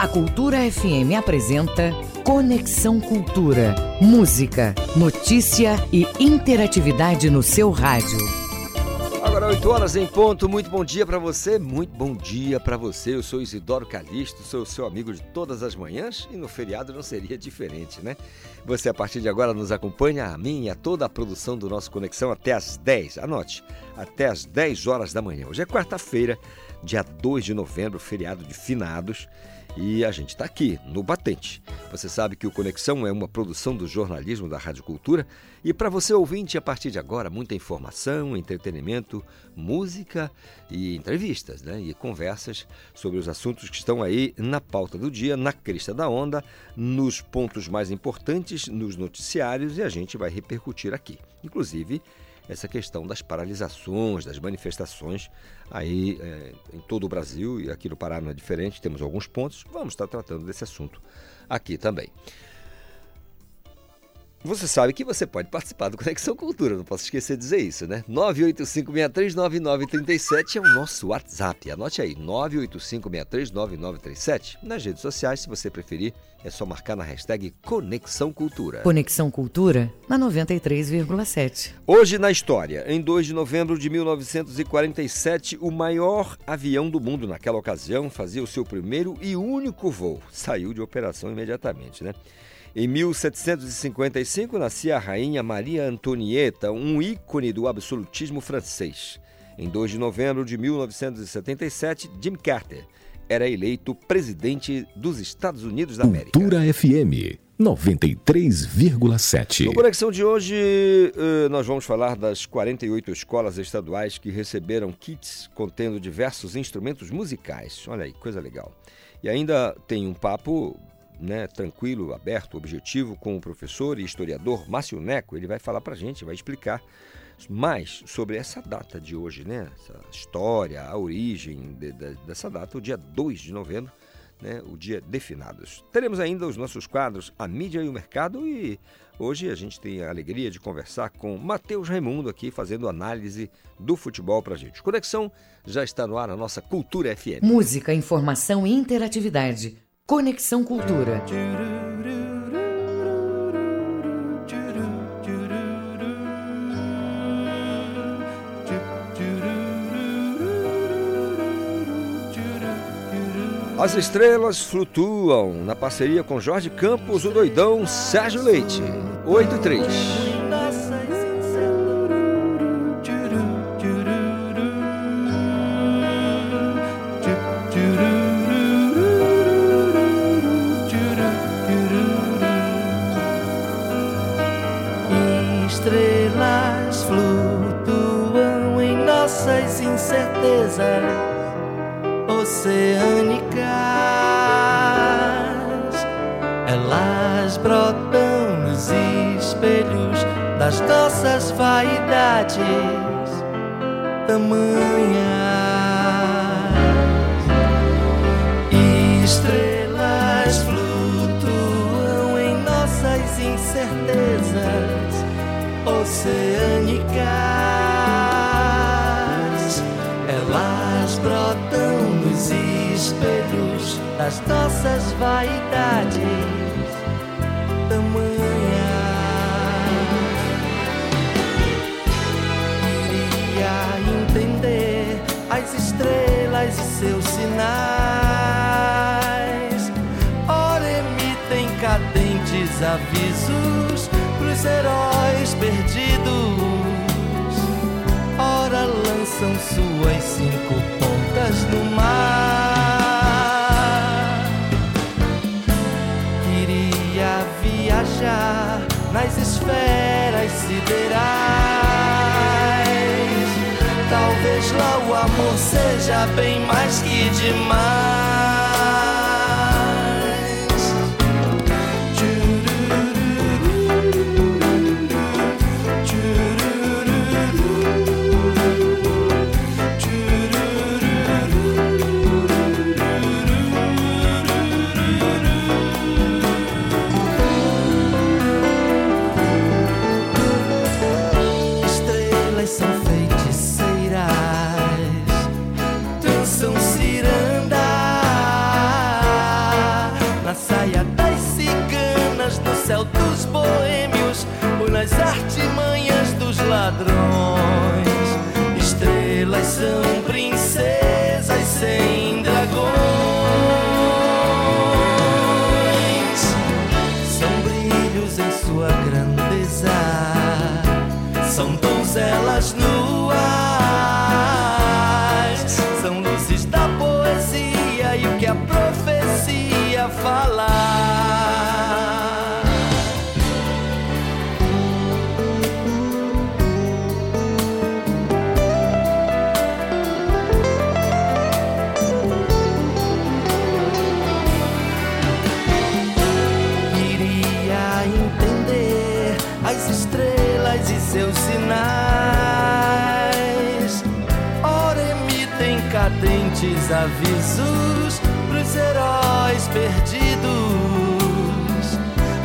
A Cultura FM apresenta Conexão Cultura. Música, notícia e interatividade no seu rádio. Agora 8 horas em ponto. Muito bom dia para você. Muito bom dia para você. Eu sou Isidoro Calixto, sou seu amigo de todas as manhãs e no feriado não seria diferente, né? Você a partir de agora nos acompanha a mim e a toda a produção do nosso Conexão até às 10. Anote, até às 10 horas da manhã. Hoje é quarta-feira, dia 2 de novembro, feriado de finados. E a gente está aqui, no Batente. Você sabe que o Conexão é uma produção do jornalismo da Rádio Cultura e para você ouvinte, a partir de agora, muita informação, entretenimento, música e entrevistas né? e conversas sobre os assuntos que estão aí na pauta do dia, na crista da onda, nos pontos mais importantes, nos noticiários e a gente vai repercutir aqui. Inclusive, essa questão das paralisações, das manifestações aí é, em todo o Brasil e aqui no Pará não é diferente, temos alguns pontos, vamos estar tratando desse assunto aqui também. Você sabe que você pode participar do Conexão Cultura, não posso esquecer de dizer isso, né? 985639937 é o nosso WhatsApp. Anote aí, 985639937. Nas redes sociais, se você preferir, é só marcar na hashtag Conexão Cultura. Conexão Cultura na 93,7. Hoje na história, em 2 de novembro de 1947, o maior avião do mundo naquela ocasião fazia o seu primeiro e único voo. Saiu de operação imediatamente, né? Em 1755 nascia a rainha Maria Antonieta, um ícone do absolutismo francês. Em 2 de novembro de 1977, Jim Carter era eleito presidente dos Estados Unidos da América. Cultura FM 93,7. Na conexão de hoje, eh, nós vamos falar das 48 escolas estaduais que receberam kits contendo diversos instrumentos musicais. Olha aí, coisa legal. E ainda tem um papo né, tranquilo, aberto, objetivo com o professor e historiador Márcio Neco. Ele vai falar para a gente, vai explicar mais sobre essa data de hoje, né? Essa história, a origem de, de, dessa data, o dia 2 de novembro, né? o dia de finados. Teremos ainda os nossos quadros A Mídia e o Mercado e hoje a gente tem a alegria de conversar com Matheus Raimundo aqui, fazendo análise do futebol para a gente. Conexão já está no ar na nossa Cultura FM. Música, informação e interatividade. Conexão Cultura. As estrelas flutuam na parceria com Jorge Campos, o doidão Sérgio Leite. 83. das nossas vaidades tamanhas. Estrelas flutuam em nossas incertezas oceânicas. Elas brotam nos espelhos das nossas vaidades. estrelas e seus sinais. Ora emitem cadentes avisos pros heróis perdidos. Lançam suas cinco pontas no mar. Queria viajar nas esferas siderais Talvez lá o amor seja bem mais que demais. Donzelas nuas cadentes avisos pros heróis perdidos.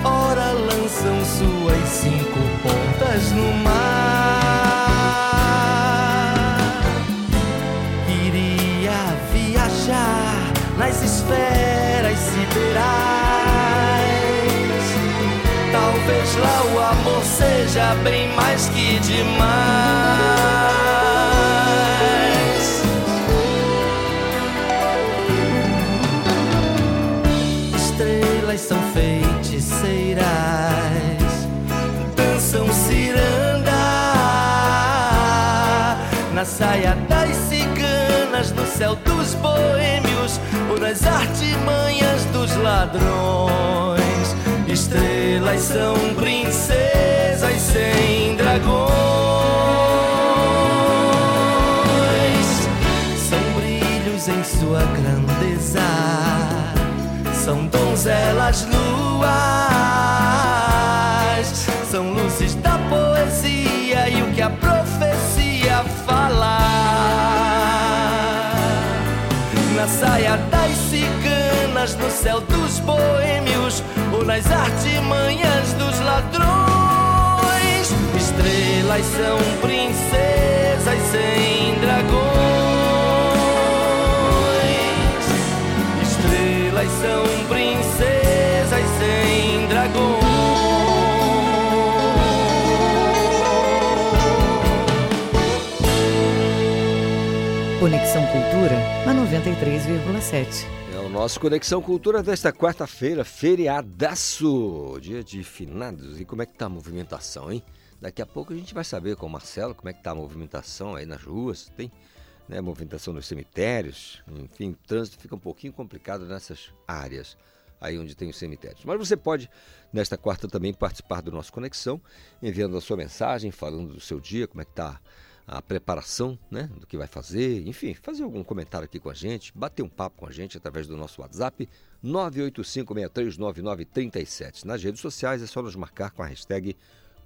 Ora lançam suas cinco pontas no mar. Iria viajar nas esferas siderais Talvez lá o amor seja bem mais que demais. Saia das ciganas, no céu dos boêmios ou nas artimanhas dos ladrões. Estrelas são princesas sem dragões. São brilhos em sua grandeza. São donzelas nuas. São luzes saia das ciganas, no céu dos boêmios ou nas artimanhas dos ladrões. Estrelas são princesas sem dragões. Estrelas são princesas Conexão Cultura na 93,7 nosso Conexão Cultura desta quarta-feira, feriadaço, dia de finados. E como é que tá a movimentação, hein? Daqui a pouco a gente vai saber com o Marcelo como é que tá a movimentação aí nas ruas, tem né, movimentação nos cemitérios, enfim, o trânsito fica um pouquinho complicado nessas áreas aí onde tem os cemitérios. Mas você pode, nesta quarta também, participar do nosso Conexão, enviando a sua mensagem, falando do seu dia, como é que tá a preparação né, do que vai fazer, enfim, fazer algum comentário aqui com a gente, bater um papo com a gente através do nosso WhatsApp 985639937. Nas redes sociais é só nos marcar com a hashtag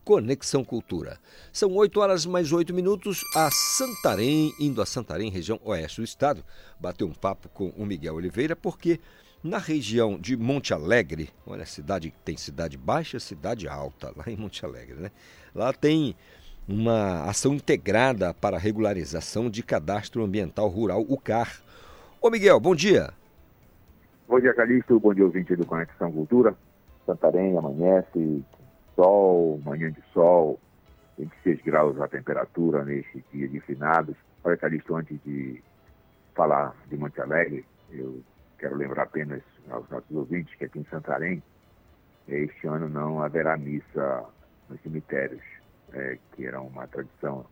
Conexão Cultura. São 8 horas mais 8 minutos a Santarém, indo a Santarém, região oeste do estado, bater um papo com o Miguel Oliveira, porque na região de Monte Alegre, olha, cidade tem cidade baixa, cidade alta, lá em Monte Alegre, né? Lá tem uma ação integrada para regularização de cadastro ambiental rural, o CAR. Ô Miguel, bom dia. Bom dia, Calixto. Bom dia, ouvinte do Conexão Cultura. Santarém amanhece, sol, manhã de sol, 26 graus a temperatura neste dia de finados. Olha, Calixto, antes de falar de Monte Alegre, eu quero lembrar apenas aos nossos ouvintes que aqui em Santarém, este ano não haverá missa nos cemitérios é, que era uma tradição.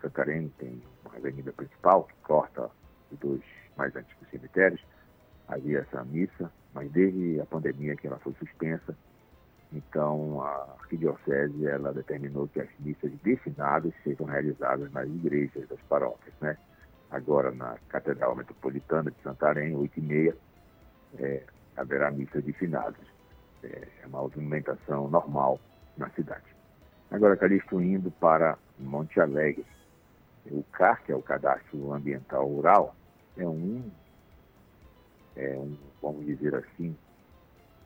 Santarém tem uma avenida principal que corta os dois mais antigos cemitérios. Havia essa missa, mas desde a pandemia que ela foi suspensa, então a arquidiocese ela determinou que as missas destinadas sejam realizadas nas igrejas das paróquias, né? Agora na Catedral Metropolitana de Santarém, 8 e meia, é, haverá missa de finados. É, é uma movimentação normal na cidade. Agora, Calixto, indo para Monte Alegre. O CAR, que é o Cadastro Ambiental Rural, é um, é um vamos dizer assim,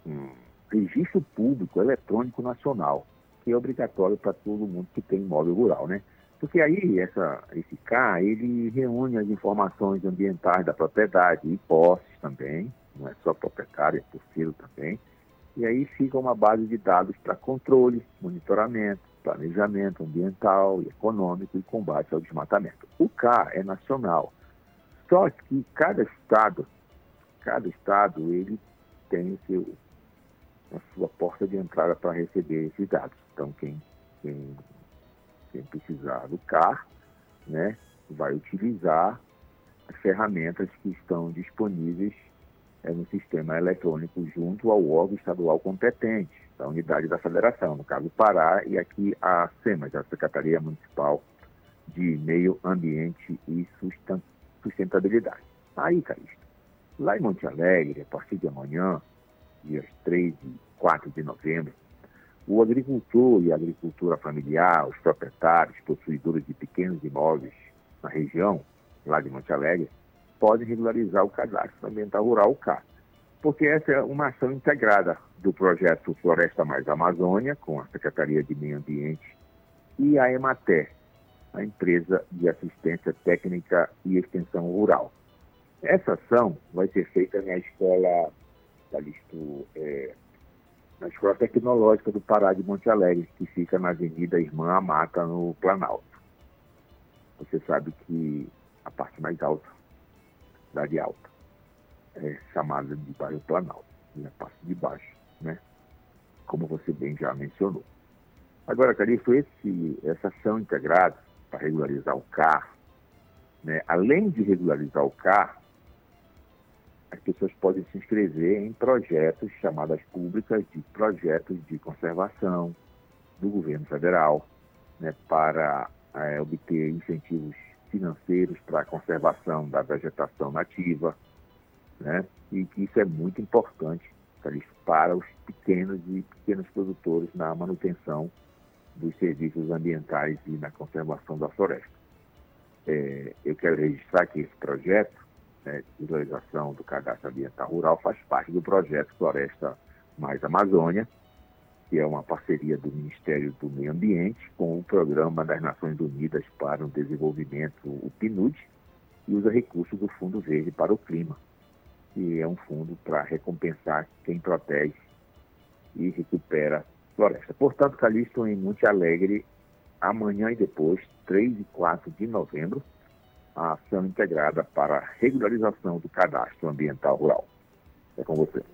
um registro público eletrônico nacional, que é obrigatório para todo mundo que tem imóvel rural, né? Porque aí essa, esse CAR, ele reúne as informações ambientais da propriedade e posses também, não é só proprietário, é terceiro também, e aí fica uma base de dados para controle, monitoramento, planejamento ambiental e econômico e combate ao desmatamento. O CA é nacional, só que cada estado, cada estado ele tem seu, a sua porta de entrada para receber esses dados. Então quem, quem, quem precisar do CAR, né, vai utilizar as ferramentas que estão disponíveis é, no sistema eletrônico junto ao órgão estadual competente, da unidade da federação, no caso Pará, e aqui a SEMAS, a Secretaria Municipal de Meio Ambiente e Sustentabilidade. Aí, Calixto, lá em Monte Alegre, a partir de amanhã, dias 3 e 4 de novembro, o agricultor e a agricultura familiar, os proprietários, possuidores de pequenos imóveis na região, lá de Monte Alegre, podem regularizar o cadastro ambiental rural, o. Porque essa é uma ação integrada do projeto Floresta Mais Amazônia, com a Secretaria de Meio Ambiente e a EMATER, a empresa de assistência técnica e extensão rural. Essa ação vai ser feita na escola, Calixto, é, na Escola Tecnológica do Pará de Monte Alegre, que fica na Avenida Irmã Amata, no Planalto. Você sabe que a parte mais alta, cidade alta, é chamada de bairro Planalto, e a parte de baixo, né? Como você bem já mencionou. Agora, Calixto, esse, essa ação integrada para regularizar o carro, né, além de regularizar o carro, as pessoas podem se inscrever em projetos chamadas públicas de projetos de conservação do governo federal, né, para é, obter incentivos financeiros para a conservação da vegetação nativa, né, e que isso é muito importante para os pequenos e pequenos produtores na manutenção dos serviços ambientais e na conservação da floresta. É, eu quero registrar que esse projeto né, de realização do cadastro ambiental rural faz parte do projeto Floresta Mais Amazônia, que é uma parceria do Ministério do Meio Ambiente com o Programa das Nações Unidas para o Desenvolvimento, o PNUD, e usa recursos do Fundo Verde para o Clima, que é um fundo para recompensar quem protege e recupera floresta. Portanto, Calixto em Monte Alegre, amanhã e depois, 3 e 4 de novembro, a ação integrada para a regularização do cadastro ambiental rural. É com você.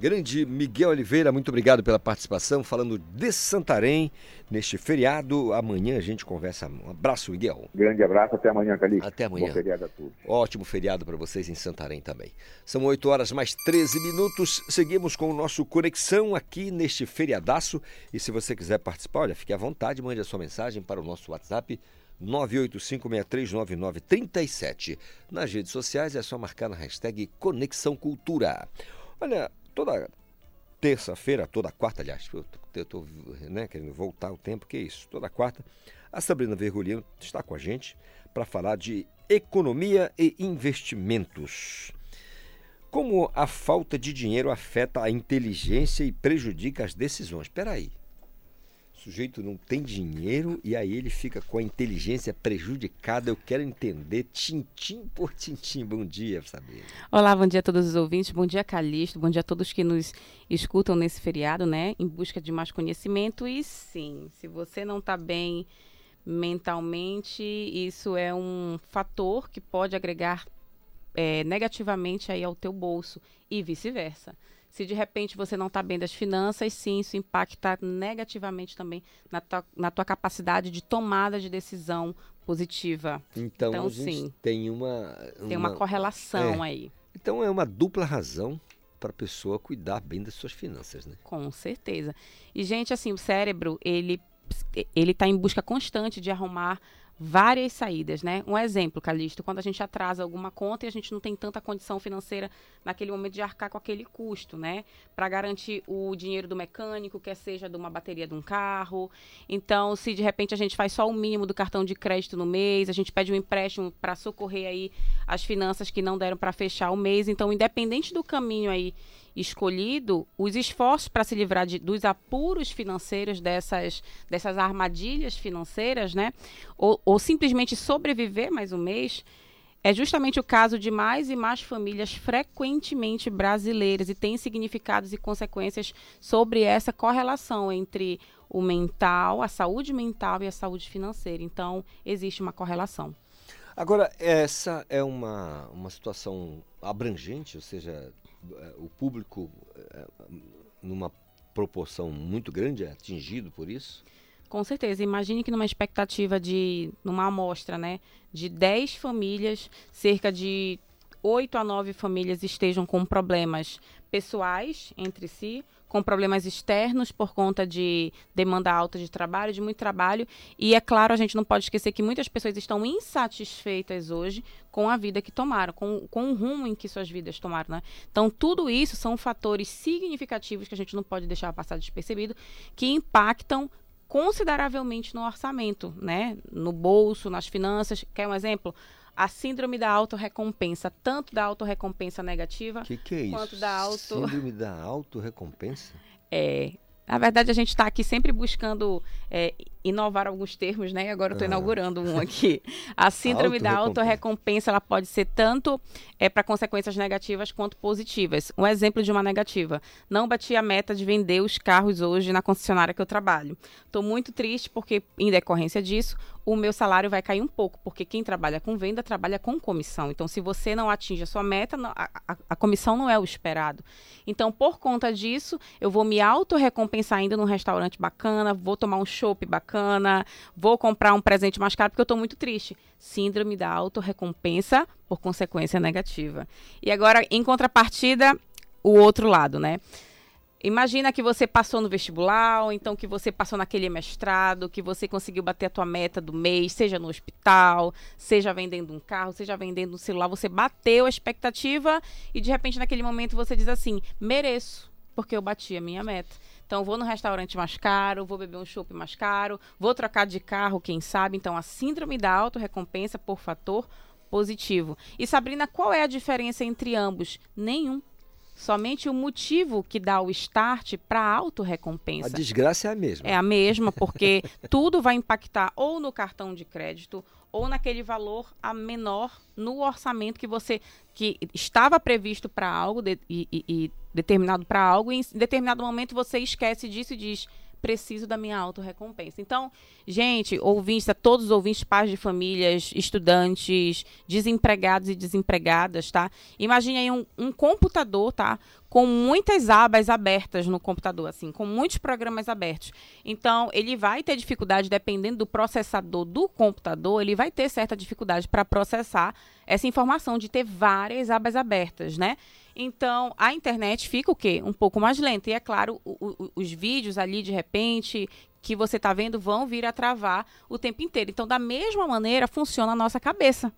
Grande Miguel Oliveira, muito obrigado pela participação, falando de Santarém neste feriado. Amanhã a gente conversa. Um abraço, Miguel. Grande abraço, até amanhã, Calixto. Até amanhã. Bom feriado a todos. Ótimo feriado para vocês em Santarém também. São 8 horas mais 13 minutos. Seguimos com o nosso Conexão aqui neste feriadaço. E se você quiser participar, olha, fique à vontade, mande a sua mensagem para o nosso WhatsApp 985639937. Nas redes sociais é só marcar na hashtag Conexão Cultura. Olha, toda terça-feira, toda quarta, aliás, eu estou né, querendo voltar o tempo, que é isso, toda quarta, a Sabrina Vergolino está com a gente para falar de economia e investimentos. Como a falta de dinheiro afeta a inteligência e prejudica as decisões? Espera aí. O sujeito não tem dinheiro e aí ele fica com a inteligência prejudicada. Eu quero entender tintim por tintim. Bom dia, Sabrina. Olá, bom dia a todos os ouvintes. Bom dia, Calixto. Bom dia a todos que nos escutam nesse feriado, né? Em busca de mais conhecimento. E sim, se você não está bem mentalmente, isso é um fator que pode agregar é, negativamente aí ao teu bolso e vice-versa. Se de repente você não está bem das finanças, sim, isso impacta negativamente também na tua, na tua capacidade de tomada de decisão positiva. Então, então sim, tem uma, uma, tem uma correlação é. aí. Então é uma dupla razão para a pessoa cuidar bem das suas finanças, né? Com certeza. E gente, assim, o cérebro ele ele está em busca constante de arrumar várias saídas, né? Um exemplo, Calixto, quando a gente atrasa alguma conta e a gente não tem tanta condição financeira naquele momento de arcar com aquele custo, né? Para garantir o dinheiro do mecânico, quer seja de uma bateria de um carro. Então, se de repente a gente faz só o mínimo do cartão de crédito no mês, a gente pede um empréstimo para socorrer aí as finanças que não deram para fechar o mês. Então, independente do caminho aí escolhido, os esforços para se livrar de, dos apuros financeiros dessas, dessas armadilhas financeiras, né? Ou, ou simplesmente sobreviver mais um mês, é justamente o caso de mais e mais famílias frequentemente brasileiras e tem significados e consequências sobre essa correlação entre o mental, a saúde mental e a saúde financeira. Então, existe uma correlação. Agora, essa é uma, uma situação abrangente, ou seja, o público, é, numa proporção muito grande, é atingido por isso? Com certeza. Imagine que numa expectativa de, numa amostra, né, de 10 famílias, cerca de 8 a 9 famílias estejam com problemas pessoais entre si, com problemas externos por conta de demanda alta de trabalho, de muito trabalho. E é claro, a gente não pode esquecer que muitas pessoas estão insatisfeitas hoje com a vida que tomaram, com, com o rumo em que suas vidas tomaram. Né? Então, tudo isso são fatores significativos que a gente não pode deixar passar despercebido, que impactam consideravelmente no orçamento, né? No bolso, nas finanças. Quer um exemplo? A síndrome da autorrecompensa, tanto da autorrecompensa negativa que que é quanto da auto... Síndrome da autorrecompensa? É, na verdade, a gente está aqui sempre buscando é, inovar alguns termos, né? Agora eu estou ah. inaugurando um aqui. A síndrome auto da autorrecompensa, ela pode ser tanto é, para consequências negativas quanto positivas. Um exemplo de uma negativa. Não bati a meta de vender os carros hoje na concessionária que eu trabalho. Estou muito triste porque, em decorrência disso, o meu salário vai cair um pouco, porque quem trabalha com venda trabalha com comissão. Então, se você não atinge a sua meta, a, a, a comissão não é o esperado. Então, por conta disso, eu vou me autorrecompensar indo num restaurante bacana, vou tomar um chopp bacana vou comprar um presente mais caro porque eu estou muito triste. Síndrome da autorrecompensa por consequência negativa. E agora, em contrapartida, o outro lado, né? Imagina que você passou no vestibular, ou então que você passou naquele mestrado, que você conseguiu bater a tua meta do mês, seja no hospital, seja vendendo um carro, seja vendendo um celular, você bateu a expectativa e de repente naquele momento você diz assim: mereço, porque eu bati a minha meta. Então, vou no restaurante mais caro, vou beber um chopp mais caro, vou trocar de carro, quem sabe. Então, a síndrome da autorrecompensa por fator positivo. E Sabrina, qual é a diferença entre ambos? Nenhum. Somente o motivo que dá o start para a autorrecompensa. A desgraça é a mesma. É a mesma, porque tudo vai impactar ou no cartão de crédito ou naquele valor a menor no orçamento que você que estava previsto para algo de, e, e, e determinado para algo e em determinado momento você esquece disso e diz preciso da minha autorrecompensa. Então, gente, ouvintes, a todos os ouvintes, pais de famílias, estudantes, desempregados e desempregadas, tá? Imagine aí um, um computador, tá? Com muitas abas abertas no computador, assim, com muitos programas abertos. Então, ele vai ter dificuldade, dependendo do processador do computador, ele vai ter certa dificuldade para processar essa informação de ter várias abas abertas, né? Então, a internet fica o quê? Um pouco mais lenta. E é claro, o, o, os vídeos ali, de repente, que você está vendo, vão vir a travar o tempo inteiro. Então, da mesma maneira, funciona a nossa cabeça.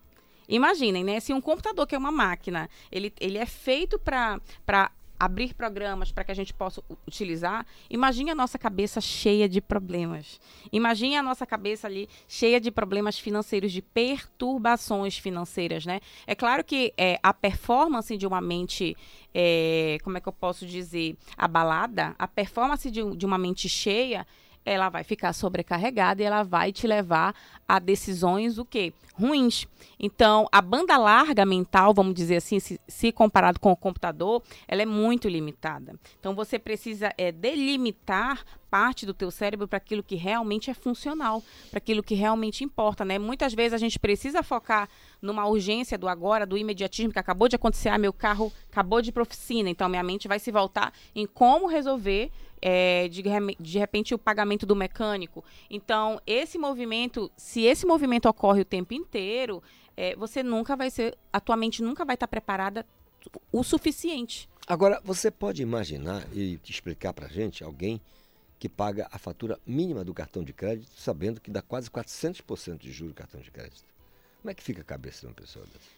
Imaginem, né? Se um computador, que é uma máquina, ele, ele é feito para abrir programas para que a gente possa utilizar, imagine a nossa cabeça cheia de problemas. Imagine a nossa cabeça ali cheia de problemas financeiros, de perturbações financeiras, né? É claro que é, a performance de uma mente, é, como é que eu posso dizer, abalada, a performance de, de uma mente cheia ela vai ficar sobrecarregada e ela vai te levar a decisões o quê? Ruins. Então, a banda larga mental, vamos dizer assim, se, se, comparado com o computador, ela é muito limitada. Então, você precisa é, delimitar parte do teu cérebro para aquilo que realmente é funcional, para aquilo que realmente importa, né? Muitas vezes a gente precisa focar numa urgência do agora, do imediatismo que acabou de acontecer, ah, meu carro acabou de ir oficina, então minha mente vai se voltar em como resolver é, de, de repente o pagamento do mecânico. Então, esse movimento, se esse movimento ocorre o tempo inteiro, é, você nunca vai ser, a tua mente nunca vai estar preparada o suficiente. Agora, você pode imaginar e explicar para gente alguém que paga a fatura mínima do cartão de crédito, sabendo que dá quase 400% de juros no cartão de crédito. Como é que fica a cabeça de uma pessoa dessa?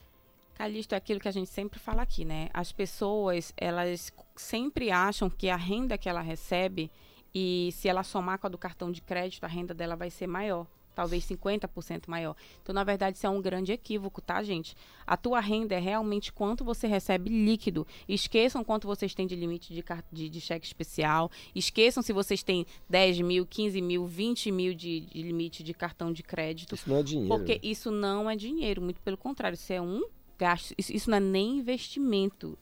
Calixto é aquilo que a gente sempre fala aqui, né? As pessoas, elas sempre acham que a renda que ela recebe e se ela somar com a do cartão de crédito, a renda dela vai ser maior talvez 50% maior. Então, na verdade, isso é um grande equívoco, tá, gente? A tua renda é realmente quanto você recebe líquido. Esqueçam quanto vocês têm de limite de, de, de cheque especial. Esqueçam se vocês têm 10 mil, 15 mil, 20 mil de, de limite de cartão de crédito. Isso não é dinheiro. Porque né? isso não é dinheiro, muito pelo contrário, isso é um gasto. Isso, isso não é nem investimento.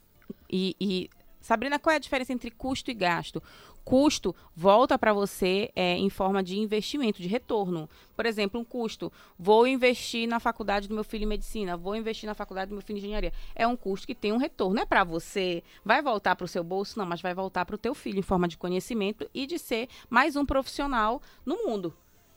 E, e Sabrina, qual é a diferença entre custo e gasto? Custo volta para você é, em forma de investimento, de retorno. Por exemplo, um custo. Vou investir na faculdade do meu filho em medicina, vou investir na faculdade do meu filho em engenharia. É um custo que tem um retorno. É para você, vai voltar para o seu bolso, não, mas vai voltar para o teu filho em forma de conhecimento e de ser mais um profissional no mundo.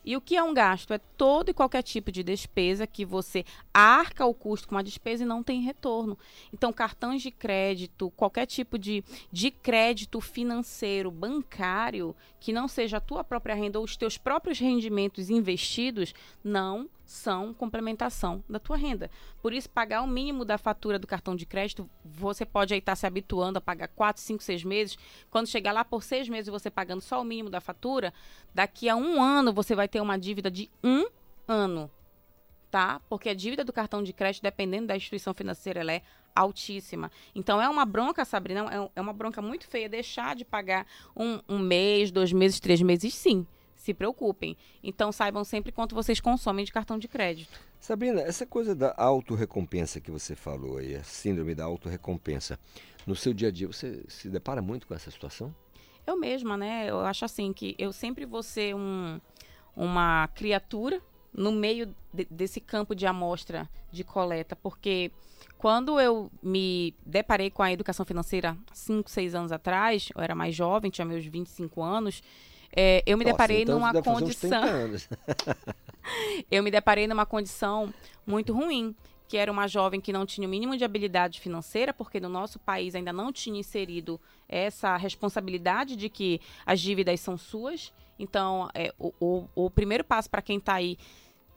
E o que é um gasto? É todo e qualquer tipo de despesa que você arca o custo com uma despesa e não tem retorno. Então, cartões de crédito, qualquer tipo de, de crédito financeiro, bancário, que não seja a tua própria renda ou os teus próprios rendimentos investidos, não são complementação da tua renda. Por isso, pagar o mínimo da fatura do cartão de crédito, você pode aí estar tá se habituando a pagar 4, 5, 6 meses. Quando chegar lá por seis meses você pagando só o mínimo da fatura, daqui a um ano você vai ter uma dívida de um ano. Tá? Porque a dívida do cartão de crédito, dependendo da instituição financeira, ela é altíssima. Então é uma bronca, Sabrina, é, é uma bronca muito feia deixar de pagar um, um mês, dois meses, três meses, sim se preocupem. Então saibam sempre quanto vocês consomem de cartão de crédito. Sabrina, essa coisa da autorrecompensa que você falou aí, a síndrome da autorrecompensa, no seu dia a dia você se depara muito com essa situação? Eu mesma, né? Eu acho assim que eu sempre vou ser um, uma criatura no meio de, desse campo de amostra de coleta, porque quando eu me deparei com a educação financeira 5, 6 anos atrás, eu era mais jovem, tinha meus 25 anos, é, eu me Nossa, deparei então numa condição. eu me deparei numa condição muito ruim, que era uma jovem que não tinha o mínimo de habilidade financeira, porque no nosso país ainda não tinha inserido essa responsabilidade de que as dívidas são suas. Então, é, o, o, o primeiro passo para quem está aí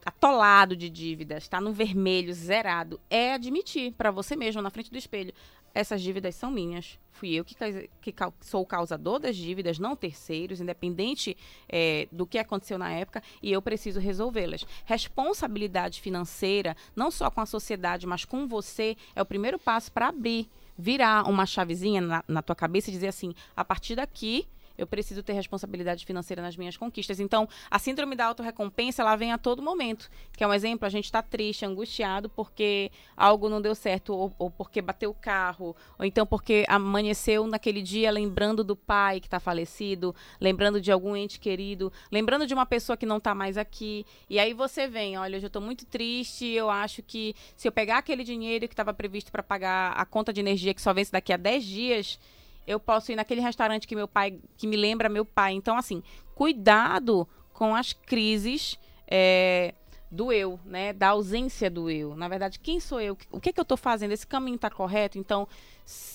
atolado de dívidas, está no vermelho, zerado, é admitir para você mesmo na frente do espelho: essas dívidas são minhas. Fui eu que, que sou o causador das dívidas, não terceiros, independente é, do que aconteceu na época, e eu preciso resolvê-las. Responsabilidade financeira, não só com a sociedade, mas com você, é o primeiro passo para abrir, virar uma chavezinha na, na tua cabeça e dizer assim: a partir daqui eu preciso ter responsabilidade financeira nas minhas conquistas. Então, a síndrome da autorrecompensa, ela vem a todo momento. Que é um exemplo, a gente está triste, angustiado porque algo não deu certo, ou, ou, porque bateu o carro, ou então porque amanheceu naquele dia lembrando do pai que está falecido, lembrando de algum ente querido, lembrando de uma pessoa que não está mais aqui. E aí você vem, olha, eu já estou muito triste, eu acho que se eu pegar aquele dinheiro que estava previsto para pagar a conta de energia que só vence daqui a 10 dias, eu posso ir naquele restaurante que meu pai, que me lembra meu pai. Então, assim, cuidado com as crises é, do eu, né? Da ausência do eu. Na verdade, quem sou eu? O que, é que eu estou fazendo? Esse caminho está correto? Então,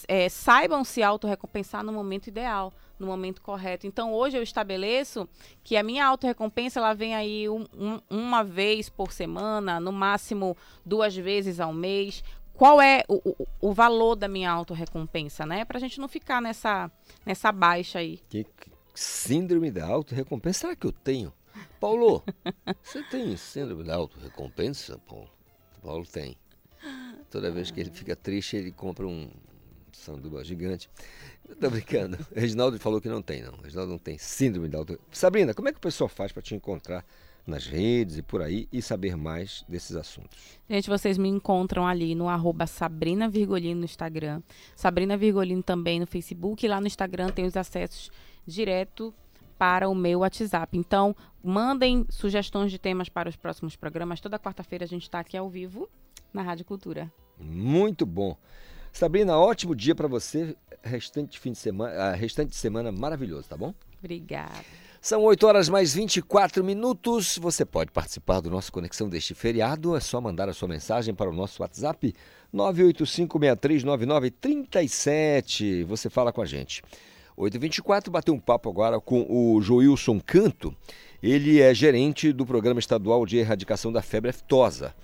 é, saibam se autorrecompensar no momento ideal, no momento correto. Então, hoje eu estabeleço que a minha autorrecompensa ela vem aí um, um, uma vez por semana, no máximo duas vezes ao mês, qual é o, o, valor da minha autorrecompensa, né? Pra gente não ficar nessa, nessa baixa aí. Que síndrome da autorrecompensa será que eu tenho? Paulo, você tem síndrome da autorrecompensa, Paulo? Paulo tem. Toda vez que ele fica triste, ele compra um sanduba gigante. Tô brincando. Reginaldo falou que não tem, não. Reginaldo não tem síndrome da autorrecompensa. Sabrina, como é que o pessoal faz para te encontrar nas redes e por aí e saber mais desses assuntos. Gente, vocês me encontram ali no arroba Sabrina Virgolino no Instagram, Sabrina Virgolino também no Facebook e lá no Instagram tem os acessos direto para o meu WhatsApp. Então, mandem sugestões de temas para os próximos programas. Toda quarta-feira a gente está aqui ao vivo na Rádio Cultura. Muito bom. Sabrina, ótimo dia para você. Restante fim de semana, ah, restante de semana maravilhoso, tá bom? Obrigada. São 8 horas mais 24 minutos. Você pode participar do nosso Conexão deste feriado. É só mandar a sua mensagem para o nosso WhatsApp 985639937. Você fala com a gente. 8h24, bateu um papo agora com o Joilson Canto. Ele é gerente do Programa Estadual de Erradicação da Febre Aftosa.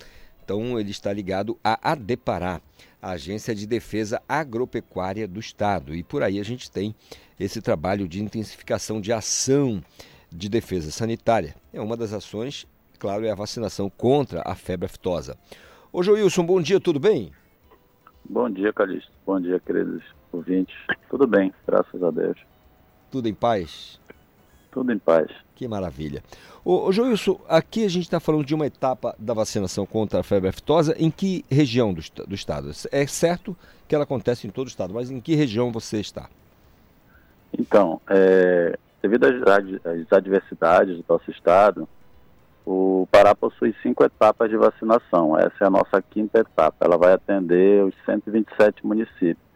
Então, ele está ligado à ADEPARÁ, a Agência de Defesa Agropecuária do Estado. E por aí a gente tem esse trabalho de intensificação de ação de defesa sanitária. É uma das ações, claro, é a vacinação contra a febre aftosa. Ô Joilson, bom dia, tudo bem? Bom dia, Calixto. Bom dia, queridos ouvintes. Tudo bem, graças a Deus. Tudo em paz? Tudo em paz. Que maravilha. Ô, ô Joilson, aqui a gente está falando de uma etapa da vacinação contra a febre aftosa. Em que região do, do estado? É certo que ela acontece em todo o estado, mas em que região você está? Então, é, devido às adversidades do nosso estado, o Pará possui cinco etapas de vacinação. Essa é a nossa quinta etapa. Ela vai atender os 127 municípios.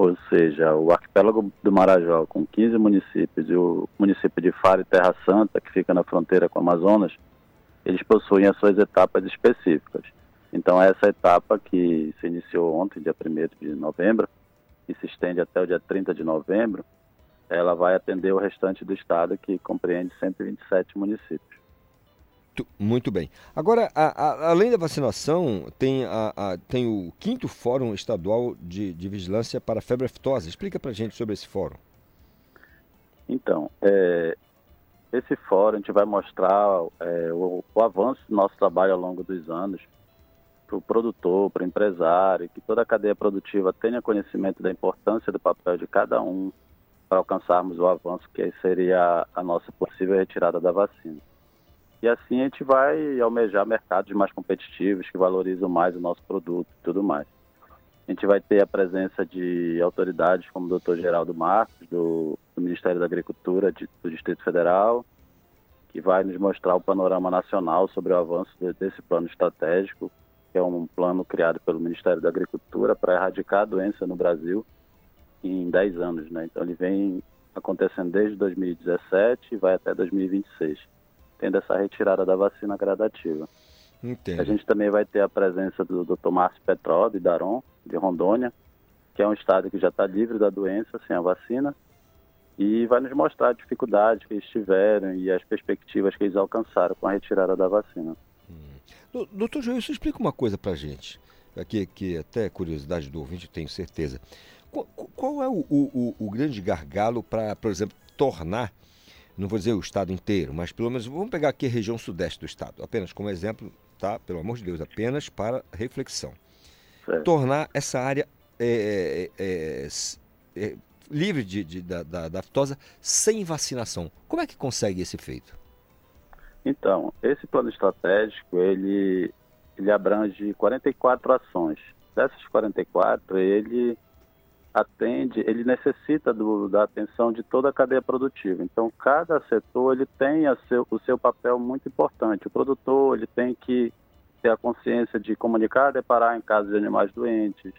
Ou seja, o arquipélago do Marajó, com 15 municípios, e o município de Faro e Terra Santa, que fica na fronteira com o Amazonas, eles possuem as suas etapas específicas. Então, essa etapa que se iniciou ontem, dia 1 de novembro, e se estende até o dia 30 de novembro, ela vai atender o restante do estado, que compreende 127 municípios. Muito bem. Agora, a, a, além da vacinação, tem, a, tem o quinto Fórum Estadual de, de Vigilância para a Febre Aftosa. Explica para gente sobre esse fórum. Então, é, esse fórum a gente vai mostrar é, o, o, avanço do nosso trabalho ao longo dos anos para o produtor, para o empresário, que toda a cadeia produtiva tenha conhecimento da importância do papel de cada um para alcançarmos o avanço que seria a nossa possível retirada da vacina. E assim a gente vai almejar mercados mais competitivos, que valorizam mais o nosso produto e tudo mais. A gente vai ter a presença de autoridades como o doutor Geraldo Marcos, do, do Ministério da Agricultura de, do Distrito Federal, que vai nos mostrar o panorama nacional sobre o avanço de, desse plano estratégico, que é um plano criado pelo Ministério da Agricultura para erradicar a doença no Brasil em 10 anos. Né? Então ele vem acontecendo desde 2017 e vai até 2026 tendo essa retirada da vacina gradativa. Entendo. A gente também vai ter a presença do Dr. Márcio Petró, de Daron, de Rondônia, que é um estado que já está livre da doença sem a vacina, e vai nos mostrar a dificuldade que eles tiveram e as perspectivas que eles alcançaram com a retirada da vacina. Hum. Doutor Joel, isso explica uma coisa para a gente, aqui que até curiosidade do ouvinte, tenho certeza. Qual, qual é o, o, o grande gargalo para, por exemplo, tornar não vou dizer o estado inteiro, mas pelo menos vamos pegar aqui a região sudeste do estado, apenas como exemplo, tá? Pelo amor de Deus, apenas para reflexão. Tornar essa área é, é, é, é, livre de, de, da, da, da aftosa sem vacinação. Como é que consegue esse feito? Então, esse plano estratégico, ele, ele abrange 44 ações. Dessas 44, ele atende, ele necessita do, da atenção de toda a cadeia produtiva. Então, cada setor ele tem seu, o seu papel muito importante. O produtor ele tem que ter a consciência de comunicar, deparar em casos de animais doentes,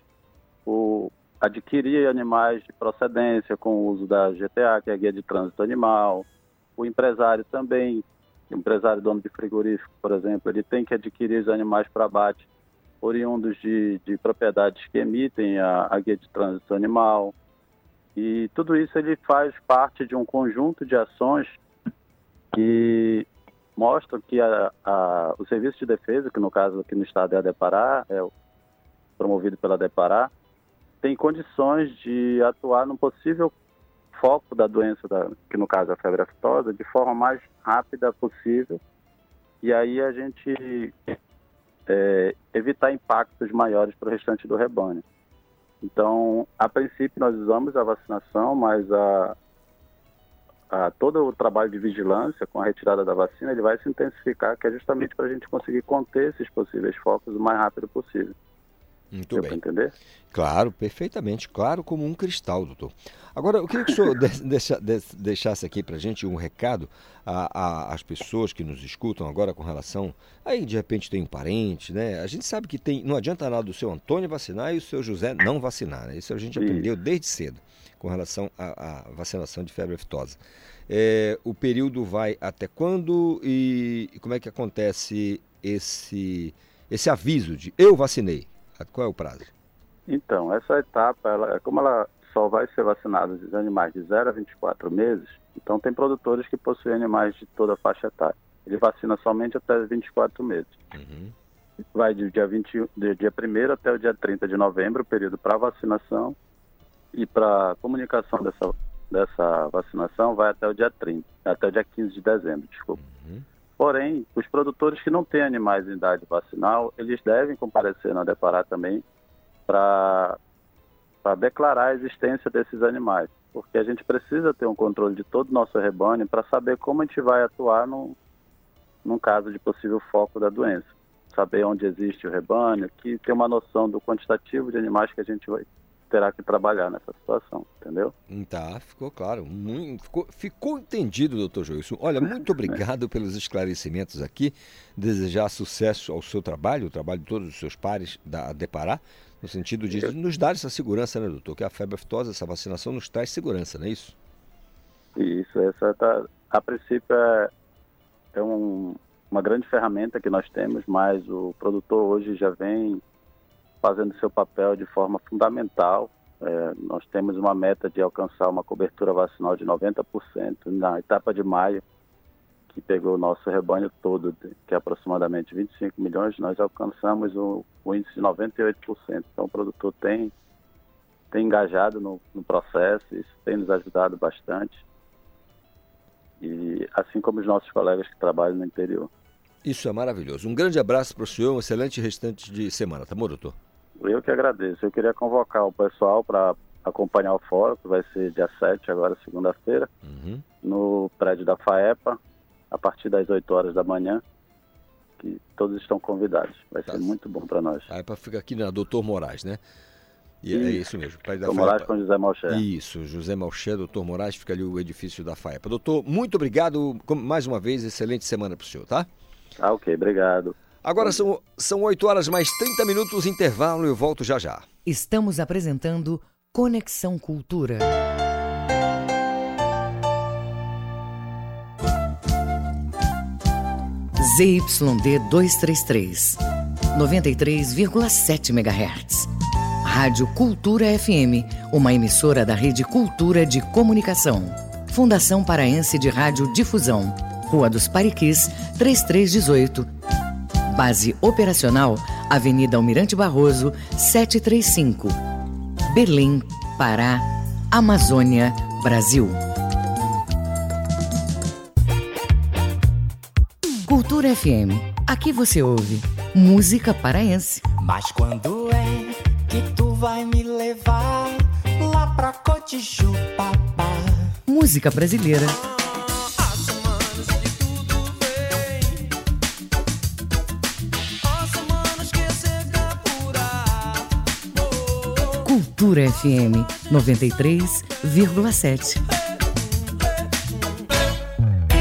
o adquirir animais de procedência com o uso da GTA, que é a Guia de Trânsito Animal. O empresário também, o empresário dono de frigorífico, por exemplo, ele tem que adquirir os animais para abate oriundos de, de propriedades que emitem a, a guia de trânsito animal. E tudo isso ele faz parte de um conjunto de ações que mostram que a, a, o serviço de defesa, que no caso aqui no estado é a Depará, é promovido pela Depará, tem condições de atuar no possível foco da doença, da, que no caso é a febre aftosa, de forma mais rápida possível. E aí a gente é, evitar impactos maiores para o restante do rebanho. Então, a princípio, nós usamos a vacinação, mas a, a, todo o trabalho de vigilância com a retirada da vacina ele vai se intensificar, que é justamente para a gente conseguir conter esses possíveis focos o mais rápido possível. Muito Deu bem. entender? Claro, perfeitamente, claro como um cristal, doutor. Agora, eu queria que o senhor deixa, deixasse aqui para a gente um recado às pessoas que nos escutam agora com relação. Aí, de repente, tem um parente, né? A gente sabe que tem. Não adianta nada do seu Antônio vacinar e o seu José não vacinar, né? Isso a gente aprendeu desde cedo com relação à, à vacinação de febre aftosa. É, o período vai até quando e, e como é que acontece esse, esse aviso de eu vacinei? Qual é o prazo? Então, essa etapa, ela, como ela só vai ser vacinada os animais de 0 a 24 meses, então tem produtores que possuem animais de toda a faixa etária. Ele vacina somente até 24 meses. Uhum. Vai do dia, 20, do dia 1 até o dia 30 de novembro, o período para vacinação, e para comunicação dessa, dessa vacinação vai até o dia 30, até o dia 15 de dezembro, desculpa. Uhum. Porém, os produtores que não têm animais em idade vacinal, eles devem comparecer na Depará também para declarar a existência desses animais, porque a gente precisa ter um controle de todo o nosso rebanho para saber como a gente vai atuar no, num caso de possível foco da doença. Saber onde existe o rebanho, que ter uma noção do quantitativo de animais que a gente vai, terá que trabalhar nessa situação, entendeu? Tá, ficou claro. Muito, ficou, ficou entendido, doutor Joilson. Olha, muito obrigado pelos esclarecimentos aqui. Desejar sucesso ao seu trabalho, o trabalho de todos os seus pares da Depará. No sentido de nos dar essa segurança, né, doutor? Que a febre aftosa, essa vacinação nos traz segurança, não é isso? Isso, essa tá, a princípio é, é um, uma grande ferramenta que nós temos, mas o produtor hoje já vem fazendo seu papel de forma fundamental. É, nós temos uma meta de alcançar uma cobertura vacinal de 90% na etapa de maio, que pegou o nosso rebanho todo, que é aproximadamente 25 milhões, nós alcançamos o, o índice de 98%. Então o produtor tem, tem engajado no, no processo, isso tem nos ajudado bastante. E assim como os nossos colegas que trabalham no interior. Isso é maravilhoso. Um grande abraço para o senhor, um excelente restante de semana, tá bom, doutor? Eu que agradeço. Eu queria convocar o pessoal para acompanhar o fórum, que vai ser dia 7, agora segunda-feira, uhum. no prédio da FAEPA, a partir das 8 horas da manhã, que todos estão convidados. Vai tá. ser muito bom para nós. A FAEPA fica aqui na Doutor Moraes, né? E é isso mesmo. Doutor Moraes com José Malché. Isso, José Malché, doutor Moraes, fica ali o edifício da FAEPA. Doutor, muito obrigado. Mais uma vez, excelente semana para o senhor, tá? Ah, ok, obrigado. Agora são, são 8 horas mais 30 minutos, intervalo, eu volto já já. Estamos apresentando Conexão Cultura. ZYD 233, 93,7 MHz. Rádio Cultura FM, uma emissora da Rede Cultura de Comunicação. Fundação Paraense de Rádio Difusão. Rua dos Pariquis, 3318. Base operacional, Avenida Almirante Barroso, 735. Belém, Pará, Amazônia, Brasil. Cultura FM. Aqui você ouve música paraense. Mas quando é que tu vai me levar lá pra Cotijuba? Música brasileira. Cultura FM 93,7.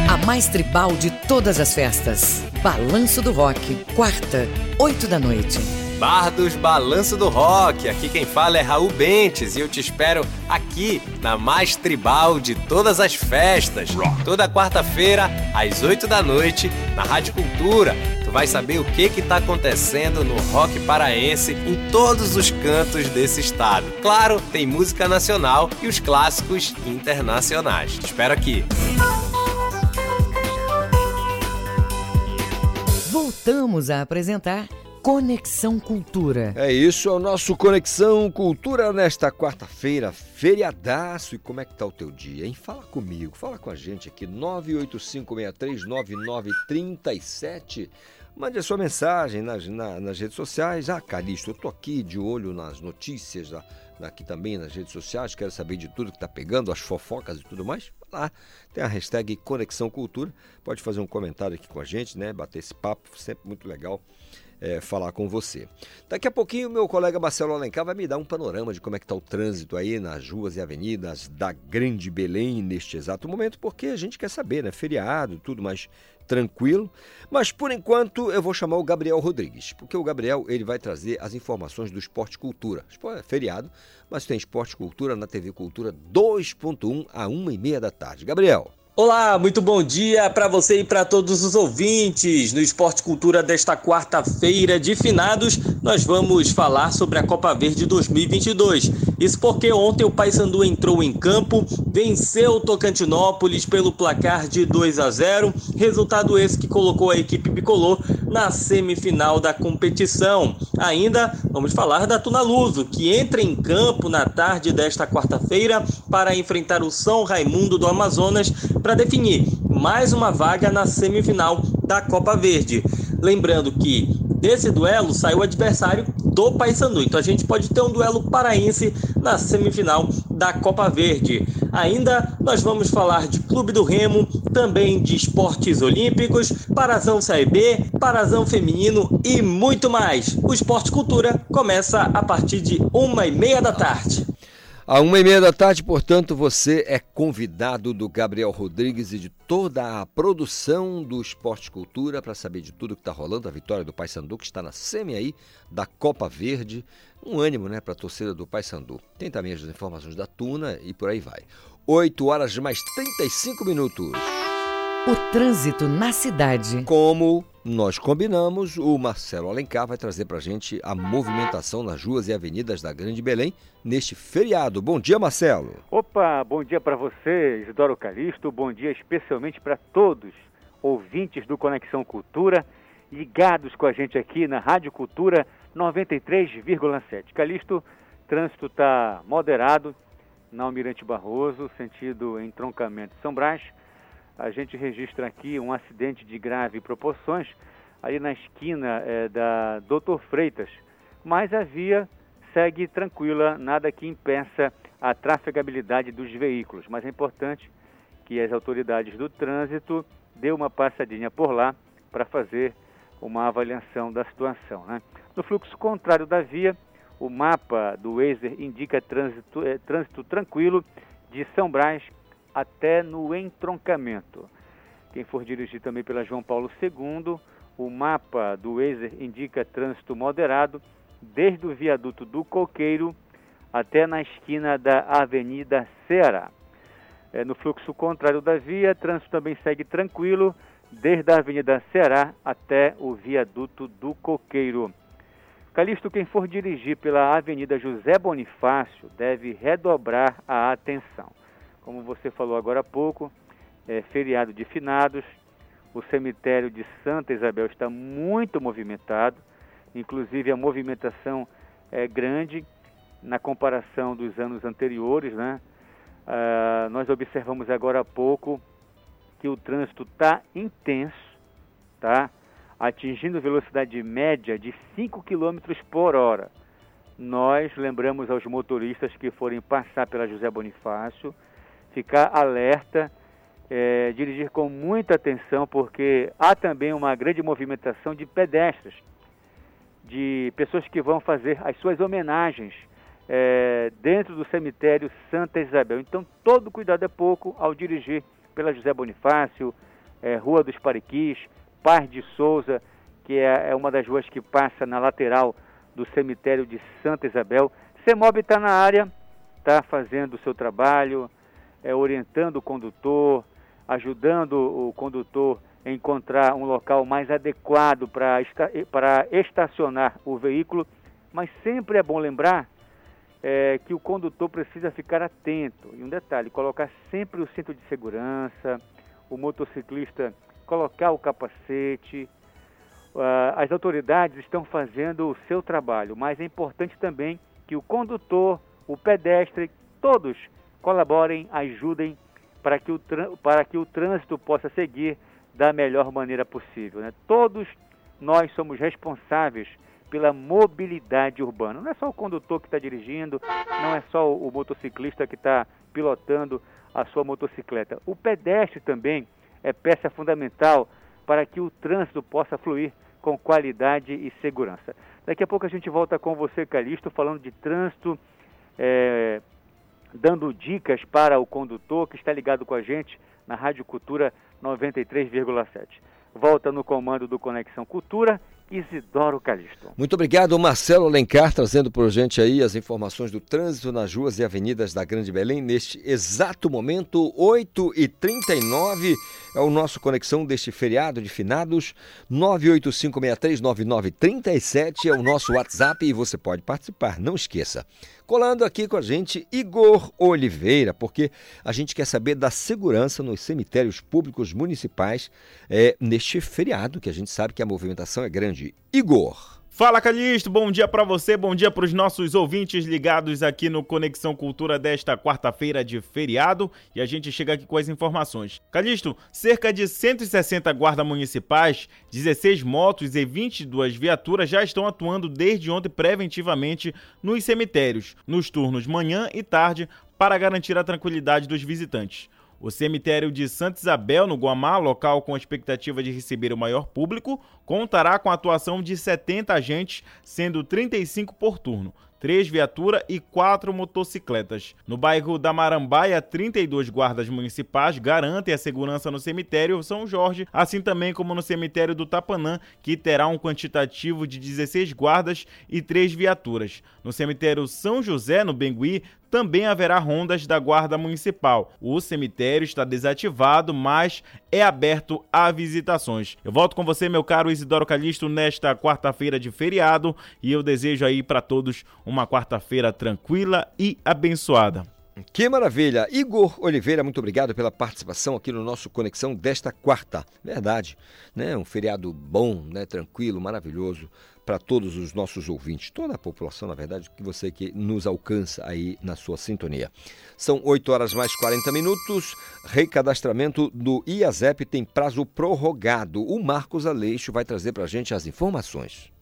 A mais tribal de todas as festas. Balanço do Rock, quarta, oito da noite. Bar dos Balanço do Rock. Aqui quem fala é Raul Bentes e eu te espero aqui na mais tribal de todas as festas. Toda quarta-feira, às 8 da noite, na Rádio Cultura. Vai saber o que que tá acontecendo no rock paraense em todos os cantos desse estado. Claro, tem música nacional e os clássicos internacionais. Te espero aqui. Voltamos a apresentar Conexão Cultura. É isso, é o nosso Conexão Cultura nesta quarta-feira, feriadaço. E como é que tá o teu dia, hein? Fala comigo, fala com a gente aqui, 985639937. Mande a sua mensagem nas, na, nas redes sociais. Ah, Calixto, eu tô aqui de olho nas notícias, aqui também nas redes sociais, quero saber de tudo que tá pegando, as fofocas e tudo mais. Vai lá, tem a hashtag Conexão Cultura. Pode fazer um comentário aqui com a gente, né? Bater esse papo, sempre muito legal é, falar com você. Daqui a pouquinho, meu colega Marcelo Alencar vai me dar um panorama de como é que está o trânsito aí nas ruas e avenidas da Grande Belém neste exato momento, porque a gente quer saber, né? Feriado, tudo mais tranquilo. Mas por enquanto eu vou chamar o Gabriel Rodrigues, porque o Gabriel ele vai trazer as informações do Esporte Cultura. É feriado, mas tem Esporte Cultura na TV Cultura 2.1 a 1 e meia da tarde. Gabriel. Olá, muito bom dia para você e para todos os ouvintes. No Esporte Cultura desta quarta-feira de finados, nós vamos falar sobre a Copa Verde 2022. Isso porque ontem o Paysandu entrou em campo, venceu o Tocantinópolis pelo placar de 2 a 0, resultado esse que colocou a equipe bicolor na semifinal da competição. Ainda vamos falar da Tunaluso, que entra em campo na tarde desta quarta-feira para enfrentar o São Raimundo do Amazonas para definir mais uma vaga na semifinal da Copa Verde. Lembrando que desse duelo sai o adversário do Paysandu. Então a gente pode ter um duelo paraense na semifinal da Copa Verde. Ainda nós vamos falar de Clube do Remo, também de esportes olímpicos, Parazão Série B, Parazão Feminino e muito mais. O Esporte Cultura começa a partir de uma e meia da tarde. À uma e meia da tarde, portanto, você é convidado do Gabriel Rodrigues e de toda a produção do Esporte Cultura para saber de tudo que está rolando. A vitória do Paysandu, que está na semi aí da Copa Verde. Um ânimo né, para a torcida do Paysandu. Tem também as informações da Tuna e por aí vai. 8 horas mais 35 minutos. O trânsito na cidade. Como nós combinamos, o Marcelo Alencar vai trazer para a gente a movimentação nas ruas e avenidas da Grande Belém neste feriado. Bom dia, Marcelo. Opa, bom dia para você, Isidoro Calixto. Bom dia especialmente para todos ouvintes do Conexão Cultura, ligados com a gente aqui na Rádio Cultura 93,7. Calixto, trânsito está moderado na Almirante Barroso, sentido entroncamento São Brás a gente registra aqui um acidente de grave proporções ali na esquina é, da Doutor Freitas, mas a via segue tranquila, nada que impeça a trafegabilidade dos veículos. Mas é importante que as autoridades do trânsito dê uma passadinha por lá para fazer uma avaliação da situação. Né? No fluxo contrário da via, o mapa do Waze indica trânsito, é, trânsito tranquilo de São Brás até no entroncamento. Quem for dirigir também pela João Paulo II, o mapa do Waze indica trânsito moderado desde o viaduto do Coqueiro até na esquina da Avenida Ceará. É, no fluxo contrário da via, trânsito também segue tranquilo desde a Avenida Ceará até o viaduto do Coqueiro. Calixto, quem for dirigir pela Avenida José Bonifácio deve redobrar a atenção. Como você falou agora há pouco, é feriado de finados, o cemitério de Santa Isabel está muito movimentado, inclusive a movimentação é grande na comparação dos anos anteriores, né? Ah, nós observamos agora há pouco que o trânsito está intenso, tá? atingindo velocidade média de 5 km por hora. Nós lembramos aos motoristas que forem passar pela José Bonifácio ficar alerta, é, dirigir com muita atenção, porque há também uma grande movimentação de pedestres, de pessoas que vão fazer as suas homenagens é, dentro do cemitério Santa Isabel. Então, todo cuidado é pouco ao dirigir pela José Bonifácio, é, Rua dos Pariquis, Paz de Souza, que é, é, uma das ruas que passa na lateral do cemitério de Santa Isabel. CEMOB está na área, está fazendo o seu trabalho, é, orientando o condutor, ajudando o condutor a encontrar um local mais adequado para esta, estacionar o veículo, mas sempre é bom lembrar é, que o condutor precisa ficar atento. E um detalhe, colocar sempre o cinto de segurança, o motociclista colocar o capacete. Uh, as autoridades estão fazendo o seu trabalho, mas é importante também que o condutor, o pedestre, todos colaborem, ajudem para que o, para que o trânsito possa seguir da melhor maneira possível. Né? Todos nós somos responsáveis pela mobilidade urbana. Não é só o condutor que está dirigindo, não é só o, motociclista que está pilotando a sua motocicleta. O pedestre também é peça fundamental para que o trânsito possa fluir com qualidade e segurança. Daqui a pouco a gente volta com você, Calixto, falando de trânsito, é, dando dicas para o condutor que está ligado com a gente na Rádio Cultura 93,7. Volta no comando do Conexão Cultura Isidoro Calixto. Muito obrigado, Marcelo Alencar, trazendo por gente aí as informações do trânsito nas ruas e avenidas da Grande Belém. Neste exato momento, 8h39, é o nosso conexão deste feriado de finados. 985639937 é o nosso WhatsApp e você pode participar, não esqueça. Colando aqui com a gente, Igor Oliveira, porque a gente quer saber da segurança nos cemitérios públicos municipais é, neste feriado, que a gente sabe que a movimentação é grande. Igor. Fala Calixto, bom dia para você, bom dia para os nossos ouvintes ligados aqui no Conexão Cultura desta quarta-feira de feriado e a gente chega aqui com as informações. Calixto, cerca de 160 guardas municipais, 16 motos e 22 viaturas já estão atuando desde ontem preventivamente nos cemitérios, nos turnos manhã e tarde, para garantir a tranquilidade dos visitantes. O cemitério de Santa Isabel, no Guamá, local com expectativa de receber o maior público, contará com a atuação de 70 agentes, sendo 35 por turno. três viaturas e quatro motocicletas. No bairro da Marambaia, 32 guardas municipais garantem a segurança no cemitério São Jorge, assim também como no cemitério do Tapanã, que terá um quantitativo de 16 guardas e três viaturas. No cemitério São José, no Bengui, também haverá rondas da Guarda Municipal. O cemitério está desativado, mas é aberto a visitações. Eu volto com você, meu caro Isidoro Calixto, nesta quarta-feira de feriado e eu desejo aí para todos uma quarta-feira tranquila e abençoada. Que maravilha! Igor Oliveira, muito obrigado pela participação aqui no nosso Conexão desta quarta. Verdade, né? Um feriado bom, né? Tranquilo, maravilhoso para todos os nossos ouvintes, toda a população, na verdade, que você que nos alcança aí na sua sintonia. São 8 horas mais 40 minutos. Recadastramento do IASEP tem prazo prorrogado. O Marcos Aleixo vai trazer para a gente as informações.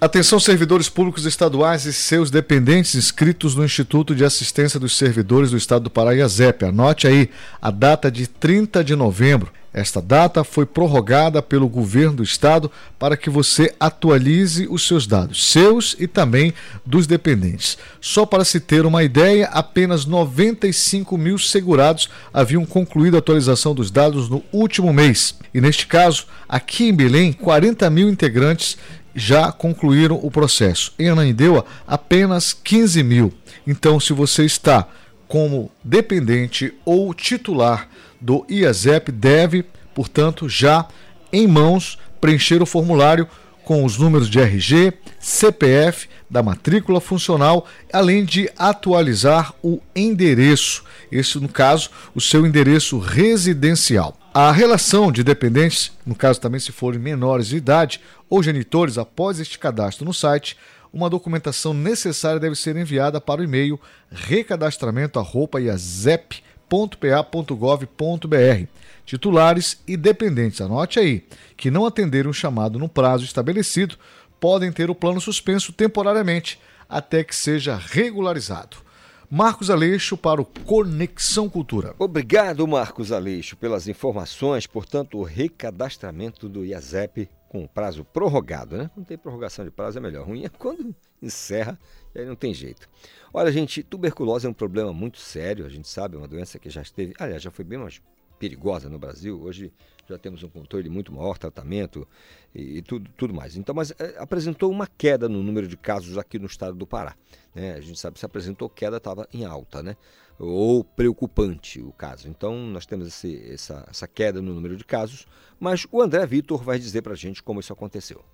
Atenção servidores públicos estaduais e seus dependentes inscritos no Instituto de Assistência dos Servidores do Estado do Pará, IASEP. Anote aí a data de 30 de novembro. Esta data foi prorrogada pelo governo do estado para que você atualize os seus dados, seus e também dos dependentes. Só para se ter uma ideia, apenas 95 mil segurados haviam concluído a atualização dos dados no último mês. E neste caso, aqui em Belém, 40 mil integrantes já concluíram o processo. Em Ananindeua, apenas 15 mil. Então, se você está como dependente ou titular do IASEP, deve, portanto, já em mãos preencher o formulário com os números de RG, CPF, da matrícula funcional, além de atualizar o endereço. Esse, no caso, o seu endereço residencial. A relação de dependentes, no caso também se forem menores de idade ou genitores, após este cadastro no site, uma documentação necessária deve ser enviada para o e-mail recadastramento.iazep.pa.gov.br. Titulares e dependentes, anote aí, que não atenderem o chamado no prazo estabelecido, podem ter o plano suspenso temporariamente até que seja regularizado. Marcos Aleixo para o Conexão Cultura. Obrigado, Marcos Aleixo, pelas informações. Portanto, o recadastramento do IASEP com prazo prorrogado, né? Não tem prorrogação de prazo, é melhor. Ruim é quando encerra e aí não tem jeito. Olha, gente, tuberculose é um problema muito sério, a gente sabe, é uma doença que já esteve, aliás, já foi bem mais perigosa no Brasil. Hoje já temos um controle muito maior, tratamento e, e tudo, tudo mais. Então, mas é, apresentou uma queda no número de casos aqui no estado do Pará. Né? A gente sabe se apresentou queda, estava em alta, né? Ou preocupante o caso. Então, nós temos esse, essa, essa queda no número de casos, mas o André Vitor vai dizer para a gente como isso aconteceu.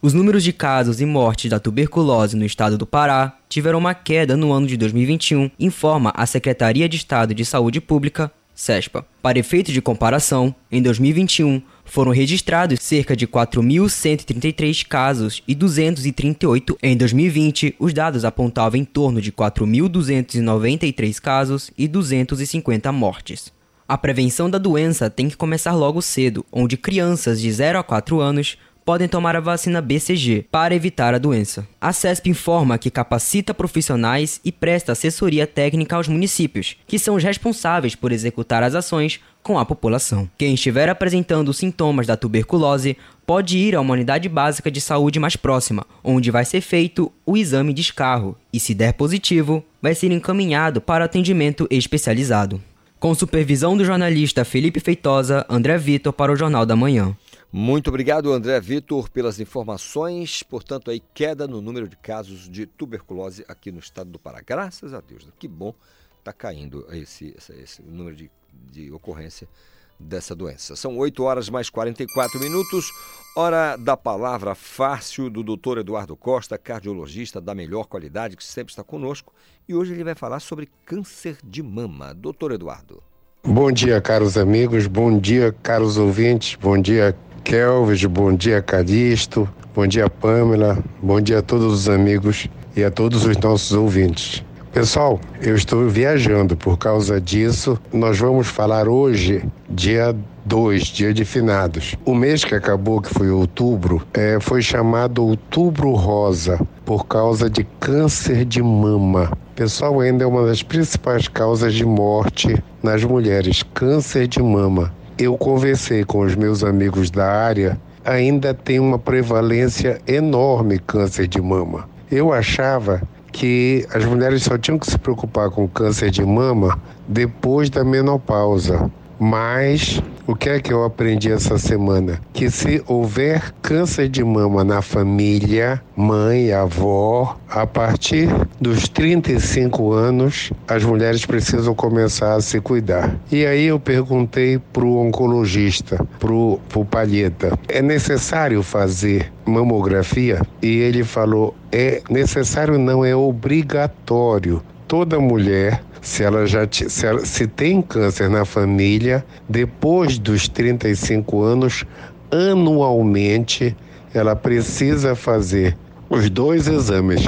Os números de casos e mortes da tuberculose no estado do Pará tiveram uma queda no ano de 2021, informa a Secretaria de Estado de Saúde Pública, SESPA. Para efeito de comparação, em 2021 foram registrados cerca de 4.133 casos e 238 em 2020. Os dados apontavam em torno de 4.293 casos e 250 mortes. A prevenção da doença tem que começar logo cedo, onde crianças de 0 a 4 anos podem tomar a vacina BCG para evitar a doença. A CESP informa que capacita profissionais e presta assessoria técnica aos municípios, que são os responsáveis por executar as ações com a população. Quem estiver apresentando sintomas da tuberculose pode ir a uma unidade básica de saúde mais próxima, onde vai ser feito o exame de escarro e, se der positivo, vai ser encaminhado para atendimento especializado. Com supervisão do jornalista Felipe Feitosa, André Vitor para o Jornal da Manhã. Muito obrigado, André Vitor, pelas informações. Portanto, aí queda no número de casos de tuberculose aqui no estado do Pará. Graças a Deus, que bom está caindo esse, esse, esse número de, de ocorrência dessa doença. São 8 horas mais 44 minutos. Hora da palavra fácil do Dr. Eduardo Costa, cardiologista da melhor qualidade, que sempre está conosco. E hoje ele vai falar sobre câncer de mama. Doutor Eduardo. Bom dia, caros amigos. Bom dia, caros ouvintes. Bom dia, Kelvis, bom dia Cadisto, bom dia Pamela, bom dia a todos os amigos e a todos os nossos ouvintes. Pessoal, eu estou viajando por causa disso. Nós vamos falar hoje, dia 2, dia de finados. O mês que acabou, que foi outubro, é, foi chamado Outubro Rosa por causa de câncer de mama. Pessoal, ainda é uma das principais causas de morte nas mulheres, câncer de mama. Eu conversei com os meus amigos da área, ainda tem uma prevalência enorme câncer de mama. Eu achava que as mulheres só tinham que se preocupar com câncer de mama depois da menopausa. Mas o que é que eu aprendi essa semana? Que se houver câncer de mama na família, mãe, avó, a partir dos 35 anos, as mulheres precisam começar a se cuidar. E aí eu perguntei pro oncologista, pro, pro Palheta, é necessário fazer mamografia? E ele falou, é necessário não, é obrigatório. Toda mulher se ela já se, ela, se tem câncer na família, depois dos 35 anos, anualmente ela precisa fazer os dois exames.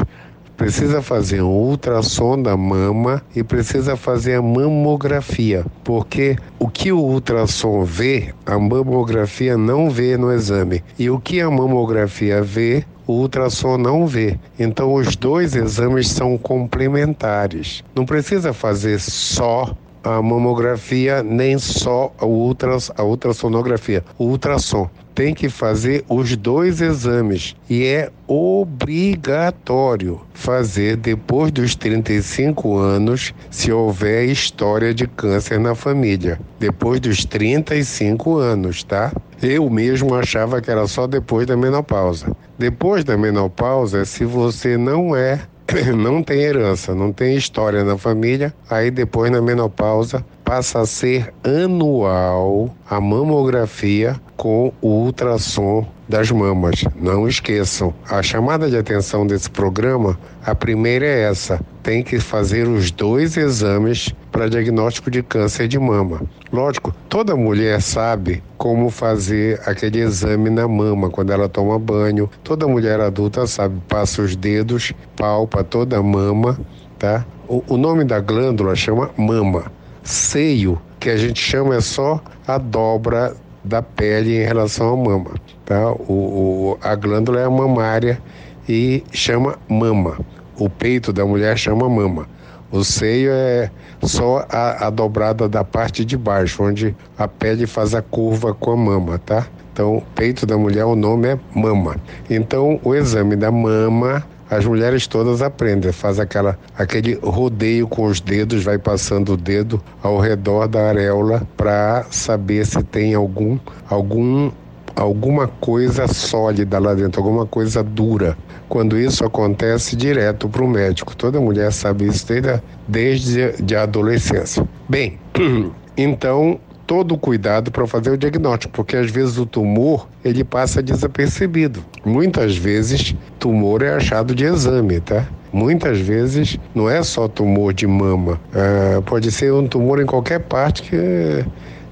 Precisa fazer um ultrassom da mama e precisa fazer a mamografia, porque o que o ultrassom vê, a mamografia não vê no exame. E o que a mamografia vê, o ultrassom não vê. Então, os dois exames são complementares. Não precisa fazer só a mamografia, nem só a, ultras, a ultrassonografia. O ultrassom tem que fazer os dois exames e é obrigatório fazer depois dos 35 anos se houver história de câncer na família. Depois dos 35 anos, tá? Eu mesmo achava que era só depois da menopausa. Depois da menopausa, se você não é não tem herança, não tem história na família, aí depois na menopausa passa a ser anual a mamografia com o ultrassom das mamas. Não esqueçam, a chamada de atenção desse programa, a primeira é essa: tem que fazer os dois exames para diagnóstico de câncer de mama. Lógico, toda mulher sabe como fazer aquele exame na mama quando ela toma banho. Toda mulher adulta sabe, passa os dedos, palpa toda a mama, tá? O, o nome da glândula chama mama. Seio, que a gente chama é só a dobra da pele em relação à mama. Tá? O, o, a glândula é mamária e chama mama. O peito da mulher chama mama. O seio é só a, a dobrada da parte de baixo, onde a pele faz a curva com a mama, tá? Então, peito da mulher, o nome é mama. Então, o exame da mama as mulheres todas aprendem, faz aquela, aquele rodeio com os dedos, vai passando o dedo ao redor da areola para saber se tem algum, algum alguma coisa sólida lá dentro, alguma coisa dura. Quando isso acontece, direto para o médico. Toda mulher sabe isso desde a, desde a adolescência. Bem, então todo o cuidado para fazer o diagnóstico, porque às vezes o tumor ele passa desapercebido. Muitas vezes tumor é achado de exame, tá? Muitas vezes não é só tumor de mama, é, pode ser um tumor em qualquer parte que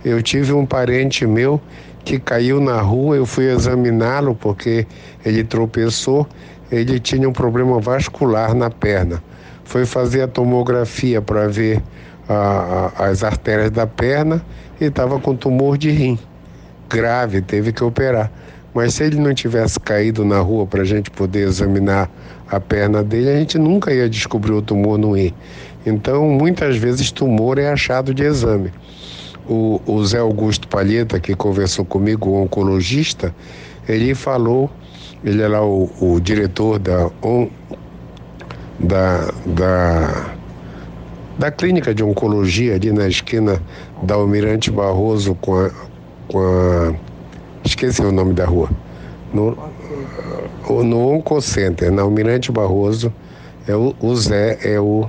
eu tive um parente meu que caiu na rua, eu fui examiná-lo porque ele tropeçou, ele tinha um problema vascular na perna. Foi fazer a tomografia para ver as artérias da perna e estava com tumor de rim. Grave, teve que operar. Mas se ele não tivesse caído na rua para a gente poder examinar a perna dele, a gente nunca ia descobrir o tumor no rim. Então, muitas vezes, tumor é achado de exame. O, o Zé Augusto Palheta, que conversou comigo, o oncologista, ele falou, ele é lá o, o diretor da, on, da, da da clínica de oncologia ali na esquina da Almirante Barroso com a, com a esqueci o nome da rua. No, no Oncocenter, na Almirante Barroso, é o, o Zé é o,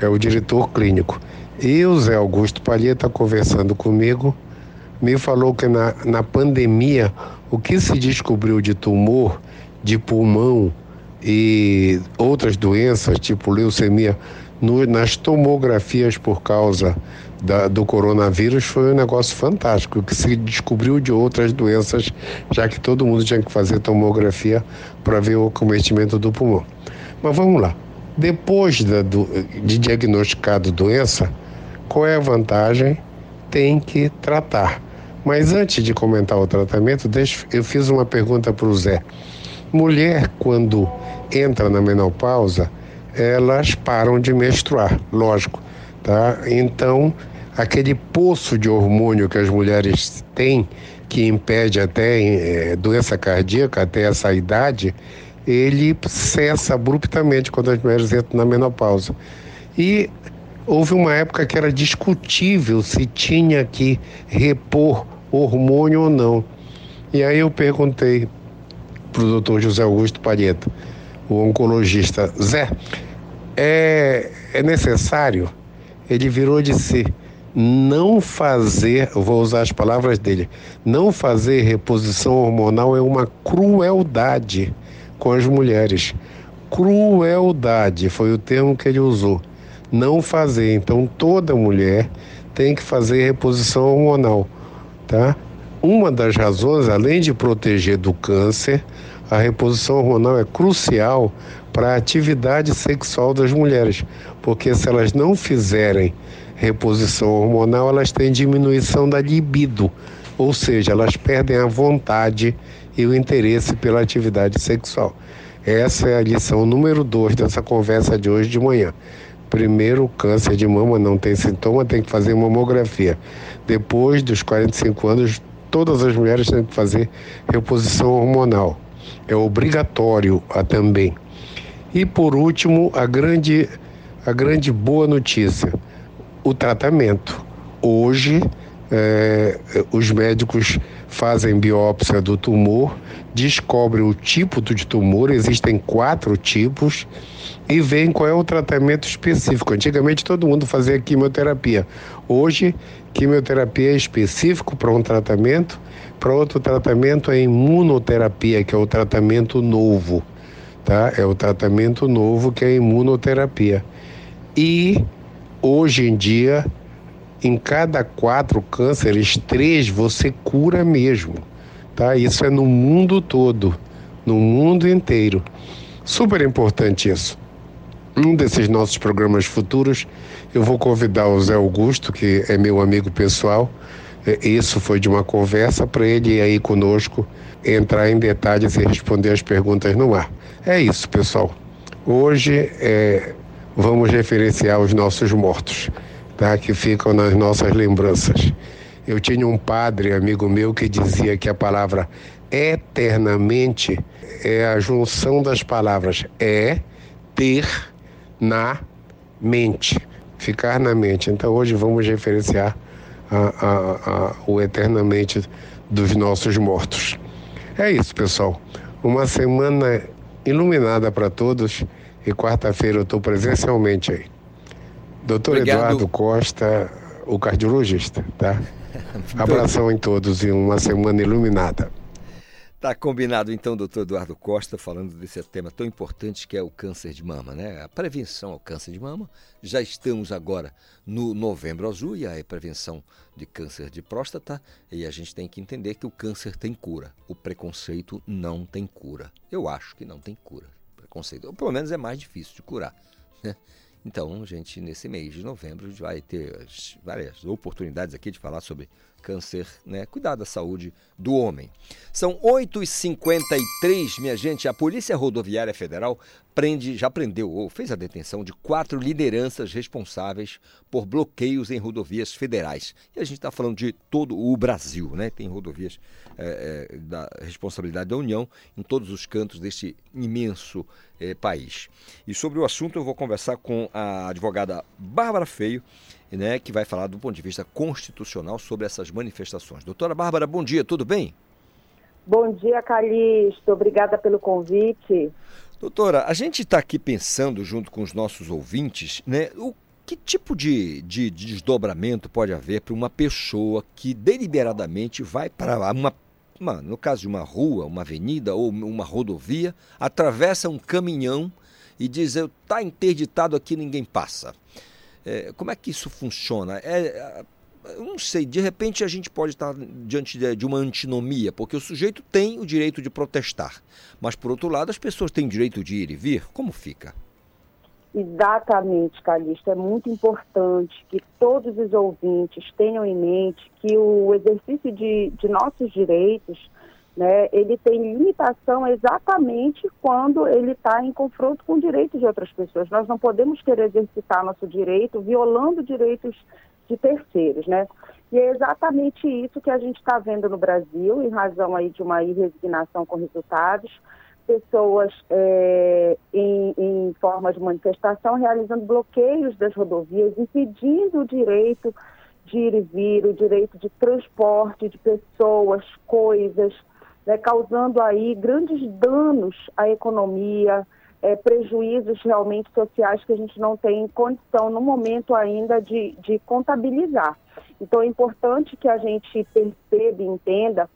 é o diretor clínico. E o Zé Augusto Palheta conversando comigo, me falou que na, na pandemia o que se descobriu de tumor, de pulmão e outras doenças, tipo leucemia no, nas tomografias por causa da, do coronavírus foi um negócio fantástico, que se descobriu de outras doenças, já que todo mundo tinha que fazer tomografia para ver o cometimento do pulmão. Mas vamos lá. Depois da, do, de diagnosticado doença, qual é a vantagem? Tem que tratar. Mas antes de comentar o tratamento, deixa, eu fiz uma pergunta para o Zé. Mulher, quando entra na menopausa, elas param de menstruar, lógico, tá? Então, aquele poço de hormônio que as mulheres têm, que impede até é, doença cardíaca até essa idade, ele cessa abruptamente quando as mulheres entram na menopausa. E houve uma época que era discutível se tinha que repor hormônio ou não. E aí eu perguntei para o doutor José Augusto Palheta, o oncologista, Zé, é, é necessário? Ele virou de si não fazer, vou usar as palavras dele, não fazer reposição hormonal é uma crueldade com as mulheres. Crueldade foi o termo que ele usou. Não fazer. Então toda mulher tem que fazer reposição hormonal, tá? Uma das razões, além de proteger do câncer, a reposição hormonal é crucial para a atividade sexual das mulheres, porque se elas não fizerem reposição hormonal, elas têm diminuição da libido, ou seja, elas perdem a vontade e o interesse pela atividade sexual. Essa é a lição número dois dessa conversa de hoje de manhã. Primeiro, câncer de mama não tem sintoma, tem que fazer mamografia. Depois dos 45 anos, todas as mulheres têm que fazer reposição hormonal. É obrigatório a também. E por último, a grande, a grande boa notícia o tratamento. Hoje, é, os médicos fazem biópsia do tumor, descobrem o tipo de tumor, existem quatro tipos, e veem qual é o tratamento específico. Antigamente todo mundo fazia quimioterapia. Hoje, quimioterapia é específico para um tratamento, para outro tratamento é imunoterapia, que é o tratamento novo. Tá? É o tratamento novo que é a imunoterapia. E Hoje em dia, em cada quatro cânceres, três você cura mesmo, tá? Isso é no mundo todo, no mundo inteiro. Super importante isso. Um desses nossos programas futuros, eu vou convidar o Zé Augusto, que é meu amigo pessoal. Isso foi de uma conversa para ele aí conosco entrar em detalhes e responder as perguntas no ar. É isso, pessoal. Hoje é, vamos referenciar os nossos mortos, tá? que ficam nas nossas lembranças. Eu tinha um padre, amigo meu, que dizia que a palavra eternamente é a junção das palavras é, ter, na, mente. Ficar na mente. Então hoje vamos referenciar a, a, a, o eternamente dos nossos mortos. É isso, pessoal. Uma semana iluminada para todos e quarta-feira eu estou presencialmente aí. Doutor Obrigado. Eduardo Costa, o cardiologista, tá? Abração em todos e uma semana iluminada. Tá combinado então, doutor Eduardo Costa, falando desse tema tão importante que é o câncer de mama, né? A prevenção ao câncer de mama. Já estamos agora no novembro azul e a prevenção de câncer de próstata. E a gente tem que entender que o câncer tem cura. O preconceito não tem cura. Eu acho que não tem cura preconceito. Ou pelo menos é mais difícil de curar. Né? Então, gente, nesse mês de novembro, a gente vai ter várias oportunidades aqui de falar sobre câncer, né? Cuidar da saúde do homem. São 8h53, minha gente. A Polícia Rodoviária Federal prende, já prendeu ou fez a detenção de quatro lideranças responsáveis por bloqueios em rodovias federais. E a gente está falando de todo o Brasil, né? Tem rodovias é, é, da responsabilidade da União em todos os cantos deste imenso é, país. E sobre o assunto eu vou conversar com a advogada Bárbara Feio, né, que vai falar do ponto de vista constitucional sobre essas manifestações. Doutora Bárbara, bom dia, tudo bem? Bom dia, Calixto. Obrigada pelo convite. Doutora, a gente está aqui pensando, junto com os nossos ouvintes, né, o que tipo de, de, de desdobramento pode haver para uma pessoa que deliberadamente vai para uma, uma, no caso de uma rua, uma avenida ou uma rodovia, atravessa um caminhão e diz: está interditado aqui, ninguém passa. É, como é que isso funciona? É, eu não sei, de repente a gente pode estar diante de uma antinomia, porque o sujeito tem o direito de protestar, mas por outro lado as pessoas têm direito de ir e vir. Como fica? Exatamente, Calixto. É muito importante que todos os ouvintes tenham em mente que o exercício de, de nossos direitos né, ele tem limitação exatamente quando ele está em confronto com direitos de outras pessoas. Nós não podemos querer exercitar nosso direito violando direitos de terceiros, né? E é exatamente isso que a gente está vendo no Brasil, em razão aí de uma irresignação com resultados, pessoas é, em, em forma de manifestação realizando bloqueios das rodovias, impedindo o direito de ir e vir, o direito de transporte de pessoas, coisas, né, causando aí grandes danos à economia, é, prejuízos realmente sociais que a gente não tem condição no momento ainda de, de contabilizar. Então é importante que a gente perceba e entenda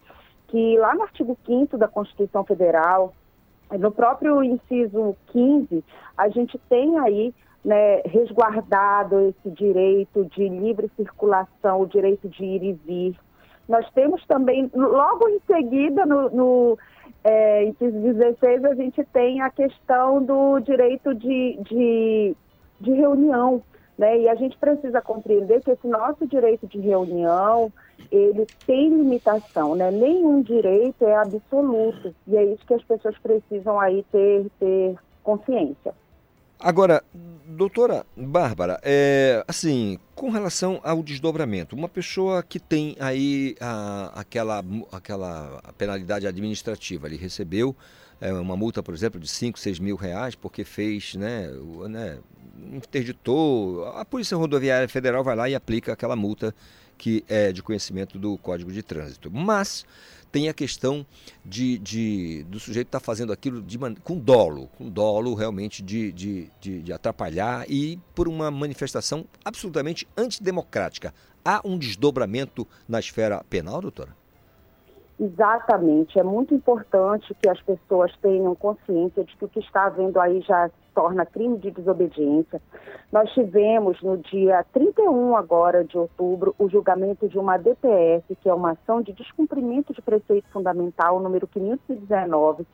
que lá no artigo 5 da Constituição Federal, no próprio inciso 15, a gente tem aí né, resguardado esse direito de livre circulação, o direito de ir e vir. Nós temos também, logo em seguida, no, no é, inciso 16, a gente tem a questão do direito de, de, de reunião. Né? E a gente precisa compreender que esse nosso direito de reunião, ele tem limitação, né? Nenhum direito é absoluto. E é isso que as pessoas precisam aí ter, ter consciência. Agora, doutora Bárbara, é, assim, com relação ao desdobramento, uma pessoa que tem aí a, aquela, aquela penalidade administrativa, ele recebeu é, uma multa, por exemplo, de 5, 6 mil reais porque fez, né, né, interditou, a Polícia Rodoviária Federal vai lá e aplica aquela multa que é de conhecimento do Código de Trânsito. Mas tem a questão de, de do sujeito estar tá fazendo aquilo de, com dolo, com dolo realmente de, de, de, de atrapalhar e por uma manifestação absolutamente antidemocrática. Há um desdobramento na esfera penal, doutora? Exatamente. É muito importante que as pessoas tenham consciência de que o que está havendo aí já torna crime de desobediência. Nós tivemos no dia 31 agora de outubro o julgamento de uma DPF, que é uma ação de descumprimento de preceito fundamental número 519,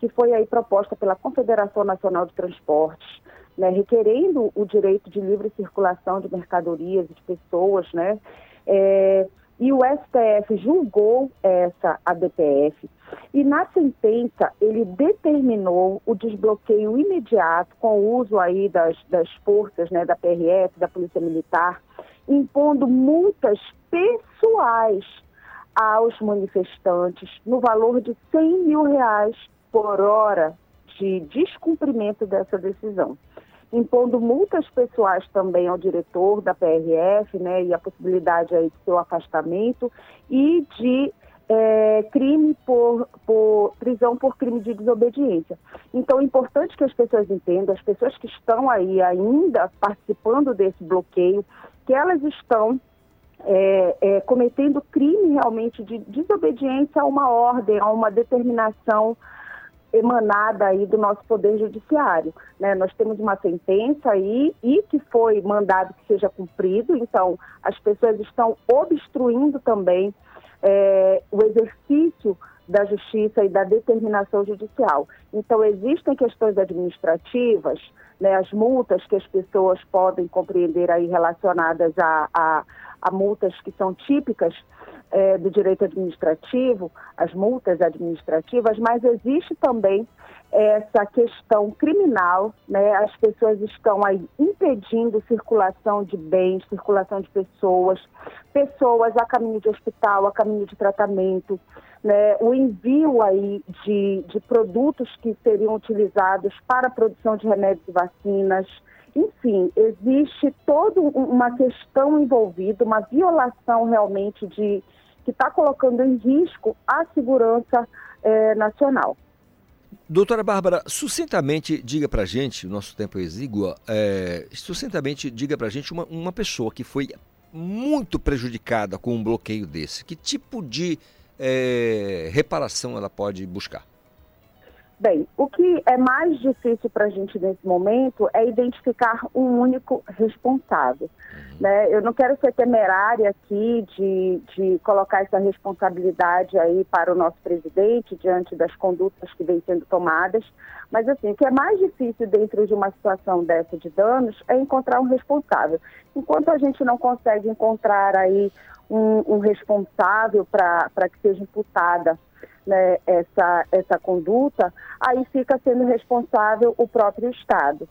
que foi aí proposta pela Confederação Nacional de Transportes, né, requerendo o direito de livre circulação de mercadorias e de pessoas, né? É, e o STF julgou essa ADPF e na sentença ele determinou o desbloqueio imediato com o uso aí das, das forças né, da PRF, da Polícia Militar, impondo multas pessoais aos manifestantes no valor de 100 mil reais por hora de descumprimento dessa decisão impondo multas pessoais também ao diretor da PRF, né, e a possibilidade aí de seu afastamento e de é, crime por, por, prisão por crime de desobediência. Então é importante que as pessoas entendam, as pessoas que estão aí ainda participando desse bloqueio, que elas estão é, é, cometendo crime realmente de desobediência a uma ordem, a uma determinação emanada aí do nosso poder judiciário, né? Nós temos uma sentença aí e que foi mandado que seja cumprido, então as pessoas estão obstruindo também é, o exercício da justiça e da determinação judicial. Então existem questões administrativas, né, as multas que as pessoas podem compreender aí relacionadas a, a, a multas que são típicas é, do direito administrativo, as multas administrativas, mas existe também essa questão criminal, né? As pessoas estão aí impedindo circulação de bens, circulação de pessoas, pessoas a caminho de hospital, a caminho de tratamento, né? O envio aí de, de produtos que seriam utilizados para a produção de remédios e vacinas, enfim, existe toda uma questão envolvida, uma violação realmente de que está colocando em risco a segurança eh, nacional. Doutora Bárbara, sucintamente diga para gente, o nosso tempo é exíguo, é, sucintamente diga para gente uma, uma pessoa que foi muito prejudicada com um bloqueio desse, que tipo de é, reparação ela pode buscar? Bem, o que é mais difícil para a gente nesse momento é identificar um único responsável. Uhum. Né? Eu não quero ser temerária aqui de, de colocar essa responsabilidade aí para o nosso presidente diante das condutas que vêm sendo tomadas, mas assim, o que é mais difícil dentro de uma situação dessa de danos é encontrar um responsável. Enquanto a gente não consegue encontrar aí um, um responsável para que seja imputada né, essa, essa conduta, aí fica sendo responsável o próprio Estado.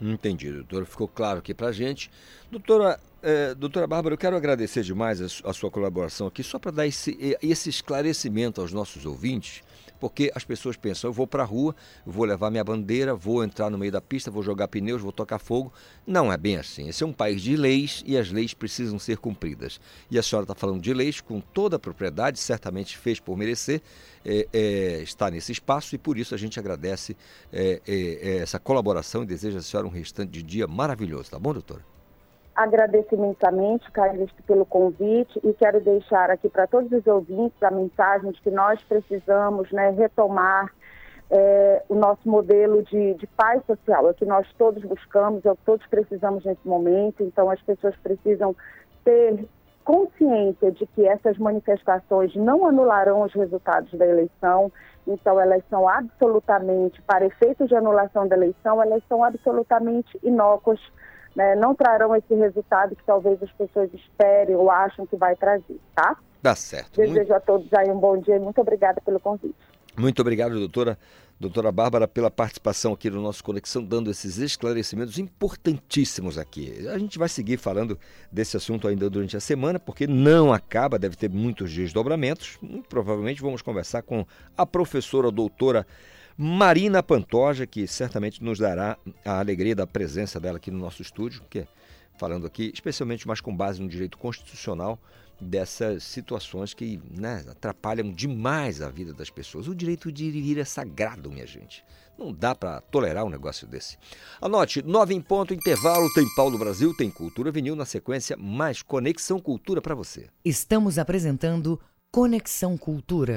Entendi, doutora. Ficou claro aqui para gente. Doutora, é, doutora Bárbara, eu quero agradecer demais a, a sua colaboração aqui, só para dar esse, esse esclarecimento aos nossos ouvintes porque as pessoas pensam, eu vou para a rua, vou levar minha bandeira, vou entrar no meio da pista, vou jogar pneus, vou tocar fogo. Não é bem assim. Esse é um país de leis e as leis precisam ser cumpridas. E a senhora está falando de leis com toda a propriedade, certamente fez por merecer é, é, estar nesse espaço e por isso a gente agradece é, é, é essa colaboração e deseja a senhora um restante de dia maravilhoso, tá bom, doutora? Agradeço imensamente, Calixto, pelo convite e quero deixar aqui para todos os ouvintes a mensagem de que nós precisamos né, retomar é, o nosso modelo de, de paz social, é o que nós todos buscamos, é o que todos precisamos nesse momento, então as pessoas precisam ter consciência de que essas manifestações não anularão os resultados da eleição, então elas são absolutamente, para efeitos de anulação da eleição, elas são absolutamente inócuas né, não trarão esse resultado que talvez as pessoas esperem ou acham que vai trazer, tá? Tá certo. Desejo muito... a todos aí um bom dia e muito obrigada pelo convite. Muito obrigado, doutora. Doutora Bárbara, pela participação aqui no nosso Conexão, dando esses esclarecimentos importantíssimos aqui. A gente vai seguir falando desse assunto ainda durante a semana, porque não acaba, deve ter muitos desdobramentos. Provavelmente vamos conversar com a professora doutora Marina Pantoja, que certamente nos dará a alegria da presença dela aqui no nosso estúdio, que é falando aqui, especialmente mais com base no direito constitucional dessas situações que né, atrapalham demais a vida das pessoas. O direito de ir é sagrado, minha gente. Não dá para tolerar um negócio desse. Anote, nove em ponto, intervalo, tem Paulo Brasil, tem Cultura Vinil, na sequência, mais Conexão Cultura para você. Estamos apresentando Conexão Cultura.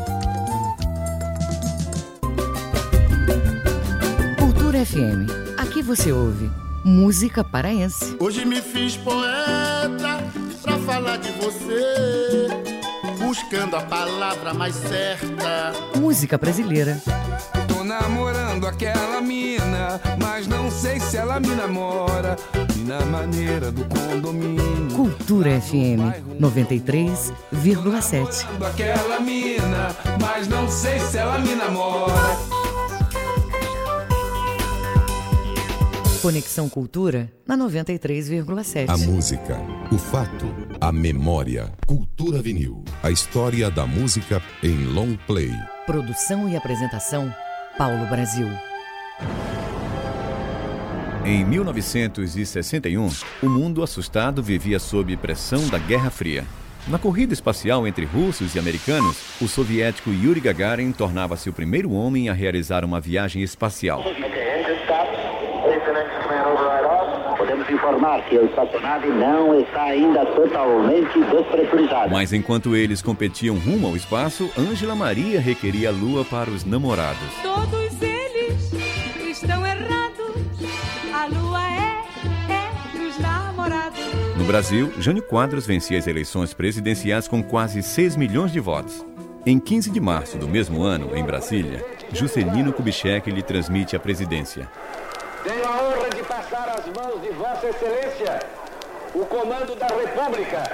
FM. Aqui você ouve música paraense. Hoje me fiz poeta pra falar de você, buscando a palavra mais certa. Música brasileira. Tô namorando aquela mina, mas não sei se ela me namora. E na maneira do condomínio. Cultura FM 93,7. Aquela mina, mas não sei se ela me namora. Conexão Cultura na 93,7. A música, o fato, a memória. Cultura Vinil. A história da música em long play. Produção e apresentação Paulo Brasil. Em 1961, o mundo assustado vivia sob pressão da Guerra Fria. Na corrida espacial entre russos e americanos, o soviético Yuri Gagarin tornava-se o primeiro homem a realizar uma viagem espacial. Podemos informar que a espaçonave não está ainda totalmente despressurizada. Mas enquanto eles competiam rumo ao espaço, Ângela Maria requeria a lua para os namorados. Todos eles estão errados. A lua é, é dos namorados. No Brasil, Jânio Quadros vencia as eleições presidenciais com quase 6 milhões de votos. Em 15 de março do mesmo ano, em Brasília, Juscelino Kubitschek lhe transmite a presidência. Tenho a honra de passar às mãos de Vossa Excelência o comando da República,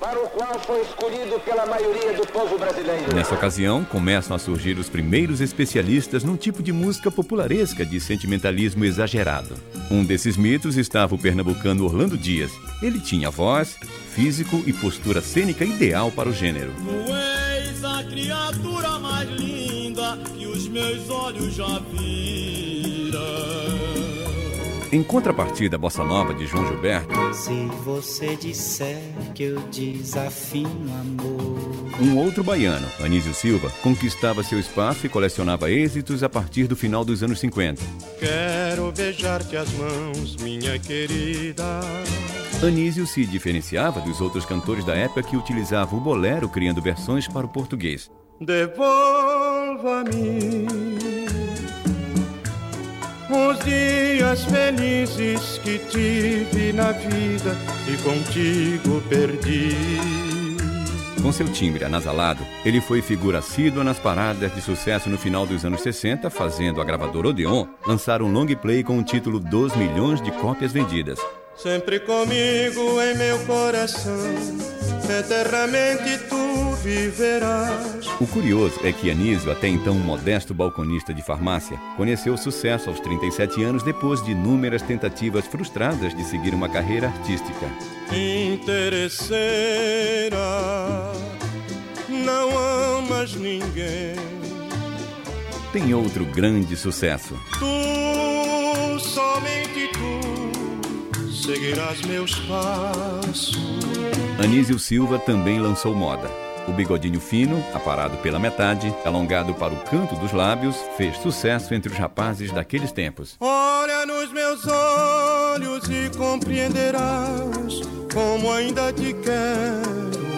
para o qual foi escolhido pela maioria do povo brasileiro. Nessa ocasião, começam a surgir os primeiros especialistas num tipo de música popularesca de sentimentalismo exagerado. Um desses mitos estava o pernambucano Orlando Dias. Ele tinha voz, físico e postura cênica ideal para o gênero. Tu és a criatura mais linda que os meus olhos já viram. Em contrapartida à bossa nova de João Gilberto, se você disser que eu desafio amor. Um outro baiano, Anísio Silva, conquistava seu espaço e colecionava êxitos a partir do final dos anos 50. Quero beijar-te as mãos, minha querida Anísio se diferenciava dos outros cantores da época que utilizavam o bolero criando versões para o português. Devolva-me os dias felizes que tive na vida e contigo perdi. Com seu timbre anasalado, ele foi figura assídua nas paradas de sucesso no final dos anos 60, fazendo a gravadora Odeon lançar um long play com o título 2 milhões de cópias vendidas. Sempre comigo em meu coração, eternamente tu viverás. O curioso é que Anísio, até então um modesto balconista de farmácia, conheceu o sucesso aos 37 anos depois de inúmeras tentativas frustradas de seguir uma carreira artística. Interesseira, não amas ninguém. Tem outro grande sucesso. Tu, somente tu seguirás meus passos. Anísio Silva também lançou moda. O bigodinho fino, aparado pela metade, alongado para o canto dos lábios, fez sucesso entre os rapazes daqueles tempos. Olha nos meus olhos e compreenderás como ainda te quero.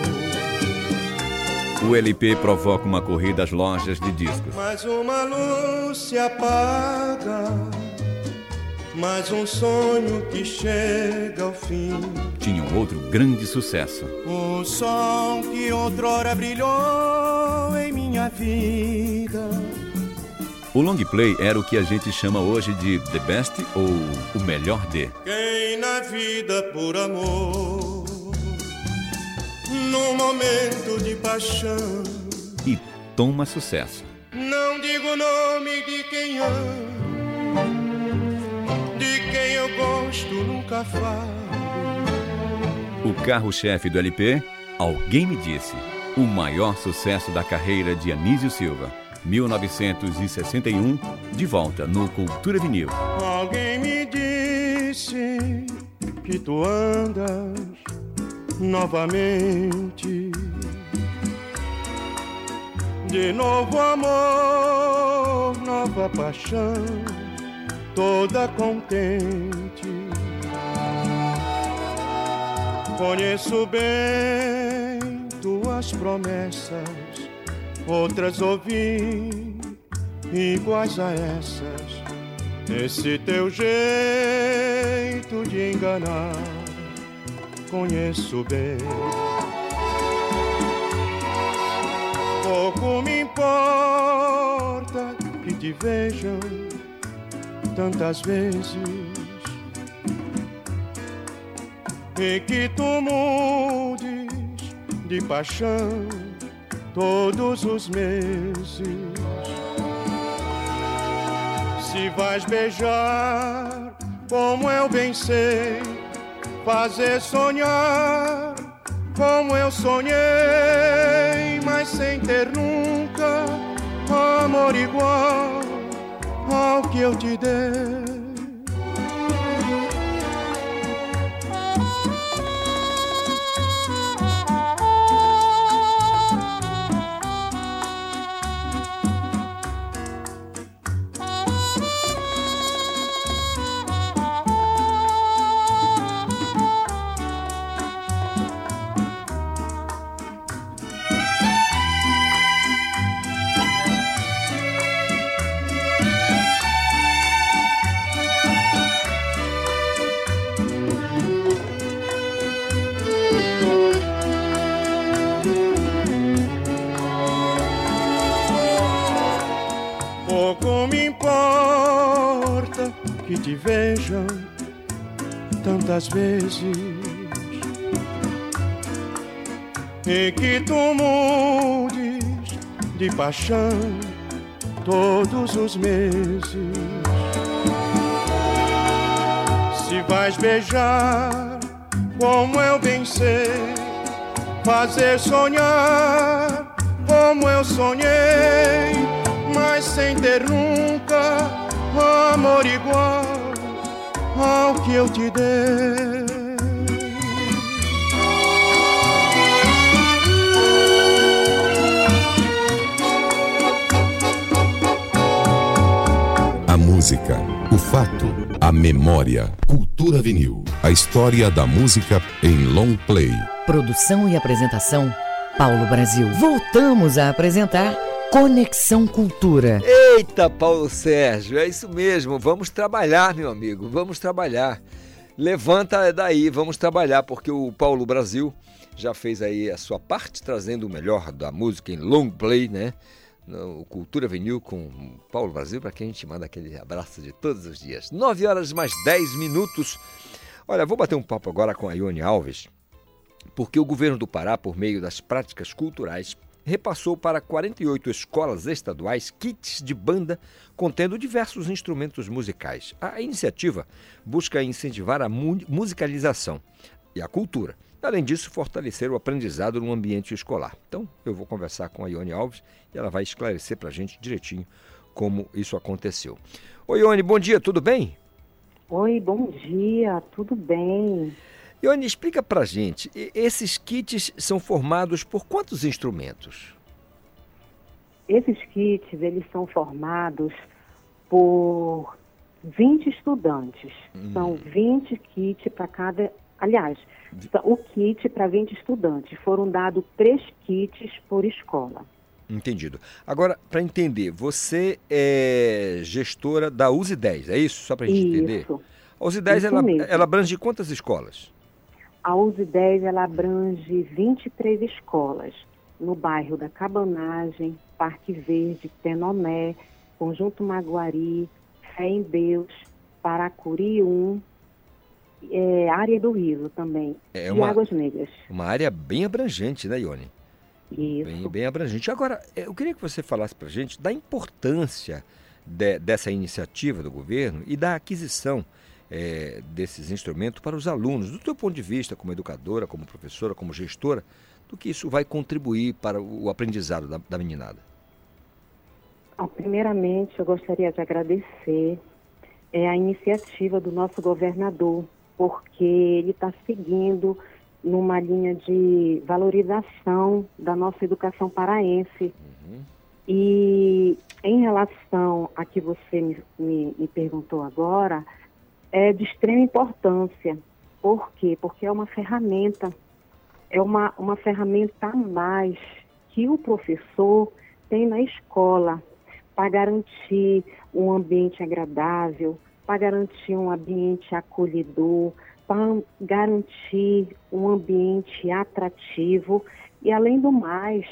O LP provoca uma corrida às lojas de discos. Mas uma luz se apaga mais um sonho que chega ao fim. Tinha um outro grande sucesso. O sol que outrora brilhou em minha vida. O long play era o que a gente chama hoje de The Best ou o melhor de. Quem na vida por amor, num momento de paixão, E toma sucesso. não digo o nome de quem de quem eu gosto nunca falo. O carro-chefe do LP, Alguém Me Disse. O maior sucesso da carreira de Anísio Silva. 1961, de volta no Cultura Vinil. Alguém me disse que tu andas novamente. De novo amor, nova paixão, toda contente. Conheço bem tuas promessas, outras ouvi iguais a essas. Esse teu jeito de enganar, conheço bem. Pouco me importa que te vejam tantas vezes e que tu mudes de paixão todos os meses. Se vais beijar, como eu bem sei, fazer sonhar, como eu sonhei, mas sem ter nunca amor igual que eu te dei. Paixão todos os meses. Se vais beijar, como eu bem sei, fazer sonhar, como eu sonhei, mas sem ter nunca amor igual ao que eu te dei. O fato, a memória. Cultura vinil. A história da música em long play. Produção e apresentação, Paulo Brasil. Voltamos a apresentar Conexão Cultura. Eita, Paulo Sérgio, é isso mesmo. Vamos trabalhar, meu amigo. Vamos trabalhar. Levanta daí, vamos trabalhar, porque o Paulo Brasil já fez aí a sua parte, trazendo o melhor da música em long play, né? No Cultura Vinil com Paulo Brasil, para quem a gente manda aquele abraço de todos os dias. 9 horas mais 10 minutos. Olha, vou bater um papo agora com a Ione Alves, porque o governo do Pará, por meio das práticas culturais, repassou para 48 escolas estaduais kits de banda contendo diversos instrumentos musicais. A iniciativa busca incentivar a musicalização e a cultura. Além disso, fortalecer o aprendizado no ambiente escolar. Então, eu vou conversar com a Ione Alves e ela vai esclarecer para a gente direitinho como isso aconteceu. Oi, Ione, bom dia, tudo bem? Oi, bom dia, tudo bem? Ione, explica para a gente, esses kits são formados por quantos instrumentos? Esses kits, eles são formados por 20 estudantes. Hum. São 20 kits para cada Aliás, o kit para 20 estudantes. Foram dados três kits por escola. Entendido. Agora, para entender, você é gestora da USE 10, é isso? Só para a gente isso. entender? A USE 10, ela, ela abrange quantas escolas? A USE 10, ela abrange 23 escolas. No bairro da Cabanagem, Parque Verde, Tenomé, Conjunto Maguari, Fé em Deus, Paracuri 1, é, área do Rio também. É uma, Águas Negras. Uma área bem abrangente, né, Ione? Isso. Bem, bem abrangente. Agora, é, eu queria que você falasse para a gente da importância de, dessa iniciativa do governo e da aquisição é, desses instrumentos para os alunos, do teu ponto de vista, como educadora, como professora, como gestora, do que isso vai contribuir para o aprendizado da, da meninada? Ah, primeiramente, eu gostaria de agradecer é, a iniciativa do nosso governador, porque ele está seguindo numa linha de valorização da nossa educação paraense. Uhum. E em relação a que você me, me, me, perguntou agora, é de extrema importância. Por quê? Porque é uma ferramenta, é uma, uma ferramenta a mais que o professor tem na escola para garantir um ambiente agradável, para garantir um ambiente acolhedor, para garantir um ambiente atrativo e, além do mais,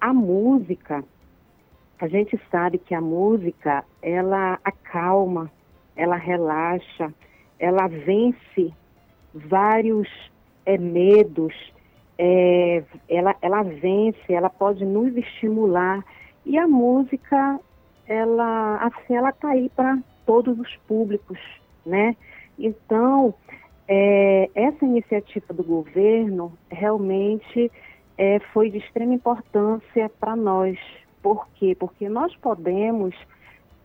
a música. A gente sabe que a música ela acalma, ela relaxa, ela vence vários é, medos, é, ela, ela vence, ela pode nos estimular e a música ela assim ela está aí para todos os públicos, né? Então, é, essa iniciativa do governo realmente é, foi de extrema importância para nós. Por quê? Porque nós podemos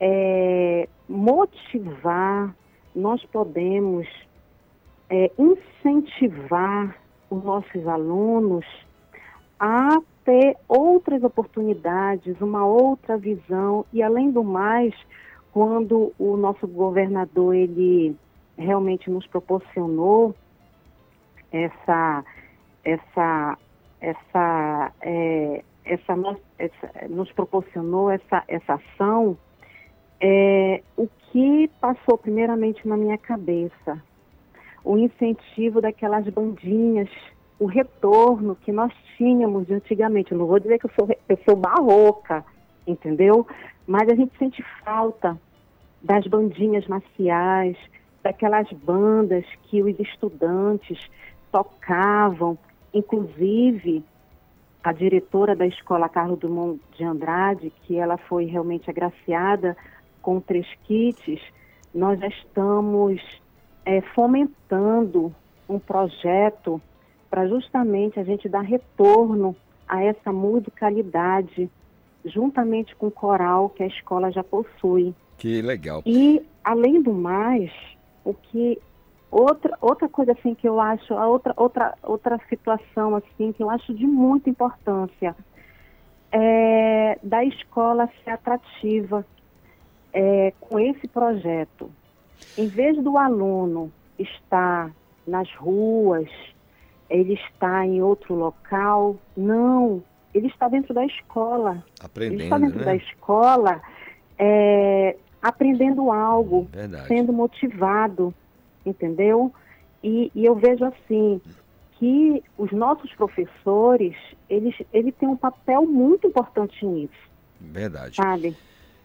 é, motivar, nós podemos é, incentivar os nossos alunos a ter outras oportunidades, uma outra visão e, além do mais, quando o nosso governador ele realmente nos proporcionou essa essa essa é, essa, essa, nos proporcionou essa essa ação é, o que passou primeiramente na minha cabeça o incentivo daquelas bandinhas o retorno que nós tínhamos de antigamente. Eu não vou dizer que eu sou eu sou barroca entendeu? Mas a gente sente falta das bandinhas marciais, daquelas bandas que os estudantes tocavam, inclusive a diretora da escola Carlos Drummond de Andrade, que ela foi realmente agraciada com três kits, nós já estamos é, fomentando um projeto para justamente a gente dar retorno a essa musicalidade juntamente com o coral que a escola já possui. Que legal. E, além do mais, o que outra outra coisa assim que eu acho, a outra outra outra situação assim que eu acho de muita importância é da escola ser atrativa é, com esse projeto. Em vez do aluno estar nas ruas, ele está em outro local, não, ele está dentro da escola. Aprendendo, ele está dentro né? da escola é, aprendendo algo, Verdade. sendo motivado, entendeu? E, e eu vejo assim que os nossos professores, eles, eles têm um papel muito importante nisso, Verdade. sabe?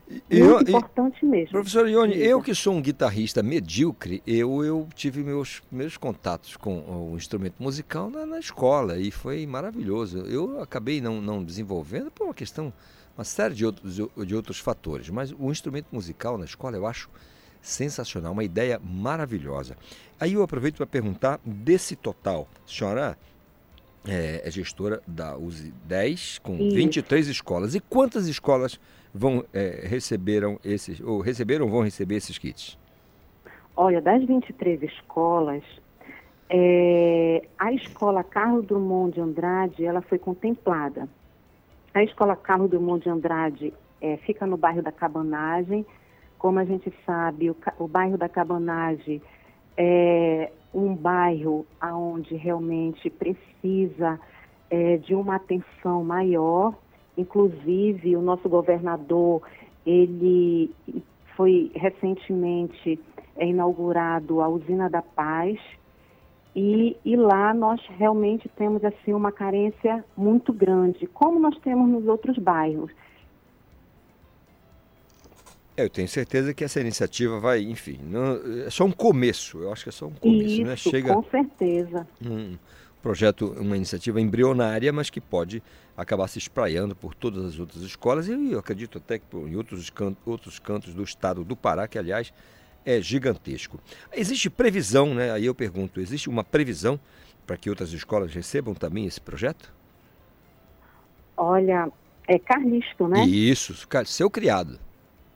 Muito eu- e- importante mesmo. Professor Ione, eu que sou um guitarrista medíocre, eu, eu tive meus, meus contatos com o instrumento musical na, na escola e foi maravilhoso. Eu acabei não, não desenvolvendo por uma questão, uma série de outros, de outros fatores, mas o instrumento musical na escola eu acho sensacional, uma ideia maravilhosa. Aí eu aproveito para perguntar desse total, a senhora é, é gestora da USE 10 com Isso. 23 escolas. E quantas escolas vão é, receberam esses ou receberam vão receber esses kits? Olha, das 23 escolas, é, a escola Carlos Drummond de Andrade, ela foi contemplada. A escola Carlos Drummond de Andrade é, fica no bairro da Cabanagem. Como a gente sabe, o, o bairro da Cabanagem é um bairro onde realmente precisa é, de uma atenção maior. Inclusive, o nosso governador, ele foi recentemente é, inaugurado a Usina da Paz, e, e lá nós realmente temos assim uma carência muito grande, como nós temos nos outros bairros. É, eu tenho certeza que essa iniciativa vai, enfim, não- é só um começo. Eu acho que é só um começo, né? Isso, Chega com certeza. Projeto, uma iniciativa embrionária, mas que pode acabar se espraiando por todas as outras escolas e eu acredito até que em outros, can- outros cantos do estado do Pará, que aliás é gigantesco. Existe previsão, né? Aí eu pergunto, existe uma previsão para que outras escolas recebam também esse projeto? Olha, é Carlisto, né? Isso, seu criado.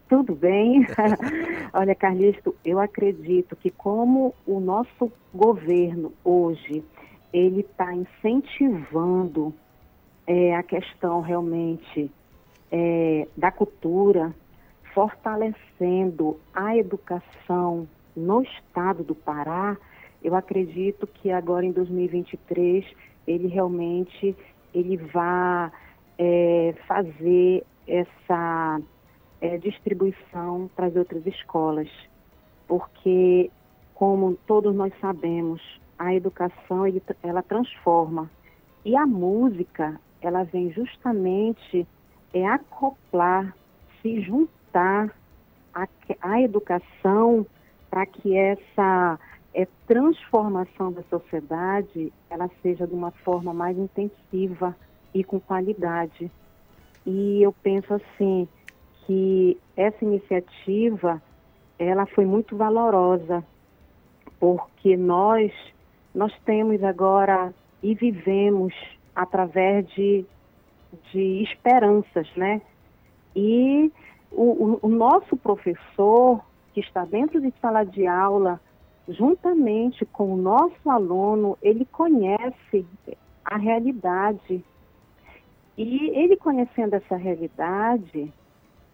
Tudo bem? Olha, Carlisto, eu acredito que como o nosso governo hoje, ele está incentivando é, a questão realmente é, da cultura, fortalecendo a educação no estado do Pará, eu acredito que agora em 2023 ele realmente ele vai é, fazer essa é, distribuição para as outras escolas, porque como todos nós sabemos, a educação ela transforma e a música ela vem justamente é acoplar, se juntar à à educação para que essa é, transformação da sociedade ela seja de uma forma mais intensiva e com qualidade. E eu penso assim que essa iniciativa ela foi muito valorosa porque nós nós temos agora e vivemos através de, de esperanças, né? E o, o, nosso professor que está dentro de sala de aula, juntamente com o nosso aluno, ele conhece a realidade. E ele conhecendo essa realidade,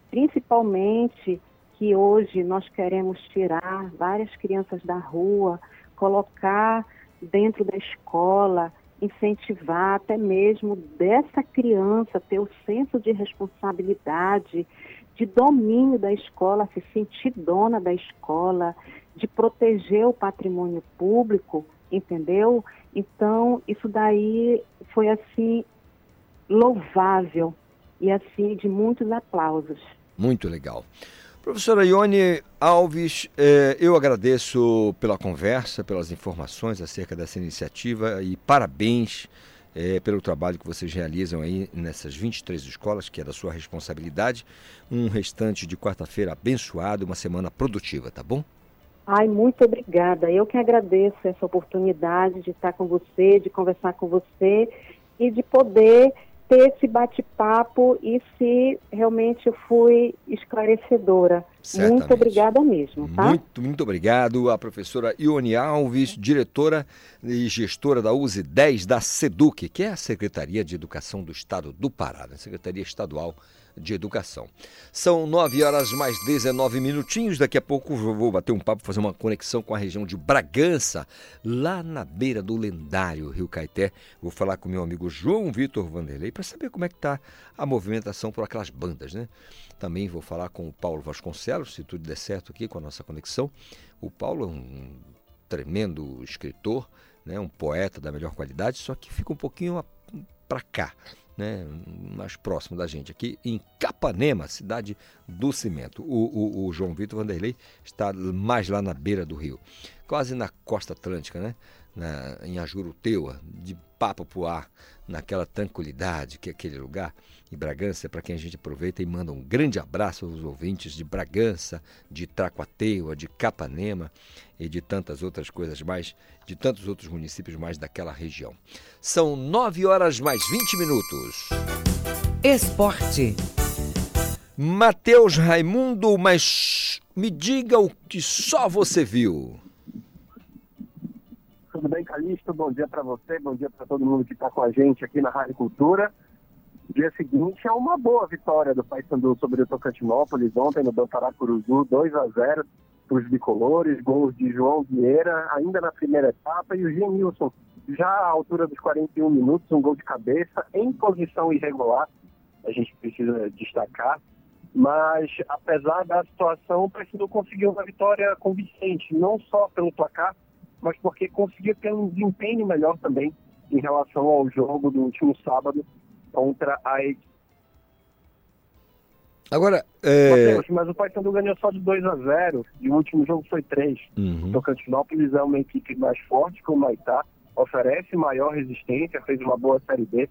principalmente que hoje nós queremos tirar várias crianças da rua, colocar dentro da escola, incentivar até mesmo dessa criança ter o senso de responsabilidade, de domínio da escola, se sentir dona da escola, de proteger o patrimônio público, entendeu? Então, isso daí foi assim louvável e assim de muitos aplausos. Muito legal. Professora Ione Alves, eh, eu agradeço pela conversa, pelas informações acerca dessa iniciativa e parabéns eh, pelo trabalho que vocês realizam aí nessas 23 escolas, que é da sua responsabilidade. Um restante de quarta-feira abençoado, uma semana produtiva, tá bom? Ai, muito obrigada. Eu que agradeço essa oportunidade de estar com você, de conversar com você e de poder ter esse bate-papo e se realmente eu fui esclarecedora. Certamente. Muito obrigada mesmo, tá? Muito, muito obrigado à professora Ione Alves, diretora e gestora da USE 10 da SEDUC, que é a Secretaria de Educação do Estado do Pará, né? Secretaria Estadual de Educação. São 9 horas mais 19 minutinhos. Daqui a pouco vou bater um papo, fazer uma conexão com a região de Bragança, lá na beira do lendário Rio Caeté. Vou falar com meu amigo João Vitor Vanderlei para saber como é que está a movimentação por aquelas bandas, né? Também vou falar com o Paulo Vasconcelos, se tudo der certo aqui com a nossa conexão. O Paulo é um tremendo escritor, né? um poeta da melhor qualidade, só que fica um pouquinho para cá né, mais próximo da gente, aqui em Capanema, cidade do cimento. O, o, o João Vitor Vanderlei está mais lá na beira do rio, quase na costa atlântica, né? Na, em Ajuruteua, de papo pro ar, naquela tranquilidade que é aquele lugar. E Bragança é para quem a gente aproveita e manda um grande abraço aos ouvintes de Bragança, de Tracuateua, de Capanema e de tantas outras coisas mais, de tantos outros municípios mais daquela região. São 9 horas mais 20 minutos. Esporte. Matheus Raimundo, mas me diga o que só você viu. Tudo bem, Calixto? Bom dia para você, bom dia para todo mundo que está com a gente aqui na Rádio Cultura. Dia seguinte é uma boa vitória do Paysandu sobre o Tocantinópolis, ontem no Bantará Curuzu, 2 a 0 para os bicolores, gols de João Vieira, ainda na primeira etapa, e o Genilson, já à altura dos 41 minutos, um gol de cabeça, em posição irregular, a gente precisa destacar, mas apesar da situação, o Paysandu conseguiu uma vitória convincente, não só pelo placar, mas porque conseguia ter um desempenho melhor também em relação ao jogo do último sábado contra a equipe. Agora, é... Mateus, mas o Paysandu ganhou só de 2 a 0 e o último jogo foi 3. Uhum. Tocantinópolis é uma equipe mais forte que o Maitá, oferece maior resistência, fez uma boa Série B,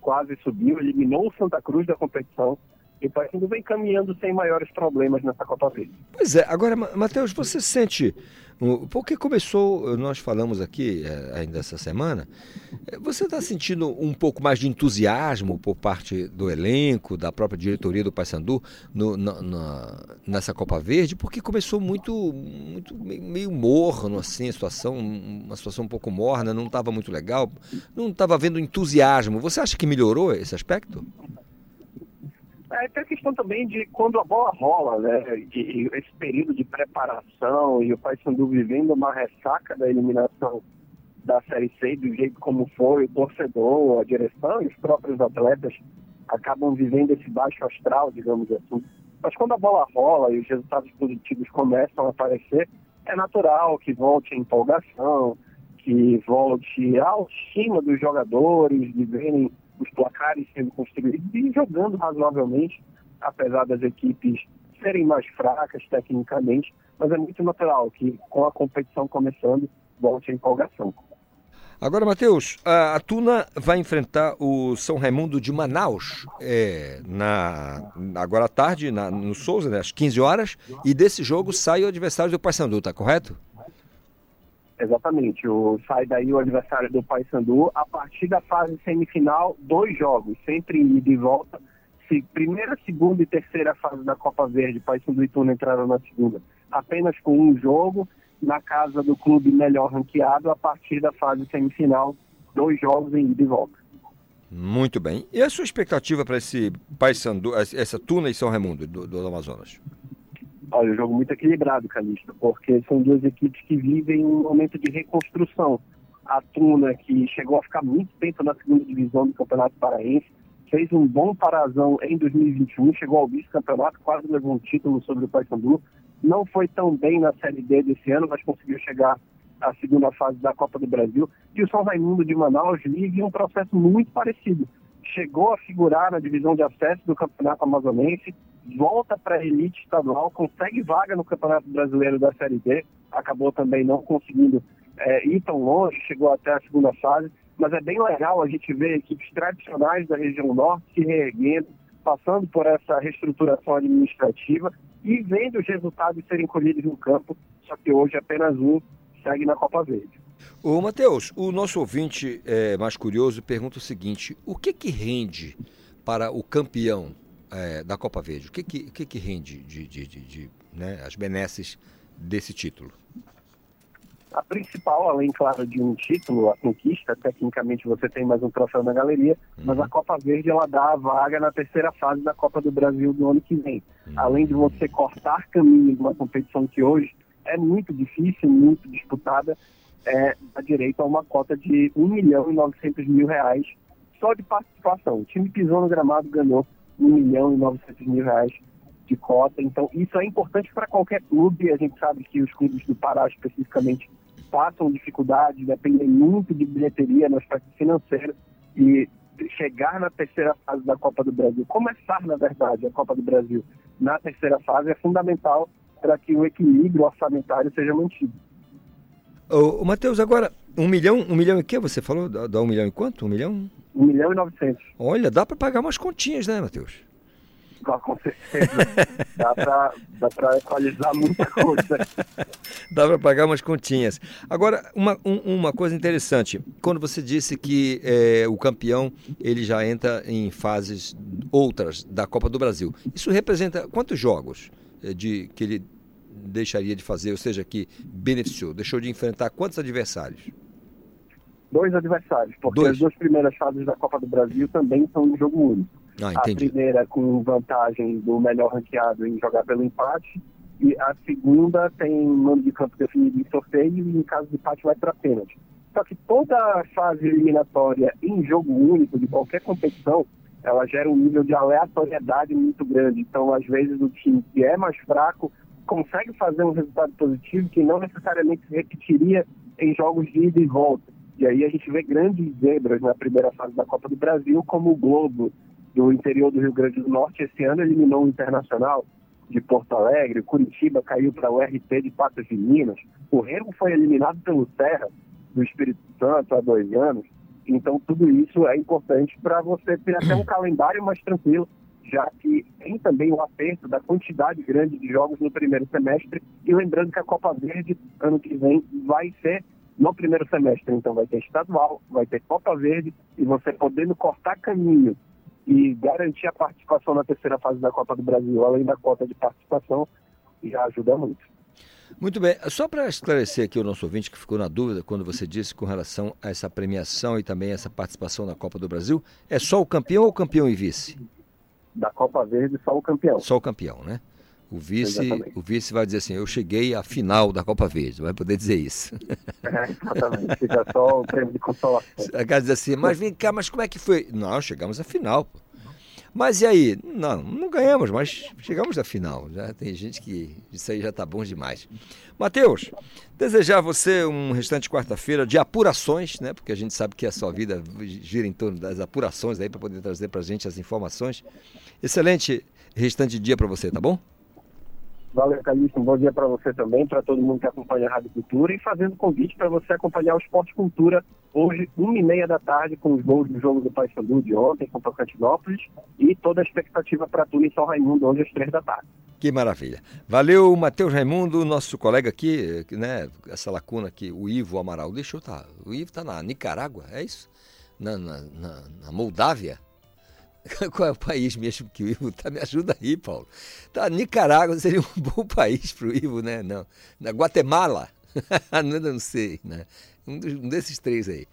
quase subiu, eliminou o Santa Cruz da competição e o Paysandu vem caminhando sem maiores problemas nessa Copa Verde. Pois é, agora, Matheus, você sente porque começou, nós falamos aqui é, ainda essa semana, é, você está sentindo um pouco mais de entusiasmo por parte do elenco, da própria diretoria do Paysandu no, nessa Copa Verde? Porque começou muito, muito meio morno assim a situação, uma situação um pouco morna, não estava muito legal, não estava havendo entusiasmo. Você acha que melhorou esse aspecto? É, tem a questão também de quando a bola rola, né? De, esse período de preparação e o Paysandu vivendo uma ressaca da eliminação da Série C, do jeito como foi, o torcedor, a direção e os próprios atletas acabam vivendo esse baixo astral, digamos assim. Mas quando a bola rola e os resultados positivos começam a aparecer, é natural que volte a empolgação, que volte a autoestima dos jogadores, de verem os placares sendo construídos e jogando razoavelmente, apesar das equipes serem mais fracas tecnicamente, mas é muito natural que com a competição começando, volte a empolgação. Agora, Matheus, a, Tuna vai enfrentar o São Raimundo de Manaus é, na, agora à tarde, na, no Souza, né, às 15 horas, e desse jogo sai o adversário do Paysandu, tá correto? Exatamente. O, sai daí o adversário do Paysandu a partir da fase semifinal, dois jogos, sempre ida e volta. Se, primeira, segunda e terceira fase da Copa Verde, Paysandu e Tuna entraram na segunda, apenas com um jogo, na casa do clube melhor ranqueado, a partir da fase semifinal, dois jogos em ida e volta. Muito bem. E a sua expectativa para esse Paysandu, essa Tuna e São Raimundo do, do Amazonas? Olha, um jogo muito equilibrado, Calixto, porque são duas equipes que vivem um momento de reconstrução. A Tuna, que chegou a ficar muito tempo na segunda divisão do Campeonato Paraense, fez um bom parazão em 2021, chegou ao vice-campeonato, quase levou um título sobre o Paysandu. Não foi tão bem na Série D desse ano, mas conseguiu chegar à segunda fase da Copa do Brasil. E o São Raimundo de Manaus vive um processo muito parecido. Chegou a figurar na divisão de acesso do Campeonato Amazonense, volta para a elite estadual, consegue vaga no Campeonato Brasileiro da Série B, acabou também não conseguindo é, ir tão longe, chegou até a segunda fase, mas é bem legal a gente ver equipes tradicionais da região norte se reerguendo, passando por essa reestruturação administrativa e vendo os resultados serem colhidos no campo, só que hoje apenas um segue na Copa Verde. Ô Matheus, o nosso ouvinte é, mais curioso pergunta o seguinte, o que que rende para o campeão é, da Copa Verde? O que, que, que, que rende de, de, de, de né, as benesses desse título? A principal, além, claro, de um título, a conquista, tecnicamente você tem mais um troféu na galeria, uhum. mas a Copa Verde ela dá a vaga na terceira fase da Copa do Brasil do ano que vem. Uhum. Além de você cortar caminho de uma competição que hoje é muito difícil, muito disputada, é, dá direito a uma cota de 1 milhão e 900 mil reais só de participação. O time pisou no gramado ganhou 1 milhão e 900 mil reais de cota. Então, isso é importante para qualquer clube. A gente sabe que os clubes do Pará, especificamente, passam dificuldades, dependem muito de bilheteria no aspecto financeiro. E chegar na terceira fase da Copa do Brasil, começar, na verdade, a Copa do Brasil na terceira fase é fundamental para que o equilíbrio orçamentário seja mantido. Ô, Matheus, agora, um milhão, um milhão e quê? Você falou? Dá um milhão e quanto? Um milhão? Um milhão e novecentos. Olha, dá para pagar umas continhas, né, Matheus? Com certeza. dá para equalizar muita coisa. dá para pagar umas continhas. Agora, uma, um, uma coisa interessante. Quando você disse que é, o campeão ele já entra em fases outras da Copa do Brasil, isso representa quantos jogos é, de que ele deixaria de fazer, ou seja, que beneficiou? Deixou de enfrentar quantos adversários? Dois adversários, porque Dois. as duas primeiras fases da Copa do Brasil também são em jogo único. Ah, a primeira com vantagem do melhor ranqueado em jogar pelo empate e a segunda tem mando de campo definido em sorteio e em caso de empate vai para pênalti. Só que toda a fase eliminatória em jogo único de qualquer competição, ela gera um nível de aleatoriedade muito grande. Então, às vezes, o time que é mais fraco consegue fazer um resultado positivo que não necessariamente se repetiria em jogos de ida e volta. E aí a gente vê grandes zebras na primeira fase da Copa do Brasil, como o Globo, do interior do Rio Grande do Norte esse ano eliminou o Internacional de Porto Alegre, Curitiba caiu para o RT de Patos de Minas, o Remo foi eliminado pelo Serra do Espírito Santo há dois anos. Então tudo isso é importante para você ter até um calendário mais tranquilo, já que tem também o aperto da quantidade grande de jogos no primeiro semestre. E lembrando que a Copa Verde, ano que vem, vai ser no primeiro semestre. Então vai ter estadual, vai ter Copa Verde, e você podendo cortar caminho e garantir a participação na terceira fase da Copa do Brasil, além da cota de participação, já ajuda muito. Muito bem, só para esclarecer aqui o nosso ouvinte que ficou na dúvida quando você disse com relação a essa premiação e também essa participação na Copa do Brasil, é só o campeão ou campeão e vice? Da Copa Verde, só o campeão. Só o campeão, né? O vice, o vice vai dizer assim, eu cheguei à final da Copa Verde, vai poder dizer isso. É, exatamente, fica só o prêmio de consolação. Quer dizer assim, mas vem cá, mas como é que foi? Não, chegamos à final. Pô. Mas e aí? Não, não ganhamos, mas chegamos à final. Já tem gente que isso aí já está bom demais. Matheus, desejar a você um restante quarta-feira de apurações, né? Porque a gente sabe que a sua vida gira em torno das apurações aí para poder trazer para a gente as informações. Excelente restante dia para você, tá bom? Valeu, Calixto. Um bom dia para você também, para todo mundo que acompanha a Rádio Cultura e fazendo convite para você acompanhar o Esporte Cultura hoje, uma e meia da tarde, com os gols do jogo do Paysandu de ontem com Tocantinópolis e toda a expectativa para tudo em São Raimundo hoje às três da tarde. Que maravilha. Valeu, Matheus Raimundo, nosso colega aqui, né? Essa lacuna aqui, o Ivo Amaral. Deixa eu tá. O Ivo está na Nicarágua, é isso? Na, na, na Moldávia? Qual é o país mesmo que o Ivo tá? Me ajuda aí, Paulo. Tá, Nicarágua seria um bom país para o Ivo, né? Não. Na Guatemala? não, não sei, né? Um, um desses três aí.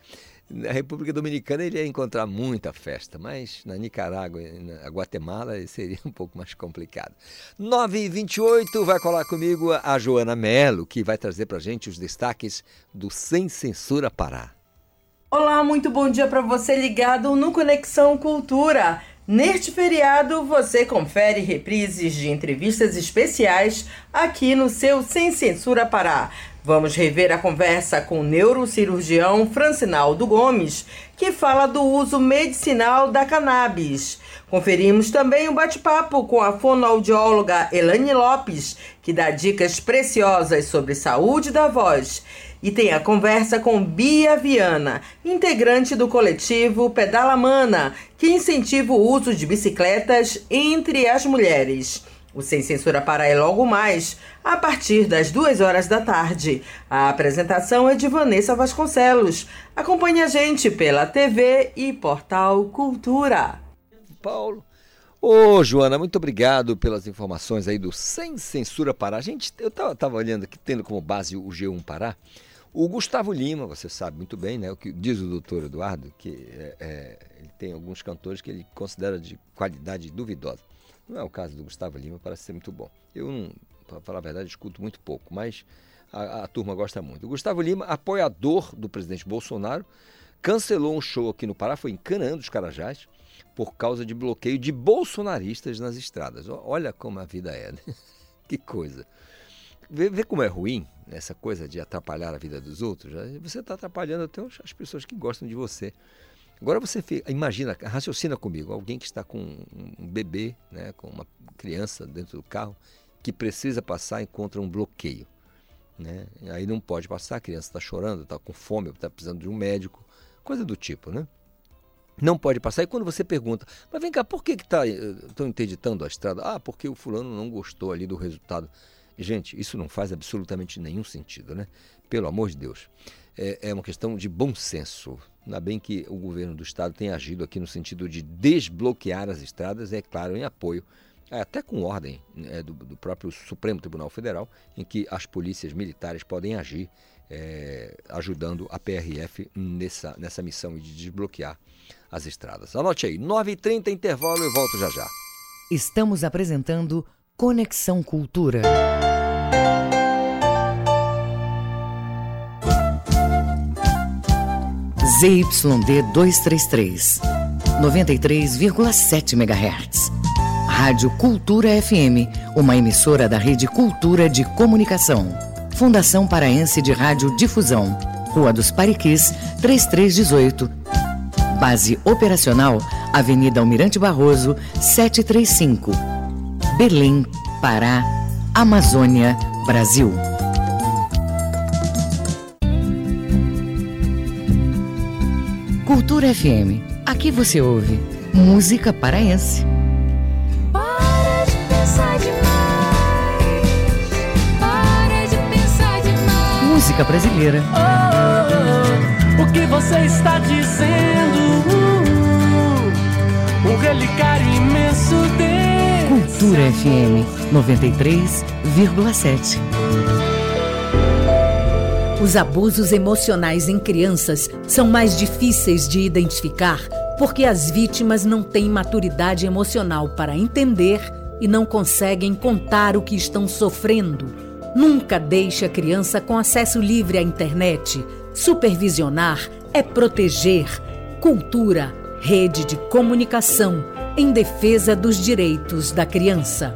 Na República Dominicana ele ia encontrar muita festa, mas na Nicarágua e na Guatemala seria um pouco mais complicado. 9h28 vai colar comigo a Joana Melo, que vai trazer para gente os destaques do Sem Censura Pará. Olá, muito bom dia para você ligado no Conexão Cultura. Neste feriado, você confere reprises de entrevistas especiais aqui no seu Sem Censura Pará. Vamos rever a conversa com o neurocirurgião Francinaldo Gomes, que fala do uso medicinal da cannabis. Conferimos também um bate-papo com a fonoaudióloga Elane Lopes, que dá dicas preciosas sobre saúde da voz. E tem a conversa com Bia Viana, integrante do coletivo Pedala Mana, que incentiva o uso de bicicletas entre as mulheres. O Sem Censura Para é logo mais, a partir das duas horas da tarde. A apresentação é de Vanessa Vasconcelos. Acompanhe a gente pela TV e Portal Cultura. Paulo. Ô, Joana, muito obrigado pelas informações aí do Sem Censura Pará. Gente, eu estava olhando aqui, tendo como base o G1 Pará. O Gustavo Lima, você sabe muito bem, né? O que diz o doutor Eduardo, que é, é, ele tem alguns cantores que ele considera de qualidade duvidosa. Não é o caso do Gustavo Lima, parece ser muito bom. Eu, para falar a verdade, escuto muito pouco, mas a, a turma gosta muito. O Gustavo Lima, apoiador do presidente Bolsonaro, cancelou um show aqui no Pará, foi encanando os Carajás, por causa de bloqueio de bolsonaristas nas estradas. Olha como a vida é, né? que coisa. Vê, vê, como é ruim essa coisa de atrapalhar a vida dos outros. Você está atrapalhando até as pessoas que gostam de você. Agora você imagina, raciocina comigo, alguém que está com um bebê, né, com uma criança dentro do carro, que precisa passar encontra um bloqueio. Né? Aí não pode passar, a criança está chorando, está com fome, está precisando de um médico, coisa do tipo, né? Não pode passar. E quando você pergunta, mas vem cá, por que estão tá, eh, interditando a estrada? Ah, porque o fulano não gostou ali do resultado. Gente, isso não faz absolutamente nenhum sentido, né? Pelo amor de Deus. É, é uma questão de bom senso. Ainda bem que o governo do estado tem agido aqui no sentido de desbloquear as estradas, é claro, em apoio, até com ordem é, do, do, próprio Supremo Tribunal Federal, em que as polícias militares podem agir é, ajudando a PRF nessa, nessa missão de desbloquear as estradas. Anote aí, 9h30 intervalo e volto já já. Estamos apresentando Conexão Cultura. ZYD 233, 93,7 MHz. Rádio Cultura FM, uma emissora da Rede Cultura de Comunicação. Fundação Paraense de Rádio Difusão. Rua dos Pariquis, 3318. Base operacional, Avenida Almirante Barroso, 735. Belém, Pará, Amazônia, Brasil. Cultura FM. Aqui você ouve música paraense. Para de pensar demais. Para de pensar demais. Música brasileira. Oh, oh, oh. O que você está dizendo? Um relicário imenso de Cultura FM 93,7. Os abusos emocionais em crianças são mais difíceis de identificar porque as vítimas não têm maturidade emocional para entender e não conseguem contar o que estão sofrendo. Nunca deixe a criança com acesso livre à internet. Supervisionar é proteger. Cultura, rede de comunicação em defesa dos direitos da criança.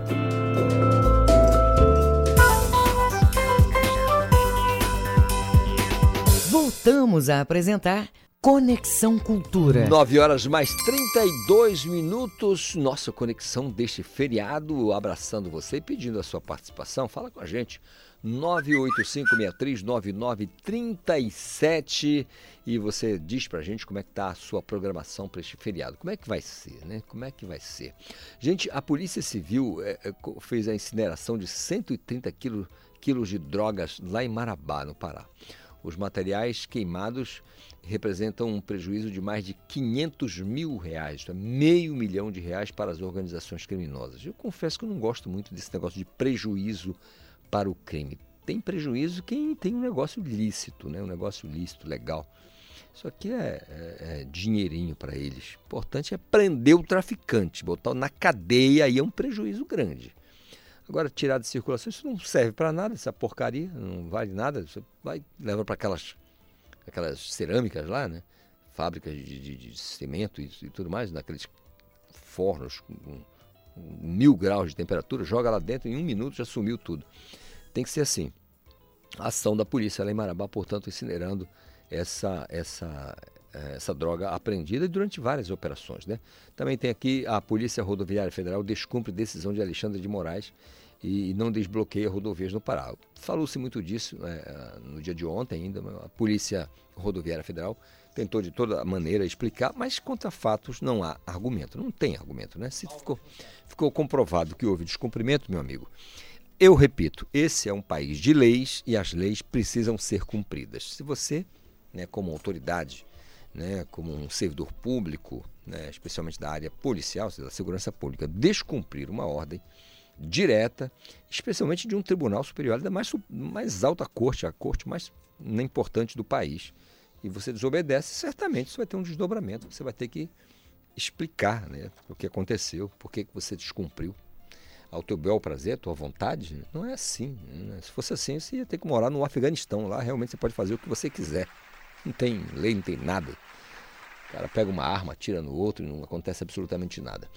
Voltamos a apresentar Conexão Cultura. 9 horas mais 32 minutos. Nossa conexão deste feriado. Abraçando você e pedindo a sua participação. Fala com a gente. 985639937 e você diz pra gente como é que tá a sua programação para este feriado. Como é que vai ser, né? Como é que vai ser? Gente, a Polícia Civil é, é, fez a incineração de 130 quilos, quilos de drogas lá em Marabá, no Pará. Os materiais queimados representam um prejuízo de mais de 500 mil reais, é meio milhão de reais para as organizações criminosas. Eu confesso que eu não gosto muito desse negócio de prejuízo para o crime. Tem prejuízo quem tem um negócio lícito, né? um negócio lícito, legal. Isso aqui é, é, é dinheirinho para eles. O importante é prender o traficante, botar na cadeia aí é um prejuízo grande. Agora, tirar de circulação, isso não serve para nada, essa porcaria, não vale nada. Você vai, leva para aquelas, aquelas cerâmicas lá, né? Fábricas de, de, de cimento e, e, tudo mais, naqueles fornos com, mil graus de temperatura, joga lá dentro, em um minuto já sumiu tudo. Tem que ser assim. A ação da polícia lá em Marabá, portanto, incinerando essa, essa, eh, essa droga apreendida durante várias operações. Né? Também tem aqui a Polícia Rodoviária Federal descumpre decisão de Alexandre de Moraes e não desbloqueia rodovias no Pará. Falou-se muito disso é, no dia de ontem ainda, a Polícia Rodoviária Federal tentou de toda maneira explicar, mas contra fatos não há argumento, não tem argumento, né? Se ficou, ficou comprovado que houve descumprimento, meu amigo, eu repito, esse é um país de leis e as leis precisam ser cumpridas. Se você, né, como autoridade, né, como um servidor público, né, especialmente da área policial, da segurança pública, descumprir uma ordem, direta, especialmente de um tribunal superior, da mais, mais alta corte, a corte mais importante do país. E você desobedece, certamente isso vai ter um desdobramento. Você vai ter que explicar né, o que aconteceu, por que você descumpriu. Ao teu bel prazer, à tua vontade, não é assim. Né? Se fosse assim, você ia ter que morar no Afeganistão. Lá realmente você pode fazer o que você quiser. Não tem lei, não tem nada. O cara pega uma arma, tira no outro e não acontece absolutamente nada.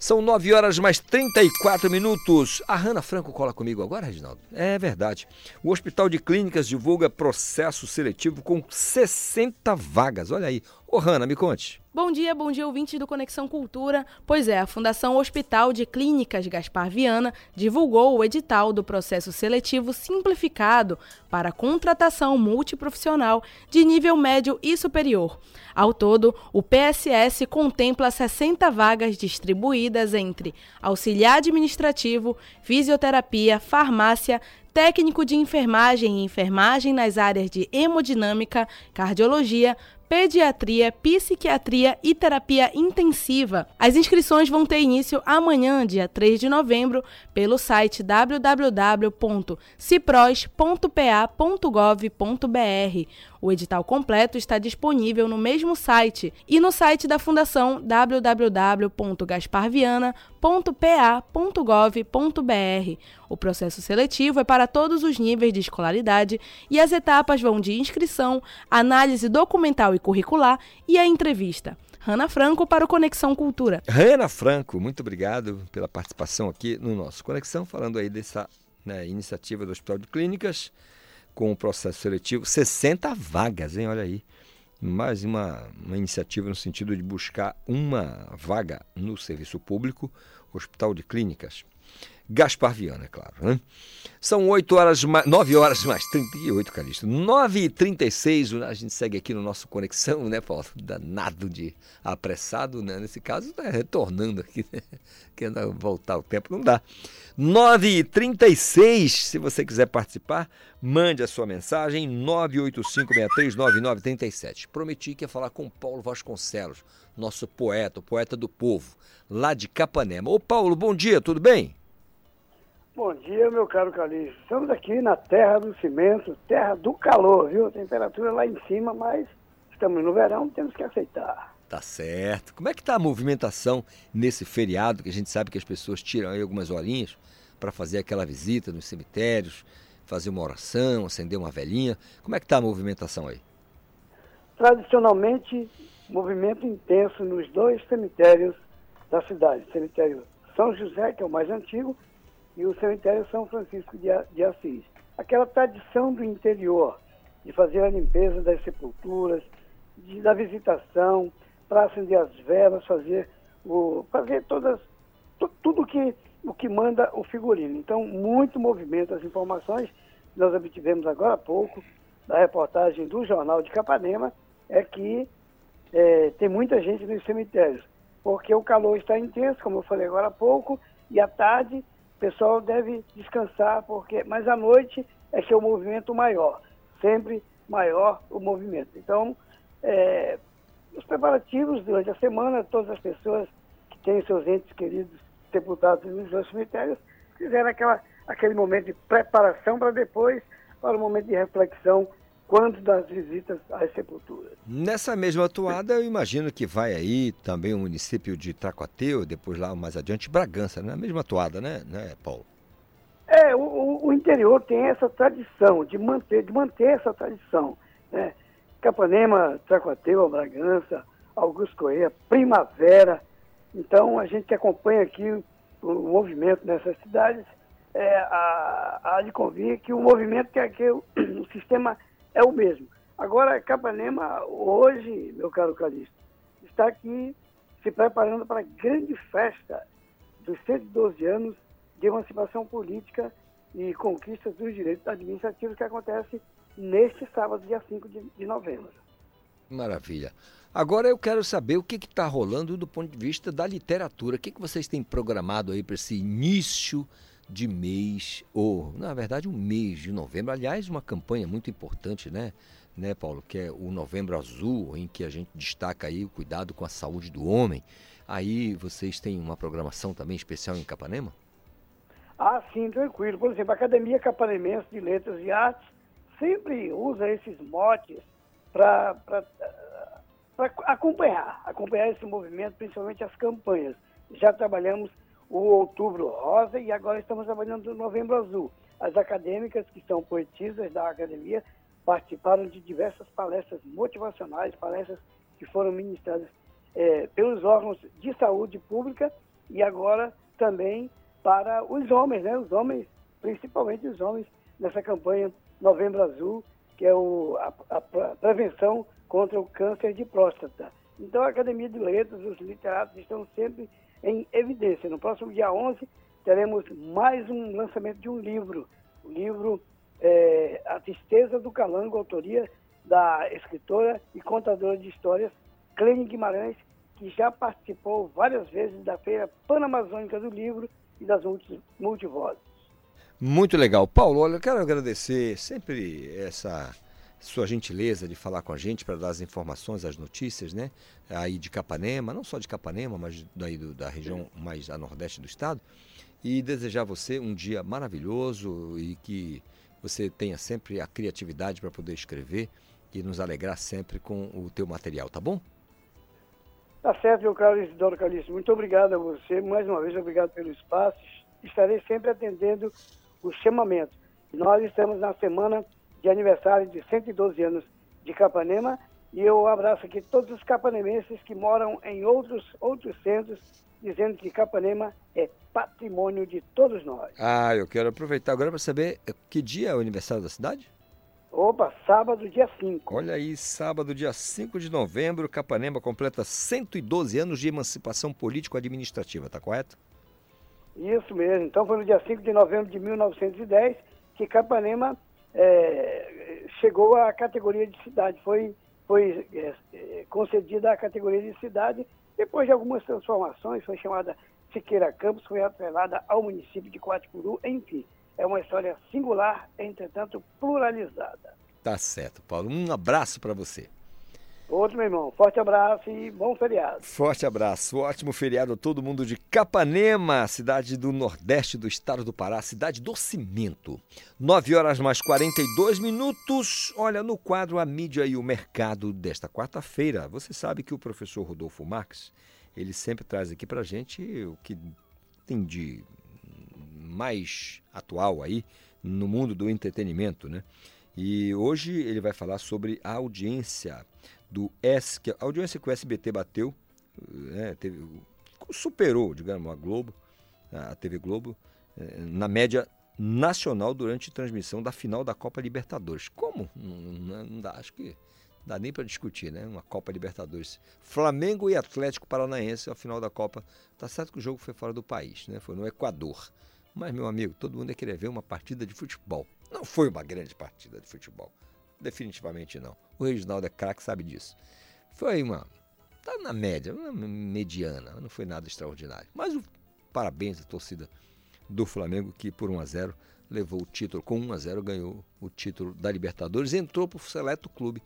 São 9 horas mais 34 minutos. A Hanna Franco cola comigo agora, Reginaldo? É verdade. O Hospital de Clínicas divulga processo seletivo com 60 vagas. Olha aí. Ô, Hanna, me conte. Bom dia, bom dia, ouvintes do Conexão Cultura. Pois é, a Fundação Hospital de Clínicas Gaspar Viana divulgou o edital do processo seletivo simplificado para contratação multiprofissional de nível médio e superior. Ao todo, o PSS contempla 60 vagas distribuídas entre auxiliar administrativo, fisioterapia, farmácia, técnico de enfermagem e enfermagem nas áreas de hemodinâmica, cardiologia, pediatria, psiquiatria e terapia intensiva. As inscrições vão ter início amanhã, dia 3 de novembro, pelo site www.cipros.pa.gov.br. O edital completo está disponível no mesmo site e no site da Fundação www.gasparviana.pa.gov.br. O processo seletivo é para todos os níveis de escolaridade e as etapas vão de inscrição, análise documental e curricular e a entrevista. Rana Franco para o Conexão Cultura. Rana Franco, muito obrigado pela participação aqui no nosso Conexão, falando aí dessa né, iniciativa do Hospital de Clínicas com o processo seletivo. 60 vagas, hein? Olha aí. Mais uma, uma iniciativa no sentido de buscar uma vaga no serviço público, Hospital de Clínicas. Gaspar Viana, é claro. Né? São 8 horas, 9 horas mais 38, Calixto. 9 e 36 a gente segue aqui no nosso Conexão, né, Paulo? Danado de apressado, né? Nesse caso, tá retornando aqui, né? Querendo voltar o tempo, não dá. 9 e 36 se você quiser participar, mande a sua mensagem, 985639937. Prometi que ia falar com Paulo Vasconcelos, nosso poeta, o poeta do povo, lá de Capanema. Ô Paulo, bom dia, tudo bem? Bom dia, meu caro Calixto. Estamos aqui na terra do cimento, terra do calor, viu? Temperatura lá em cima, mas estamos no verão, temos que aceitar. Tá certo. Como é que tá a movimentação nesse feriado, que a gente sabe que as pessoas tiram aí algumas horinhas para fazer aquela visita nos cemitérios, fazer uma oração, acender uma velhinha. Como é que tá a movimentação aí? Tradicionalmente, movimento intenso nos dois cemitérios da cidade. cemitério São José, que é o mais antigo, e o cemitério São Francisco de Assis. Aquela tradição do interior de fazer a limpeza das sepulturas, de, da visitação, para acender as velas, fazer o fazer todas tudo que o que manda o figurino. Então, muito movimento. As informações que nós obtivemos agora há pouco da reportagem do jornal de Capanema é que é, tem muita gente nos cemitérios, porque o calor está intenso, como eu falei agora há pouco, e à tarde o pessoal deve descansar, porque mas à noite é que é o movimento maior, sempre maior o movimento. Então, é, os preparativos durante a semana, todas as pessoas que têm seus entes queridos sepultados nos dois cemitérios fizeram aquela, aquele momento de preparação para depois, para o momento de reflexão quanto das visitas às sepulturas. Nessa mesma atuada, eu imagino que vai aí também o município de Tracoateu, depois lá mais adiante Bragança, na né? mesma atuada, né, né Paulo? É, o, o, interior tem essa tradição de manter, de manter essa tradição, né? Capanema, Tracoateu, Bragança, Augusto Correia, Primavera. Então, a gente que acompanha aqui o, o movimento nessas cidades, é, a, a de convir que o movimento que, é que o, o sistema é o mesmo. Agora, Capanema, hoje, meu caro Calixto, está aqui se preparando para a grande festa dos 112 anos de emancipação política e conquistas dos direitos administrativos que acontece neste sábado, dia 5 de, novembro. Maravilha. Agora eu quero saber o que está rolando do ponto de vista da literatura. O que, que vocês têm programado aí para esse início de mês, ou na verdade um mês de novembro. Aliás, uma campanha muito importante, né, né, Paulo, que é o Novembro Azul, em que a gente destaca aí o cuidado com a saúde do homem. Aí vocês têm uma programação também especial em Capanema? Ah, sim, tranquilo. Por exemplo, a Academia Capanemense de Letras e Artes sempre usa esses motes para acompanhar, acompanhar esse movimento, principalmente as campanhas. Já trabalhamos o Outubro Rosa e agora estamos trabalhando o Novembro Azul. As acadêmicas, que são poetisas da academia, participaram de diversas palestras motivacionais, palestras que foram ministradas é, pelos órgãos de saúde pública e agora também para os homens, né? Os homens, principalmente os homens, nessa campanha Novembro Azul, que é o, a, a prevenção contra o câncer de próstata. Então, a Academia de Letras, os literatos estão sempre em evidência. No próximo dia 11, teremos mais um lançamento de um livro, o livro é, A Tristeza do Calango, autoria da escritora e contadora de histórias Clênia Guimarães, que já participou várias vezes da Feira Panamazônica do Livro e das multivozes. Muito legal. Paulo, olha, eu quero agradecer sempre essa sua gentileza de falar com a gente para dar as informações, as notícias, né? Aí de Capanema, não só de Capanema, mas daí do, da região mais a nordeste do estado. E desejar a você um dia maravilhoso e que você tenha sempre a criatividade para poder escrever e nos alegrar sempre com o teu material, tá bom? Tá certo, meu caro Isidoro Calixto. Muito obrigado a você. Mais uma vez, obrigado pelo espaço. Estarei sempre atendendo o chamamento. Nós estamos na semana de aniversário de 112 anos de Capanema e eu abraço aqui todos os capanemenses que moram em outros, outros centros, dizendo que Capanema é patrimônio de todos nós. Ah, eu quero aproveitar agora para saber eh, que dia é o aniversário da cidade? Opa, sábado, dia 5. Olha aí, sábado, dia 5 de novembro, Capanema completa 112 anos de emancipação político-administrativa, tá correto? Isso mesmo. Então foi no dia 5 de novembro de 1910 que Capanema é, chegou à categoria de cidade. Foi, foi é, é, concedida a categoria de cidade. Depois de algumas transformações, foi chamada Siqueira Campos, foi atrelada ao município de Coatipuru, enfim. É uma história singular, entretanto pluralizada. Tá certo, Paulo. Um abraço para você. Outro, meu irmão. Forte abraço e bom feriado. Forte abraço. Ótimo feriado a todo mundo de Capanema, cidade do nordeste do estado do Pará, cidade do cimento. 9 horas mais 42 minutos. Olha, no quadro A Mídia e o Mercado desta quarta-feira, você sabe que o professor Rodolfo Marques, ele sempre traz aqui pra gente o que tem de mais atual aí no mundo do entretenimento, né? E hoje ele vai falar sobre a audiência do S, que a audiência que o SBT bateu, né, teve, superou, digamos, a Globo, a TV Globo, eh, na média nacional durante a transmissão da final da Copa Libertadores. Como? Não, não dá, acho que não dá nem para discutir, né? Uma Copa Libertadores. Flamengo e Atlético Paranaense, a final da Copa. Tá certo que o jogo foi fora do país, né? Foi no Equador. Mas, meu amigo, todo mundo ia querer ver uma partida de futebol. Não foi uma grande partida de futebol. Definitivamente não. O Reginaldo é craque, sabe disso. Foi uma. Tá na média, uma mediana, não foi nada extraordinário. Mas o, parabéns à torcida do Flamengo que por 1 a 0 levou o título, com 1 a 0 ganhou o título da Libertadores, entrou para o seleto clube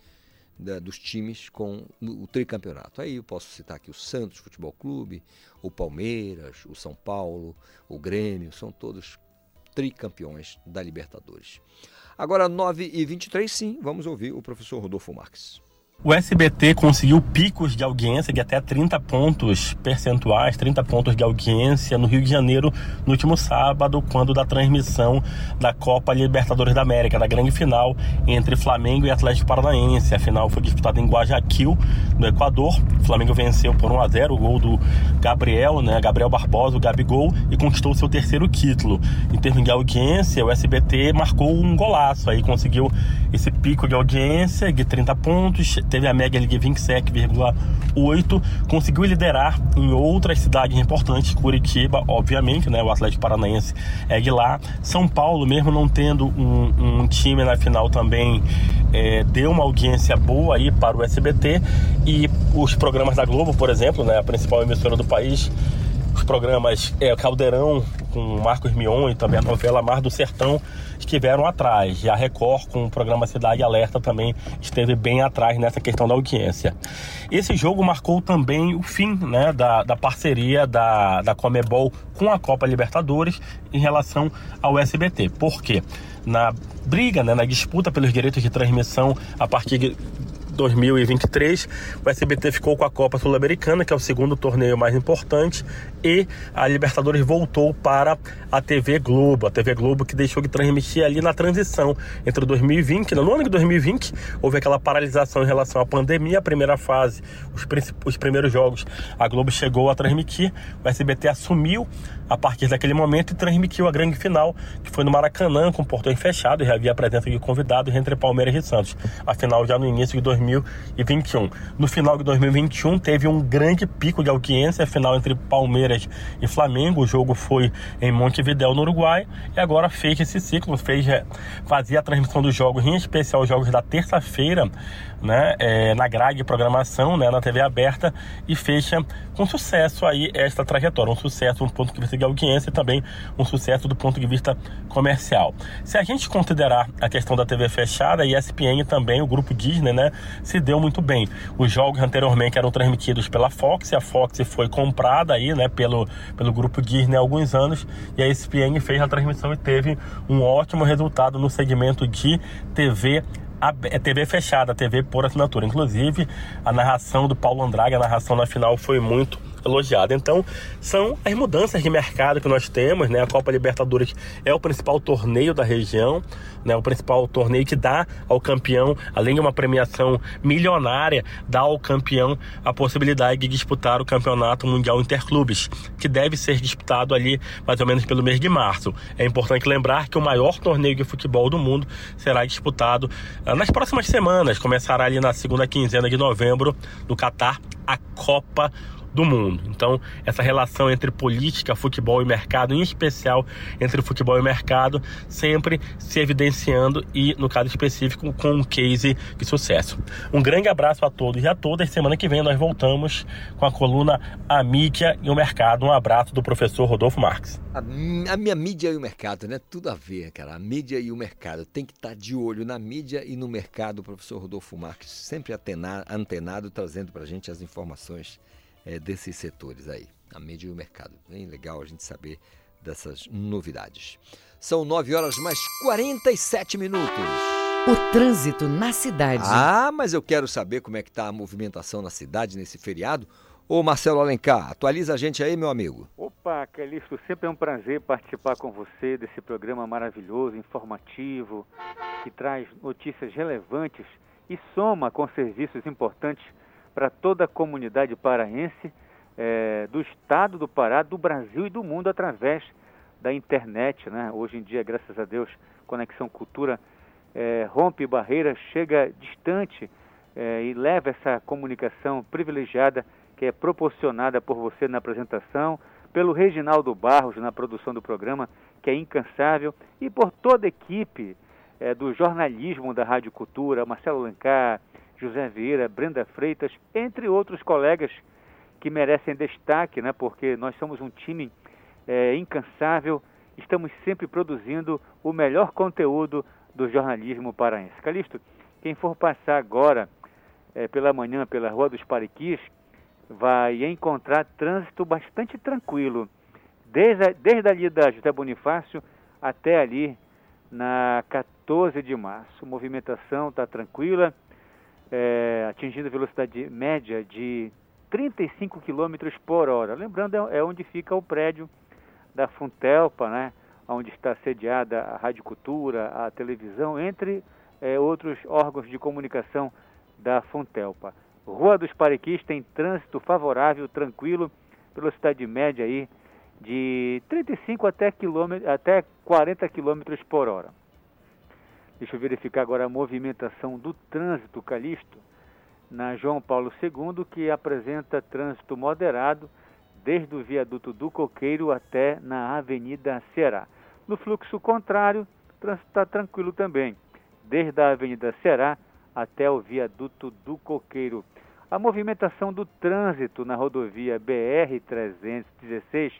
da, dos times com o tricampeonato. Aí eu posso citar aqui o Santos Futebol Clube, o Palmeiras, o São Paulo, o Grêmio, são todos tricampeões da Libertadores. Agora, 9h23, sim, vamos ouvir o professor Rodolfo Marques. O SBT conseguiu picos de audiência de até 30 pontos percentuais, 30 pontos de audiência no Rio de Janeiro no último sábado, quando da transmissão da Copa Libertadores da América, da grande final entre Flamengo e Atlético Paranaense. A final foi disputada em Guayaquil, no Equador. O Flamengo venceu por 1 a 0 o gol do Gabriel, né, Gabriel Barbosa, o Gabigol, e conquistou seu terceiro título. Em termos de audiência, o SBT marcou um golaço, aí conseguiu esse pico de audiência de 30 pontos teve a média de 27,8, conseguiu liderar em outras cidades importantes, Curitiba, obviamente, né, o Atlético Paranaense é de lá, São Paulo, mesmo não tendo um, um time na final também, é, deu uma audiência boa aí para o SBT e os programas da Globo, por exemplo, né, a principal emissora do país, os programas é, Caldeirão com Marcos Mion e também a novela Mar do Sertão estiveram atrás. E a Record, com o programa Cidade Alerta, também esteve bem atrás nessa questão da audiência. Esse jogo marcou também o fim né, da, da parceria da, da Comebol com a Copa Libertadores em relação ao SBT. Por quê? Na briga, né, na disputa pelos direitos de transmissão a partir 2023, o SBT ficou com a Copa Sul-Americana, que é o segundo torneio mais importante, e a Libertadores voltou para a TV Globo. A TV Globo que deixou de transmitir ali na transição entre 2020, no ano de 2020, houve aquela paralisação em relação à pandemia, a primeira fase, os, os primeiros jogos, a Globo chegou a transmitir, o SBT assumiu a partir daquele momento e transmitiu a grande final, que foi no Maracanã, com portões fechados, e havia a presença de convidados entre Palmeiras e Santos. A final já no início de 2021. No final de 2021 teve um grande pico de audiência, a final entre Palmeiras e Flamengo. O jogo foi em Montevidéu, no Uruguai, e agora fez esse ciclo, fez é, fazia a transmissão dos jogos, em especial os jogos da terça-feira, né, é, na grade de programação, né, na TV aberta, e fecha com sucesso aí esta trajetória, um sucesso um ponto de vista de audiência e também um sucesso do ponto de vista comercial. Se a gente considerar a questão da TV fechada, a ESPN também, o grupo Disney, né, se deu muito bem. Os jogos anteriormente eram transmitidos pela Fox, a Fox foi comprada aí, né, pelo, pelo grupo Disney há alguns anos, e a ESPN fez a transmissão e teve um ótimo resultado no segmento de TV a é TV fechada, TV por assinatura. Inclusive, a narração do Paulo Andrade, a narração na final foi muito elogiada. Então, são as mudanças de mercado que nós temos, né? A Copa Libertadores é o principal torneio da região, né? O principal torneio que dá ao campeão, além de uma premiação milionária, dá ao campeão a possibilidade de disputar o Campeonato Mundial Interclubes, que deve ser disputado ali mais ou menos pelo mês de março. É importante lembrar que o maior torneio de futebol do mundo será disputado ah, nas próximas semanas, começará ali na segunda quinzena de novembro no Catar, a Copa do mundo. Então, essa relação entre política, futebol e mercado, em especial entre futebol e mercado, sempre se evidenciando e, no caso específico, com um case de sucesso. Um grande abraço a todos e a todas. Semana que vem nós voltamos com a coluna A Mídia e o Mercado. Um abraço do professor Rodolfo Marques. A, a minha mídia e o mercado, né? Tudo a ver, cara. A mídia e o mercado. Tem que estar de olho na mídia e no mercado. O professor Rodolfo Marques sempre antenado, trazendo para a gente as informações é, desses setores aí, a mídia e o mercado. Bem legal a gente saber dessas novidades. São 9 horas mais 47 minutos. O trânsito na cidade. Ah, mas eu quero saber como é que está a movimentação na cidade nesse feriado. Ô Marcelo Alencar, atualiza a gente aí, meu amigo. Opa, Calixto, sempre é um prazer participar com você desse programa maravilhoso, informativo, que traz notícias relevantes e soma com serviços importantes para toda a comunidade paraense é, do estado do Pará, do Brasil e do mundo através da internet. Né? Hoje em dia, graças a Deus, Conexão Cultura é, rompe barreiras, chega distante é, e leva essa comunicação privilegiada que é proporcionada por você na apresentação, pelo Reginaldo Barros na produção do programa, que é incansável, e por toda a equipe é, do jornalismo da Rádio Cultura, Marcelo Alencar, José Vieira, Brenda Freitas, entre outros colegas que merecem destaque, né, porque nós somos um time é, incansável, estamos sempre produzindo o melhor conteúdo do jornalismo paraense. Calixto, quem for passar agora é, pela manhã pela Rua dos Pariquis, vai encontrar trânsito bastante tranquilo, desde, desde ali da José Bonifácio até ali na 14 de março. Movimentação está tranquila, é, atingindo velocidade média de 35 km por hora. Lembrando, é, é onde fica o prédio da Funtelpa, né? onde está sediada a Rádio Cultura, a televisão, entre é, outros órgãos de comunicação da Funtelpa. Rua dos Parequis tem trânsito favorável, tranquilo, velocidade média aí de 35 até, quilômetro, até 40 km por hora. Deixa eu verificar agora a movimentação do trânsito Calixto na João Paulo II, que apresenta trânsito moderado desde o viaduto do Coqueiro até na Avenida Ceará. No fluxo contrário, o trânsito está tranquilo também, desde a Avenida Ceará até o viaduto do Coqueiro. A movimentação do trânsito na rodovia BR-316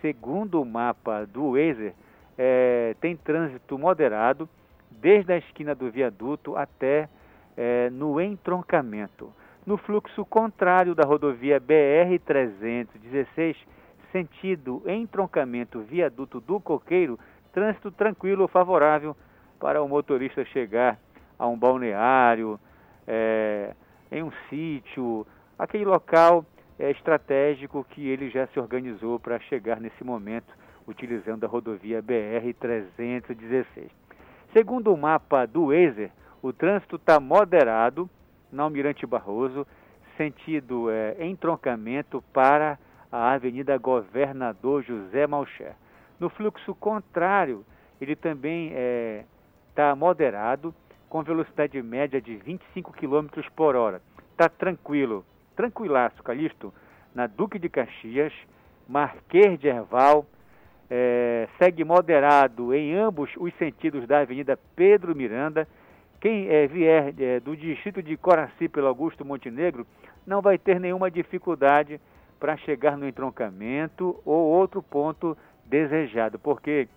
segundo o mapa do Waze, é, tem trânsito moderado desde a esquina do viaduto até é, no entroncamento. No fluxo contrário da rodovia BR-316, sentido entroncamento viaduto do Coqueiro, trânsito tranquilo, favorável para o motorista chegar a um balneário, é, em um sítio, aquele local é, estratégico que ele já se organizou para chegar nesse momento, utilizando a rodovia BR-316. Segundo o mapa do Waze, o trânsito está moderado na Almirante Barroso, sentido é, entroncamento para a Avenida Governador José Malcher. No fluxo contrário, ele também está é, tá moderado, com velocidade média de 25 km por hora. Está tranquilo, tranquilaço, Calixto, na Duque de Caxias, Marquês de Erval, é, segue moderado em ambos os sentidos da Avenida Pedro Miranda. Quem é, vier é, do distrito de Coraci pelo Augusto Montenegro não vai ter nenhuma dificuldade para chegar no entroncamento ou outro ponto desejado, porque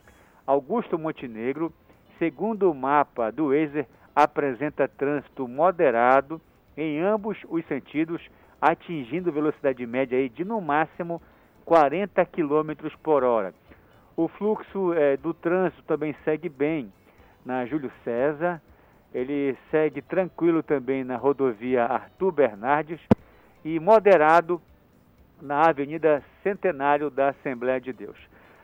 Augusto Montenegro, segundo o mapa do Waze, apresenta trânsito moderado em ambos os sentidos, atingindo velocidade média aí de no máximo 40 km por hora. O fluxo é, do trânsito também segue bem na Júlio César, ele segue tranquilo também na rodovia Arthur Bernardes e moderado na Avenida Centenário da Assembleia de Deus.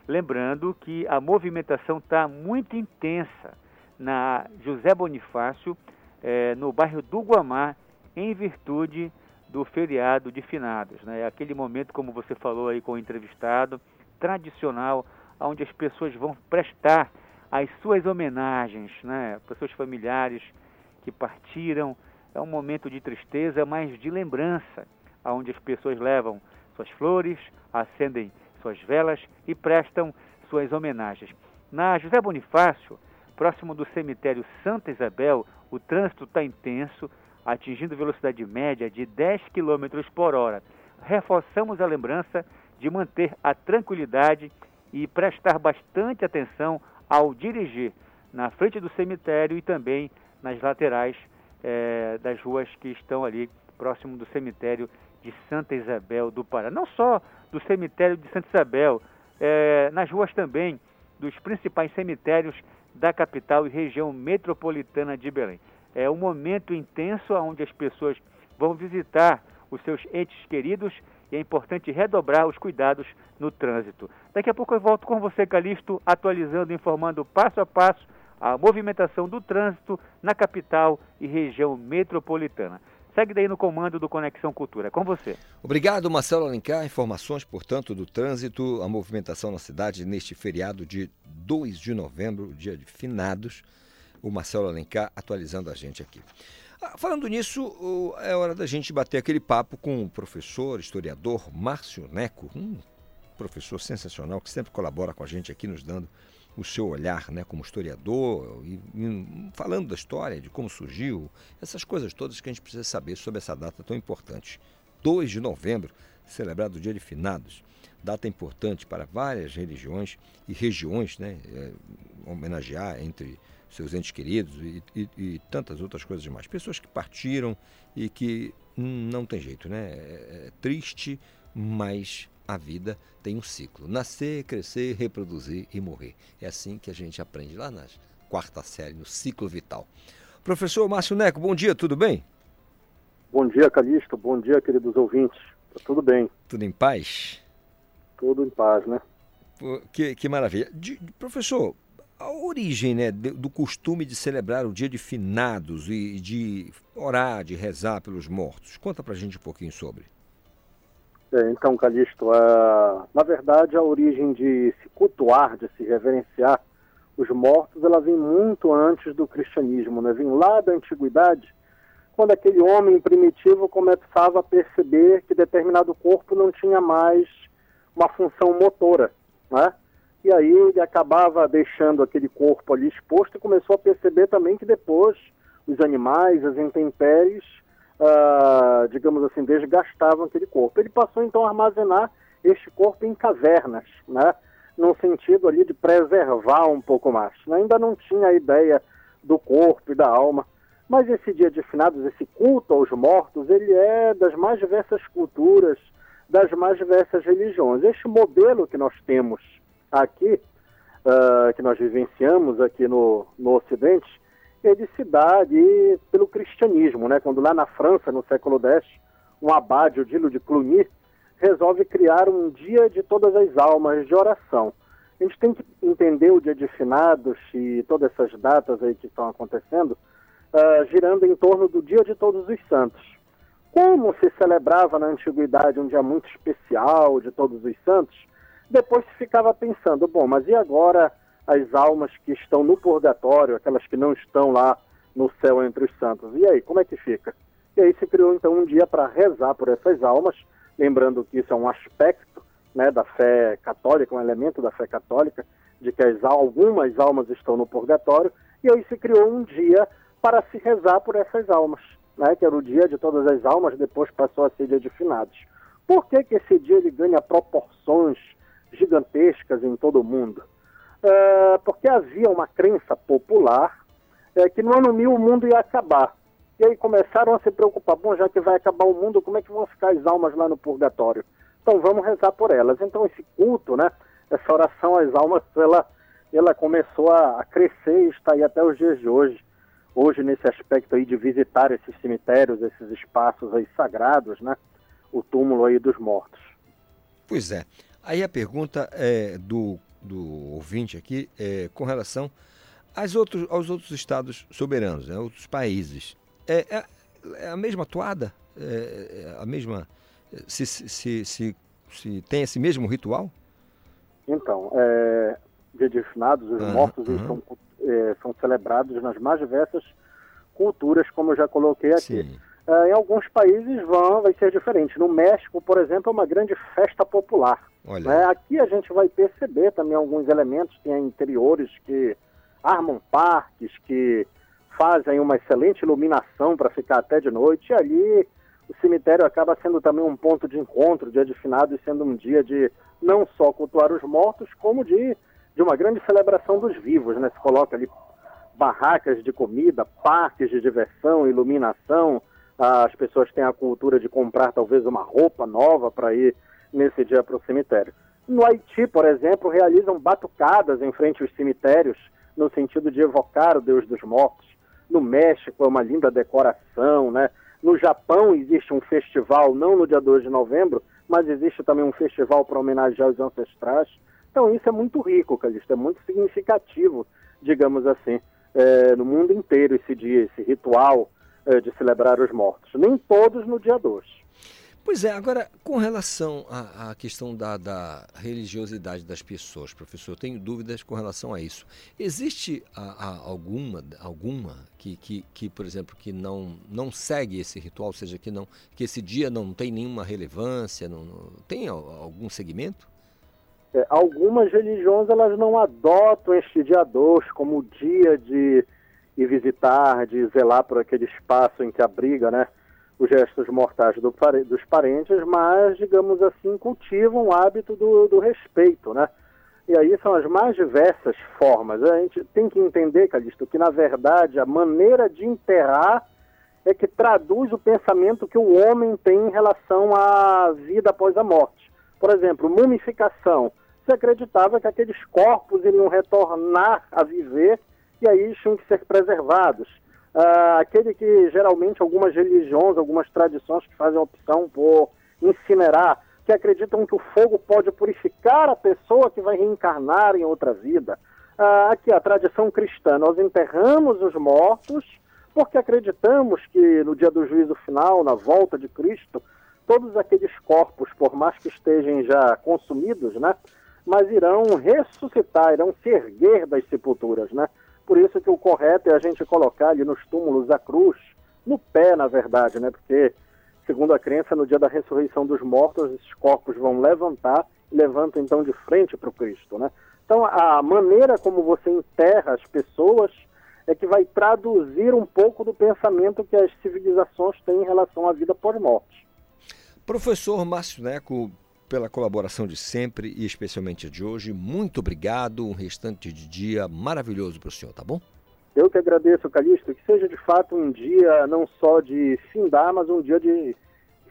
Lembrando que a movimentação está muito intensa na José Bonifácio, é, no bairro do Guamá, em virtude do feriado de finados. Né? Aquele momento, como você falou aí com o entrevistado, tradicional, onde as pessoas vão prestar as suas homenagens, né? pessoas familiares que partiram. É um momento de tristeza, mas de lembrança, onde as pessoas levam suas flores, acendem suas velas e prestam suas homenagens. Na José Bonifácio, próximo do cemitério Santa Isabel, o trânsito está intenso, atingindo velocidade média de 10 km por hora. Reforçamos a lembrança de manter a tranquilidade e prestar bastante atenção ao dirigir na frente do cemitério e também nas laterais eh, das ruas que estão ali próximo do cemitério de Santa Isabel do Pará. Não só do cemitério de Santa Isabel, é, nas ruas também dos principais cemitérios da capital e região metropolitana de Belém. É um momento intenso onde as pessoas vão visitar os seus entes queridos e é importante redobrar os cuidados no trânsito. Daqui a pouco eu volto com você, Calixto, atualizando, informando passo a passo a movimentação do trânsito na capital e região metropolitana. Segue daí no comando do Conexão Cultura. Com você. Obrigado, Marcelo Alencar. Informações, portanto, do trânsito, a movimentação na cidade neste feriado de 2 de novembro, dia de finados. O Marcelo Alencar atualizando a gente aqui. Ah, falando nisso, é hora da gente bater aquele papo com o professor, historiador Márcio Neco, um professor sensacional que sempre colabora com a gente aqui, nos dando o seu olhar né, como historiador, e, e, falando da história, de como surgiu, essas coisas todas que a gente precisa saber sobre essa data tão importante. 2 de novembro, celebrado o Dia de Finados, data importante para várias religiões e regiões, né, é, homenagear entre seus entes queridos e, e, e, tantas outras coisas demais. Pessoas que partiram e que não tem jeito, né? É, é triste, mas a vida tem um ciclo: nascer, crescer, reproduzir e morrer. É assim que a gente aprende lá na quarta série, no ciclo vital. Professor Márcio Neco, bom dia, tudo bem? Bom dia, Calixto. Bom dia, queridos ouvintes. Tá tudo bem? Tudo em paz? Tudo em paz, né? Que, que maravilha. De, professor, a origem né, do costume de celebrar o dia de finados e de orar, de rezar pelos mortos. Conta pra gente um pouquinho sobre. É, então, Calixto, a, na verdade, a origem de se cultuar, de se reverenciar os mortos, ela vem muito antes do cristianismo, né? vem lá da antiguidade, quando aquele homem primitivo começava a perceber que determinado corpo não tinha mais uma função motora, né? E aí ele acabava deixando aquele corpo ali exposto e começou a perceber também que depois os animais, as intempéries, uh, digamos assim, desgastavam aquele corpo. Ele passou então a armazenar este corpo em cavernas, né? no sentido ali de preservar um pouco mais. Ainda não tinha a ideia do corpo e da alma, mas esse dia de finados, esse culto aos mortos, ele é das mais diversas culturas, das mais diversas religiões. Este modelo que nós temos aqui, uh, que nós vivenciamos aqui no, no Ocidente, ele se dá ali pelo cristianismo, né? Quando lá na França, no século X, um abade, o Dilo de Cluny, resolve criar um dia de todas as almas de oração. A gente tem que entender o dia de finados e todas essas datas aí que estão acontecendo, uh, girando em torno do dia de todos os santos. Como se celebrava na antiguidade um dia muito especial de todos os santos, depois se ficava pensando, bom, mas e agora as almas que estão no purgatório, aquelas que não estão lá no céu entre os santos? E aí, como é que fica? E aí se criou então um dia para rezar por essas almas, lembrando que isso é um aspecto né, da fé católica, um elemento da fé católica, de que as, algumas almas estão no purgatório, e aí se criou um dia para se rezar por essas almas, né, que era o dia de todas as almas, depois passou a ser dia de finados. Por que, que esse dia ele ganha proporções gigantescas em todo o mundo? É, porque havia uma crença popular é, que no ano mil o mundo ia acabar. E aí começaram a se preocupar, bom, já que vai acabar o mundo, como é que vão ficar as almas lá no purgatório? Então vamos rezar por elas. Então esse culto, né, essa oração às almas, ela, ela começou a, a crescer e está aí até os dias de hoje. Hoje nesse aspecto aí de visitar esses cemitérios, esses espaços aí sagrados, né, o túmulo aí dos mortos. Pois é. Aí a pergunta é do, do ouvinte aqui é com relação às outros, aos outros estados soberanos, né, outros países é, é, é a mesma toada? É, é a mesma. Se, se, se, se, tem esse mesmo ritual? Então, é, dia de finados, os uhum, mortos uhum. São, é, são celebrados nas mais diversas culturas, como eu já coloquei aqui. É, em alguns países vão, vai ser diferente. No México, por exemplo, é uma grande festa popular. Né? Aqui a gente vai perceber também alguns elementos, tem interiores que armam parques, que fazem uma excelente iluminação para ficar até de noite, e ali o cemitério acaba sendo também um ponto de encontro, dia de finados, sendo um dia de não só cultuar os mortos, como de, de uma grande celebração dos vivos, né? Se coloca ali barracas de comida, parques de diversão, iluminação, as pessoas têm a cultura de comprar talvez uma roupa nova para ir nesse dia para o cemitério. No Haiti, por exemplo, realizam batucadas em frente aos cemitérios, no sentido de evocar o Deus dos mortos. No México é uma linda decoração, né? No Japão existe um festival, não no dia 2 de novembro, mas existe também um festival para homenagear os ancestrais. Então isso é muito rico, Calixto, é muito significativo, digamos assim, é, no mundo inteiro esse dia, esse ritual de celebrar os mortos. Nem todos no dia 2. Pois é, agora, com relação à, à questão da, da, religiosidade das pessoas, professor, eu tenho dúvidas com relação a isso. Existe a, a alguma, alguma que, que, que, por exemplo, que não, não segue esse ritual, ou seja, que, não, que esse dia não tem nenhuma relevância, não, não tem algum segmento? É, algumas religiões elas não adotam este dia 2 como dia de ir visitar, de zelar por aquele espaço em que abriga, né? os gestos mortais do, dos parentes, mas, digamos assim, cultivam o hábito do, do, respeito, né? E aí são as mais diversas formas. A gente tem que entender, Calixto, que na verdade a maneira de enterrar é que traduz o pensamento que o homem tem em relação à vida após a morte. Por exemplo, mumificação. Se acreditava que aqueles corpos iriam retornar a viver e aí tinham que ser preservados uh, aquele que geralmente algumas religiões, algumas tradições que fazem opção por incinerar, que acreditam que o fogo pode purificar a pessoa que vai reencarnar em outra vida. Uh, aqui a tradição cristã, nós enterramos os mortos porque acreditamos que no dia do juízo final, na volta de Cristo, todos aqueles corpos, por mais que estejam já consumidos, né, mas irão ressuscitar, irão se erguer das sepulturas, né? Por isso que o correto é a gente colocar ali nos túmulos a cruz, no pé, na verdade, né? Porque, segundo a crença, no dia da ressurreição dos mortos, esses corpos vão levantar e levantam então de frente para o Cristo, né? Então, a maneira como você enterra as pessoas é que vai traduzir um pouco do pensamento que as civilizações têm em relação à vida pós-morte. Professor Márcio Neco, pela colaboração de sempre e especialmente de hoje. Muito obrigado. Um restante de dia maravilhoso para o senhor, tá bom? Eu que agradeço, Calixto, que seja de fato um dia não só de findar, mas um dia de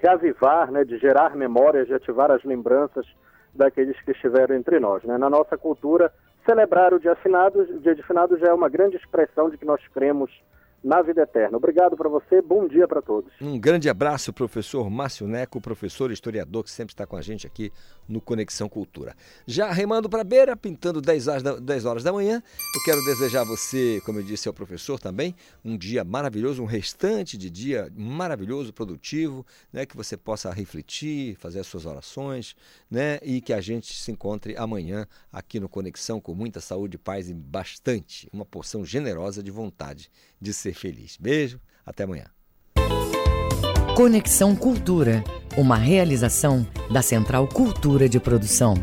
reavivar, né, de gerar memórias, de ativar as lembranças daqueles que estiveram entre nós. Né? Na nossa cultura, celebrar o dia, finado, o dia de finado já é uma grande expressão de que nós cremos na vida eterna. Obrigado para você, bom dia para todos. Um grande abraço, professor Márcio Neco, professor historiador que sempre está com a gente aqui no Conexão Cultura. Já remando para a beira, pintando 10 horas, da, 10 horas da manhã, eu quero desejar a você, como eu disse ao professor também, um dia maravilhoso, um restante de dia maravilhoso, produtivo, né, que você possa refletir, fazer as suas orações, né, e que a gente se encontre amanhã aqui no Conexão com muita saúde, paz e bastante, uma porção generosa de vontade de ser feliz. Beijo, até amanhã. Conexão Cultura, uma realização da Central Cultura de Produção.